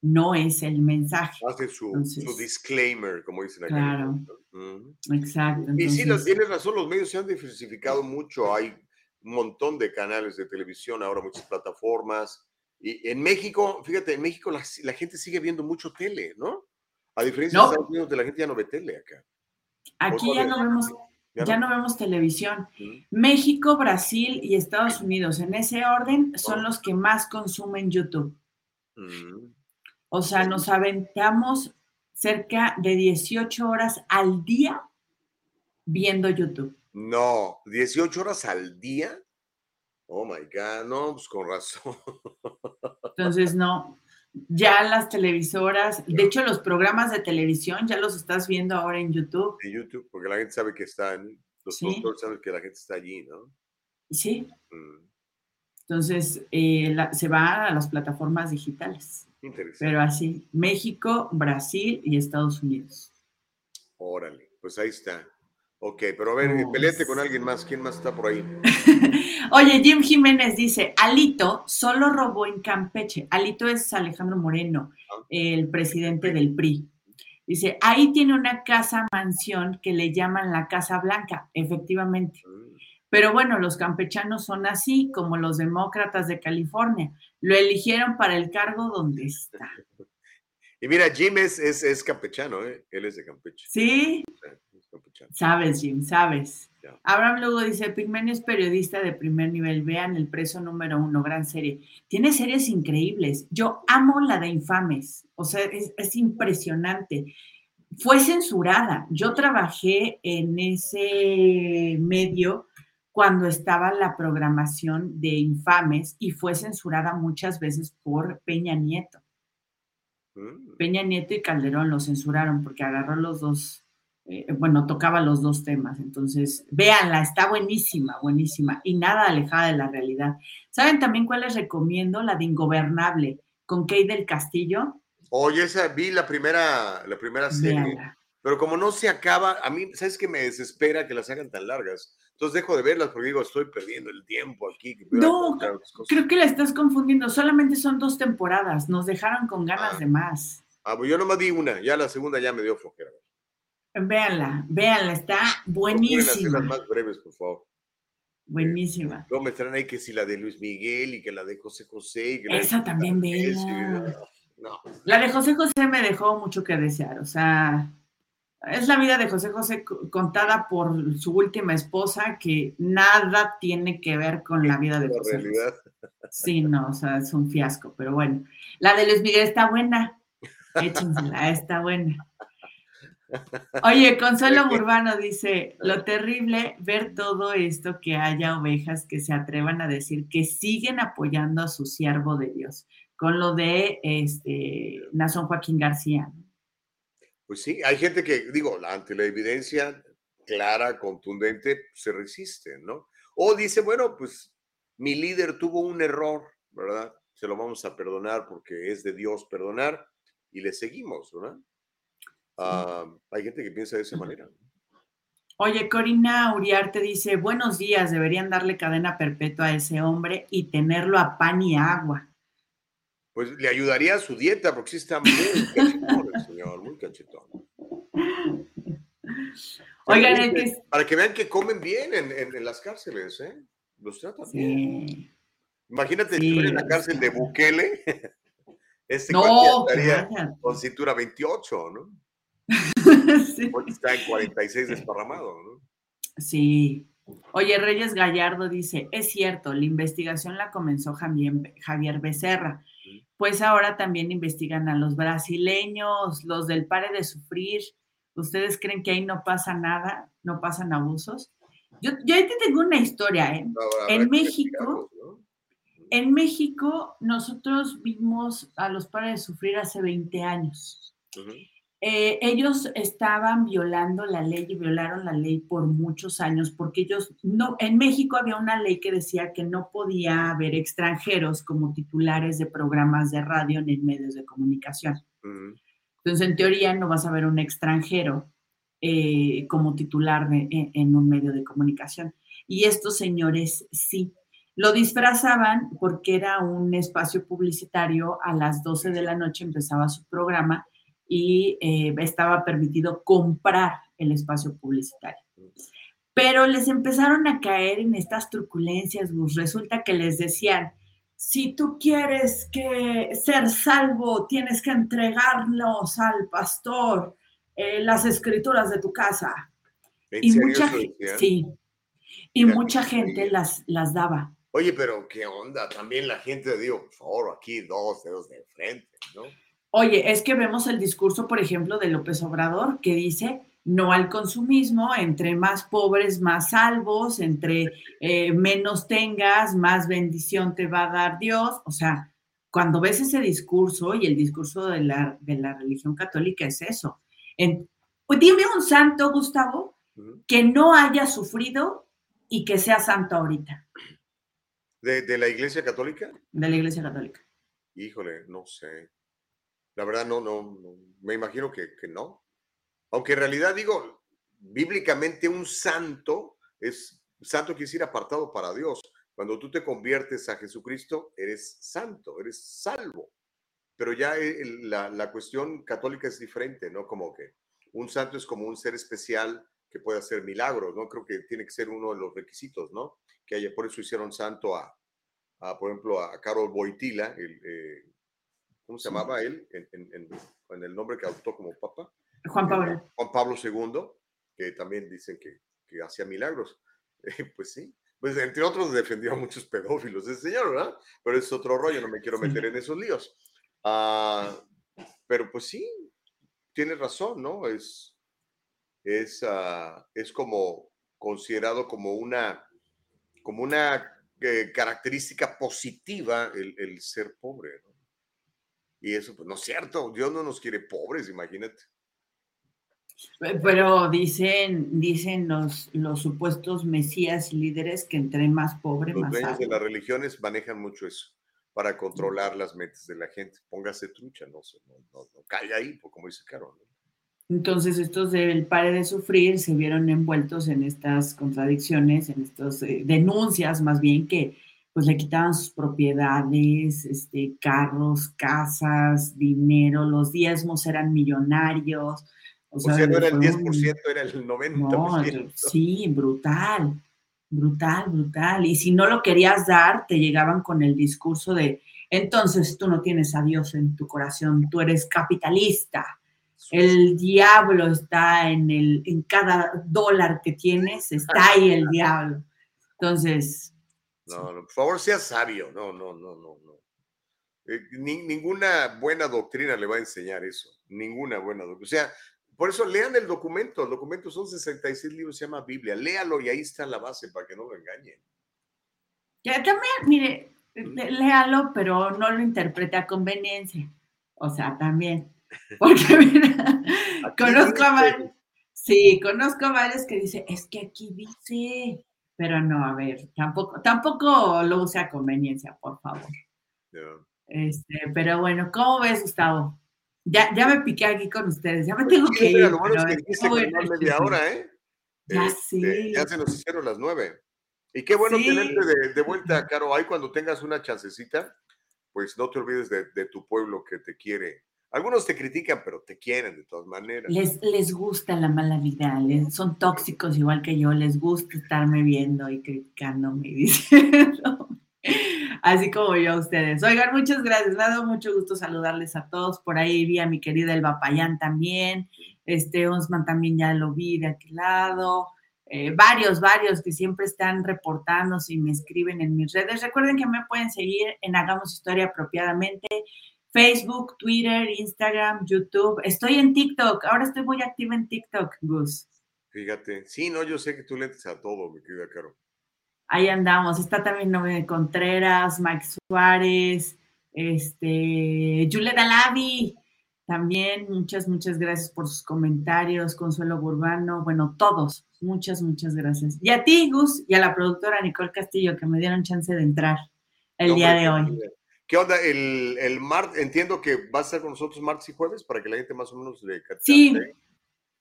no es el mensaje. Hace su, disclaimer, como dicen aquí. Claro. Exacto. Y sí, tienes razón, los medios se han diversificado mucho. Hay un montón de canales de televisión, ahora muchas plataformas. Y en México, fíjate, en México la, gente sigue viendo mucho tele, ¿no? A diferencia de Estados Unidos, la gente ya no ve tele acá. Aquí ya no vemos ya, no. vemos televisión. México, Brasil y Estados Unidos, en ese orden, son los que más consumen YouTube. O sea, nos aventamos cerca de 18 horas al día viendo YouTube. No, 18 horas al día. Oh my God, no, pues con razón. Entonces, no, ya las televisoras, de hecho los programas de televisión ya los estás viendo ahora en YouTube. En YouTube, porque la gente sabe que están, los doctores saben que la gente está allí, ¿no? Sí. Mm. Entonces, eh, se va a las plataformas digitales. Interesante. Pero así, México, Brasil y Estados Unidos. Órale, pues ahí está. Ok, pero a ver, peleate con alguien más. ¿Quién más está por ahí? *laughs* Oye, Jim Jiménez dice, Alito solo robó en Campeche. Alito es Alejandro Moreno, ah. el presidente del PRI. Dice, ahí tiene una casa mansión que le llaman la Casa Blanca, efectivamente. Mm. Pero bueno, los campechanos son así como los demócratas de California. Lo eligieron para el cargo donde está. *laughs* Y mira, Jim es, es, campechano, ¿eh? él es de Campeche. Sí. Sabes, Jim, sabes. Abraham luego dice, Pigmenio es periodista de primer nivel, vean El Preso número uno, gran serie. Tiene series increíbles. Yo amo la de Infames, o sea, es, es impresionante. Fue censurada. Yo trabajé en ese medio cuando estaba la programación de Infames y fue censurada muchas veces por Peña Nieto. Mm. Peña Nieto y Calderón lo censuraron porque agarró los dos eh, bueno, tocaba los dos temas. Entonces, véanla, está buenísima, buenísima y nada alejada de la realidad. ¿Saben también cuál les recomiendo? La de Ingobernable, con Kate del Castillo. Oye, esa vi la primera, la primera serie. Pero como no se acaba, a mí, ¿sabes qué me desespera que las hagan tan largas? Entonces dejo de verlas porque digo, estoy perdiendo el tiempo aquí. No, creo que la estás confundiendo. Solamente son dos temporadas. Nos dejaron con ganas ah. de más. Ah, pues yo nomás di una, ya la segunda ya me dio flojera. Véanla, véanla, está buenísima. las más breves, por favor. Buenísima. Luego me traen ahí que si la de Luis Miguel y que la de José José. Y que la de Esa también véanla. No, La de José José me dejó mucho que desear, o sea, es la vida de José José co- contada por su última esposa que nada tiene que ver con la vida de la José José. realidad. Sí, no, o sea, es un fiasco, pero bueno. La de Luis Miguel está buena. Échensela, está buena. Oye, Consuelo Urbano dice, lo terrible ver todo esto que haya ovejas que se atrevan a decir que siguen apoyando a su siervo de Dios, con lo de este Nazón Joaquín García. Pues sí, hay gente que, digo, ante la evidencia clara, contundente, se resiste, ¿no? O dice, bueno, pues mi líder tuvo un error, ¿verdad? Se lo vamos a perdonar porque es de Dios perdonar y le seguimos, ¿verdad? Hay gente que piensa de esa manera. Oye, Corina Uriarte dice, buenos días, deberían darle cadena perpetua a ese hombre y tenerlo a pan y agua. Pues le ayudaría a su dieta porque sí está muy cachetón el señor, muy cachetón. Oigan, Para que- que- Para que vean que comen bien en, en- en las cárceles, ¿eh? Los tratan bien. Sí. Imagínate Sí, en la cárcel de Bukele. *laughs* Este No, estaría con cintura 28, ¿no? *laughs* Está en 46 desparramado, ¿no? Sí. Oye, Reyes Gallardo dice, es cierto, la investigación la comenzó Javier, Becerra, pues ahora también investigan a los brasileños, los del pare de sufrir. ¿Ustedes creen que ahí no pasa nada? ¿No pasan abusos? Yo, yo ahí te tengo una historia, ¿eh? En México, en México nosotros vimos a los pares de sufrir hace 20 años. Eh, ellos estaban violando la ley y violaron la ley por muchos años porque ellos no, en México había una ley que decía que no podía haber extranjeros como titulares de programas de radio ni en medios de comunicación. Entonces, en teoría, no vas a ver un extranjero eh, como titular de- en, en un medio de comunicación. Y estos señores sí. Lo disfrazaban porque era un espacio publicitario. A las 12 de la noche empezaba su programa y eh, estaba permitido comprar el espacio publicitario. Pero les empezaron a caer en estas truculencias, Gus. Resulta que les decían, si tú quieres que ser salvo, tienes que entregarlos al pastor eh, las escrituras de tu casa. ¿En Y serio mucha gente, sí, y mucha gente las, las daba. Oye, pero qué onda, también la gente, digo, por favor, aquí dos dedos de frente, ¿no? Oye, es que vemos el discurso, por ejemplo, de López Obrador, que dice no al consumismo, entre más pobres, más salvos, entre eh, menos tengas, más bendición te va a dar Dios. O sea, cuando ves ese discurso y el discurso de la, de la religión católica es eso. En- pues dime un santo, Gustavo, que no haya sufrido y que sea santo ahorita ¿De, de la Iglesia Católica? de la Iglesia Católica. Híjole, no sé. La verdad, no, no, me imagino que, que no. Aunque en realidad digo, bíblicamente un santo es, santo quiere decir apartado para Dios. Cuando tú te conviertes a Jesucristo, eres santo, eres salvo. Pero ya el- la, la cuestión católica es diferente, ¿no? Como que un santo es como un ser especial que puede hacer milagros, ¿no? Creo que tiene que ser uno de los requisitos, ¿no? Que haya, por eso hicieron santo a, a, por ejemplo, a Carol Boitila, el, eh, ¿cómo se Sí. llamaba él? En, en- en- el nombre que adoptó como papa. Juan Pablo. Juan Pablo II, que también dicen que, que hacía milagros. *laughs* Eh, pues sí, pues entre otros defendió a muchos pedófilos ese señor, ¿verdad? Pero es otro rollo, no me quiero Sí. meter en esos líos. Ah, pero pues sí, tienes razón, ¿no? Es, es, ah, es como considerado como una, como una eh, característica positiva el, el ser pobre, ¿no? Y eso, pues no es cierto, Dios no nos quiere pobres, imagínate. Pero dicen, dicen los, los supuestos mesías líderes que entre más pobre, Los más dueños de las religiones manejan mucho eso para controlar las mentes de la gente. Póngase trucha, no, se- no, no, no caiga ahí, pues, como dice Caro. ¿no? Entonces estos del pare de sufrir se vieron envueltos en estas contradicciones, en estas eh, denuncias más bien que, pues le quitaban sus propiedades, este, carros, casas, dinero, los diezmos eran millonarios. O, sea, no era el 10%, era el 90%. sí, brutal, brutal, brutal. Y si no lo querías dar, te llegaban con el discurso de, entonces tú no tienes a Dios en tu corazón, tú eres capitalista. El diablo está en, el, en cada dólar que tienes, está ahí el diablo. Entonces... No, no, por favor, sea sabio. No, no, no, no, no. Eh, ninguna buena doctrina le va a enseñar eso. Ninguna buena doctrina. O sea, por eso lean el documento. El documento son 66 libros, se llama Biblia. Léalo y ahí está la base para que no lo engañen. Ya también, mire, léalo, pero no lo interprete a conveniencia. O sea, también. *laughs* Porque mira, conozco a varios, sí, conozco a varios que dicen, es que aquí dice, pero no, a ver, tampoco, tampoco lo use a conveniencia, por favor. Este, pero bueno, ¿cómo ves, Gustavo? Ya, ya me piqué aquí con ustedes, ya me tengo que ir. Lo bueno es que media hora, ¿eh? Ya este, Ya se nos hicieron las nueve. Y qué bueno tenerte de, vuelta, Caro. Ahí cuando tengas una chancecita, pues no te olvides de, de, tu pueblo que te quiere. Algunos te critican, pero te quieren de todas maneras. Les, les gusta la mala vida, son tóxicos igual que yo, les gusta estarme viendo y criticándome y *laughs* diciendo así como yo a ustedes. Oigan, muchas gracias, me ha dado mucho gusto saludarles a todos. Por ahí vi a mi querida Elba Payán también, este Osman también ya lo vi de aquel lado. Eh, varios, varios que siempre están reportándose y me escriben en mis redes. Recuerden que me pueden seguir en Hagamos Historia Apropiadamente, Facebook, Twitter, Instagram, YouTube. Estoy en TikTok, ahora estoy muy activa en TikTok, Gus. Fíjate, sí, no, yo sé que tú lentes a todo, mi querida Caro ahí andamos. Está también Noé Contreras, Mike Suárez, este, Julieta Lavi. También muchas, muchas gracias por sus comentarios, Consuelo Burbano, bueno, todos, muchas, muchas gracias. Y a ti, Gus, y a la productora Nicole Castillo, que me dieron chance de entrar el día de hoy. ¿Qué onda? El, el martes, entiendo que va a estar con nosotros martes y jueves para que la gente más o menos le Sí,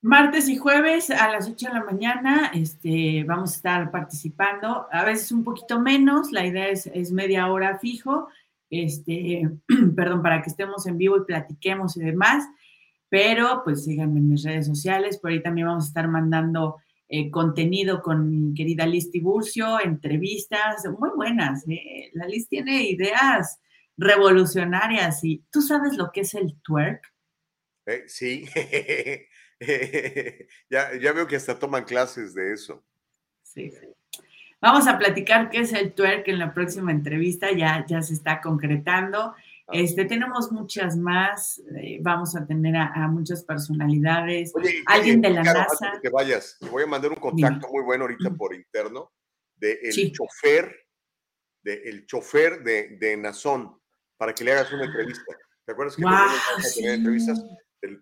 Martes y jueves a las 8 de la mañana este, vamos a estar participando, a veces un poquito menos, la idea es, es media hora fijo, este, *clears throat* perdón, para que estemos en vivo y platiquemos y demás, pero pues síganme en mis redes sociales, por ahí también vamos a estar mandando eh, contenido con mi querida Liz Tiburcio, entrevistas muy buenas, ¿eh? la Liz tiene ideas revolucionarias y tú sabes lo que es el twerk. Eh, sí, *laughs* ya, ya veo que hasta toman clases de eso. Sí, sí. Vamos a platicar qué es el twerk en la próxima entrevista, ya, ya se está concretando. Ah. Este, tenemos muchas más, eh, vamos a tener a, muchas personalidades, alguien de la NASA. que vayas, te voy a mandar un contacto muy bueno ahorita por interno de el chofer, de el chofer de, de Nazón, para que le hagas una entrevista. ¿Te acuerdas que wow, entrevistas?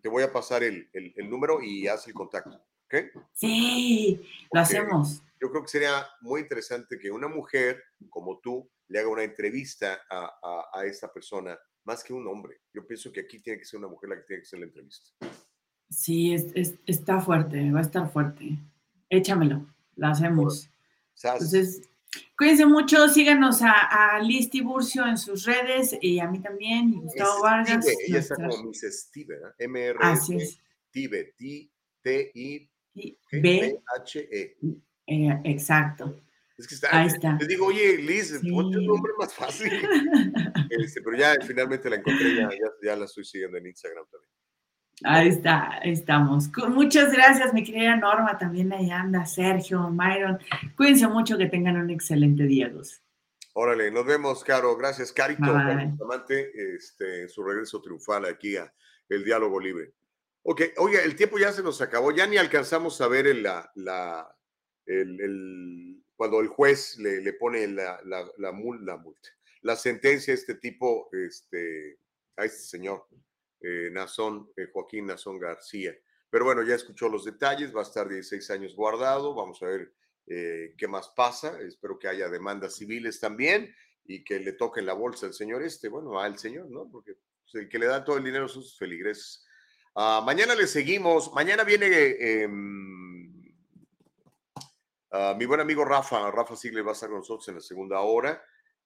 te, voy a pasar el, número y haz el contacto. ¿Ok? Sí, lo hacemos. Yo creo que sería muy interesante que una mujer como tú le haga una entrevista a, a, esta persona, más que un hombre. Yo pienso que aquí tiene que ser una mujer la que tiene que hacer la entrevista. Sí, está fuerte, va a estar fuerte. Échamelo, lo hacemos. Entonces, Cuídense mucho, síganos a, Liz Tiburcio en sus redes y a mí también, Gustavo Vargas. ella está como Miss Steve, ¿verdad? m r s Tive, T-I-B-H-E. Eh, exacto. Es que está, Ahí está. Te digo, oye, Liz, ponte un nombre más fácil. *laughs* Este, pero ya finalmente la encontré, ya, ya la estoy siguiendo en Instagram también. Ahí está, ahí estamos. Muchas gracias, mi querida Norma, también ahí anda, Sergio, Myron. Cuídense mucho, que tengan un excelente día, Órale, nos vemos, Caro. Gracias, Carito, amante, este, su regreso triunfal aquí a El Diálogo Libre. Ok, oye, el tiempo ya se nos acabó, ya ni alcanzamos a ver el, la, la, el, cuando el juez le, le pone la, la, la, multa, la sentencia a este tipo, este, a este señor. Eh, eh, Joaquín Nazón García. Pero bueno, ya escuchó los detalles, va a estar 16 años guardado, vamos a ver eh, qué más pasa, espero que haya demandas civiles también y que le toque la bolsa al señor este, bueno, al señor, ¿no? Porque pues, el que le da todo el dinero son sus feligreses. Ah, mañana le seguimos, mañana viene em, ah, mi buen amigo Rafa, Rafa Sigler va a estar con nosotros en la segunda hora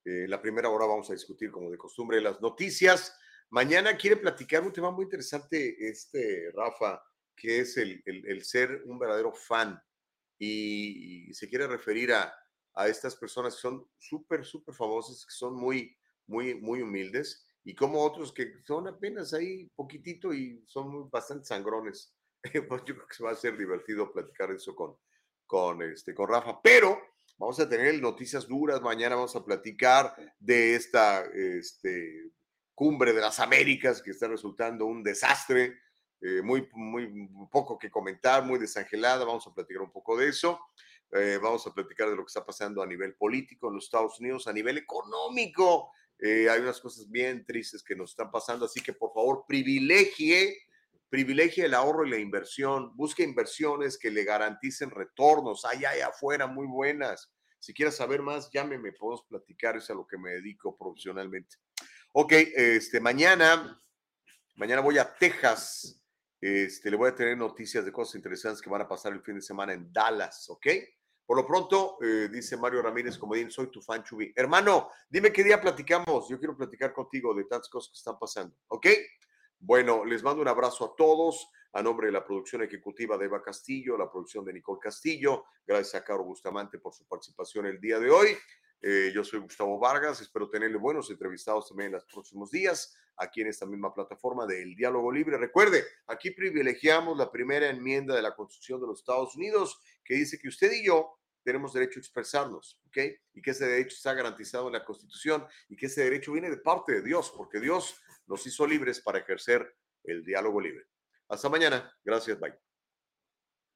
Eh, la primera hora vamos a discutir, como de costumbre, las noticias. Mañana quiere platicar un tema muy interesante, este Rafa, que es el, el, ser un verdadero fan y, se quiere referir a, a estas personas que son súper, súper famosas, que son muy, muy, muy humildes y como otros que son apenas ahí poquitito y son bastante sangrones. *laughs* pues yo creo que va a ser divertido platicar eso con, con, este, con Rafa, pero vamos a tener noticias duras, mañana vamos a platicar de esta este, cumbre de las Américas que está resultando un desastre, eh, muy, muy poco que comentar, muy desangelada, vamos a platicar un poco de eso. Eh, vamos a platicar de lo que está pasando a nivel político en los Estados Unidos, a nivel económico. Eh, hay unas cosas bien tristes que nos están pasando, así que por favor privilegie privilegie el ahorro y la inversión, busque inversiones que le garanticen retornos, hay hay afuera muy buenas. Si quieres saber más, llámeme, podemos platicar, es a lo que me dedico profesionalmente. Ok, este, mañana, mañana voy a Texas, este, le voy a tener noticias de cosas interesantes que van a pasar el fin de semana en Dallas, ¿ok? Por lo pronto, eh, dice Mario Ramírez, como bien, soy tu fan, Chubi. Hermano, dime qué día platicamos. Yo quiero platicar contigo de tantas cosas que están pasando, ¿ok? Bueno, les mando un abrazo a todos a nombre de la producción ejecutiva de Eva Castillo, la producción de Nicole Castillo. Gracias a Caro Bustamante por su participación el día de hoy. Eh, yo soy Gustavo Vargas, espero tenerle buenos entrevistados también en los próximos días aquí en esta misma plataforma del Diálogo Libre. Recuerde, aquí privilegiamos la primera enmienda de la Constitución de los Estados Unidos que dice que usted y yo tenemos derecho a expresarnos, ¿ok? Y que ese derecho está garantizado en la Constitución y que ese derecho viene de parte de Dios, porque Dios nos hizo libres para ejercer el diálogo libre. Hasta mañana. Gracias. Bye.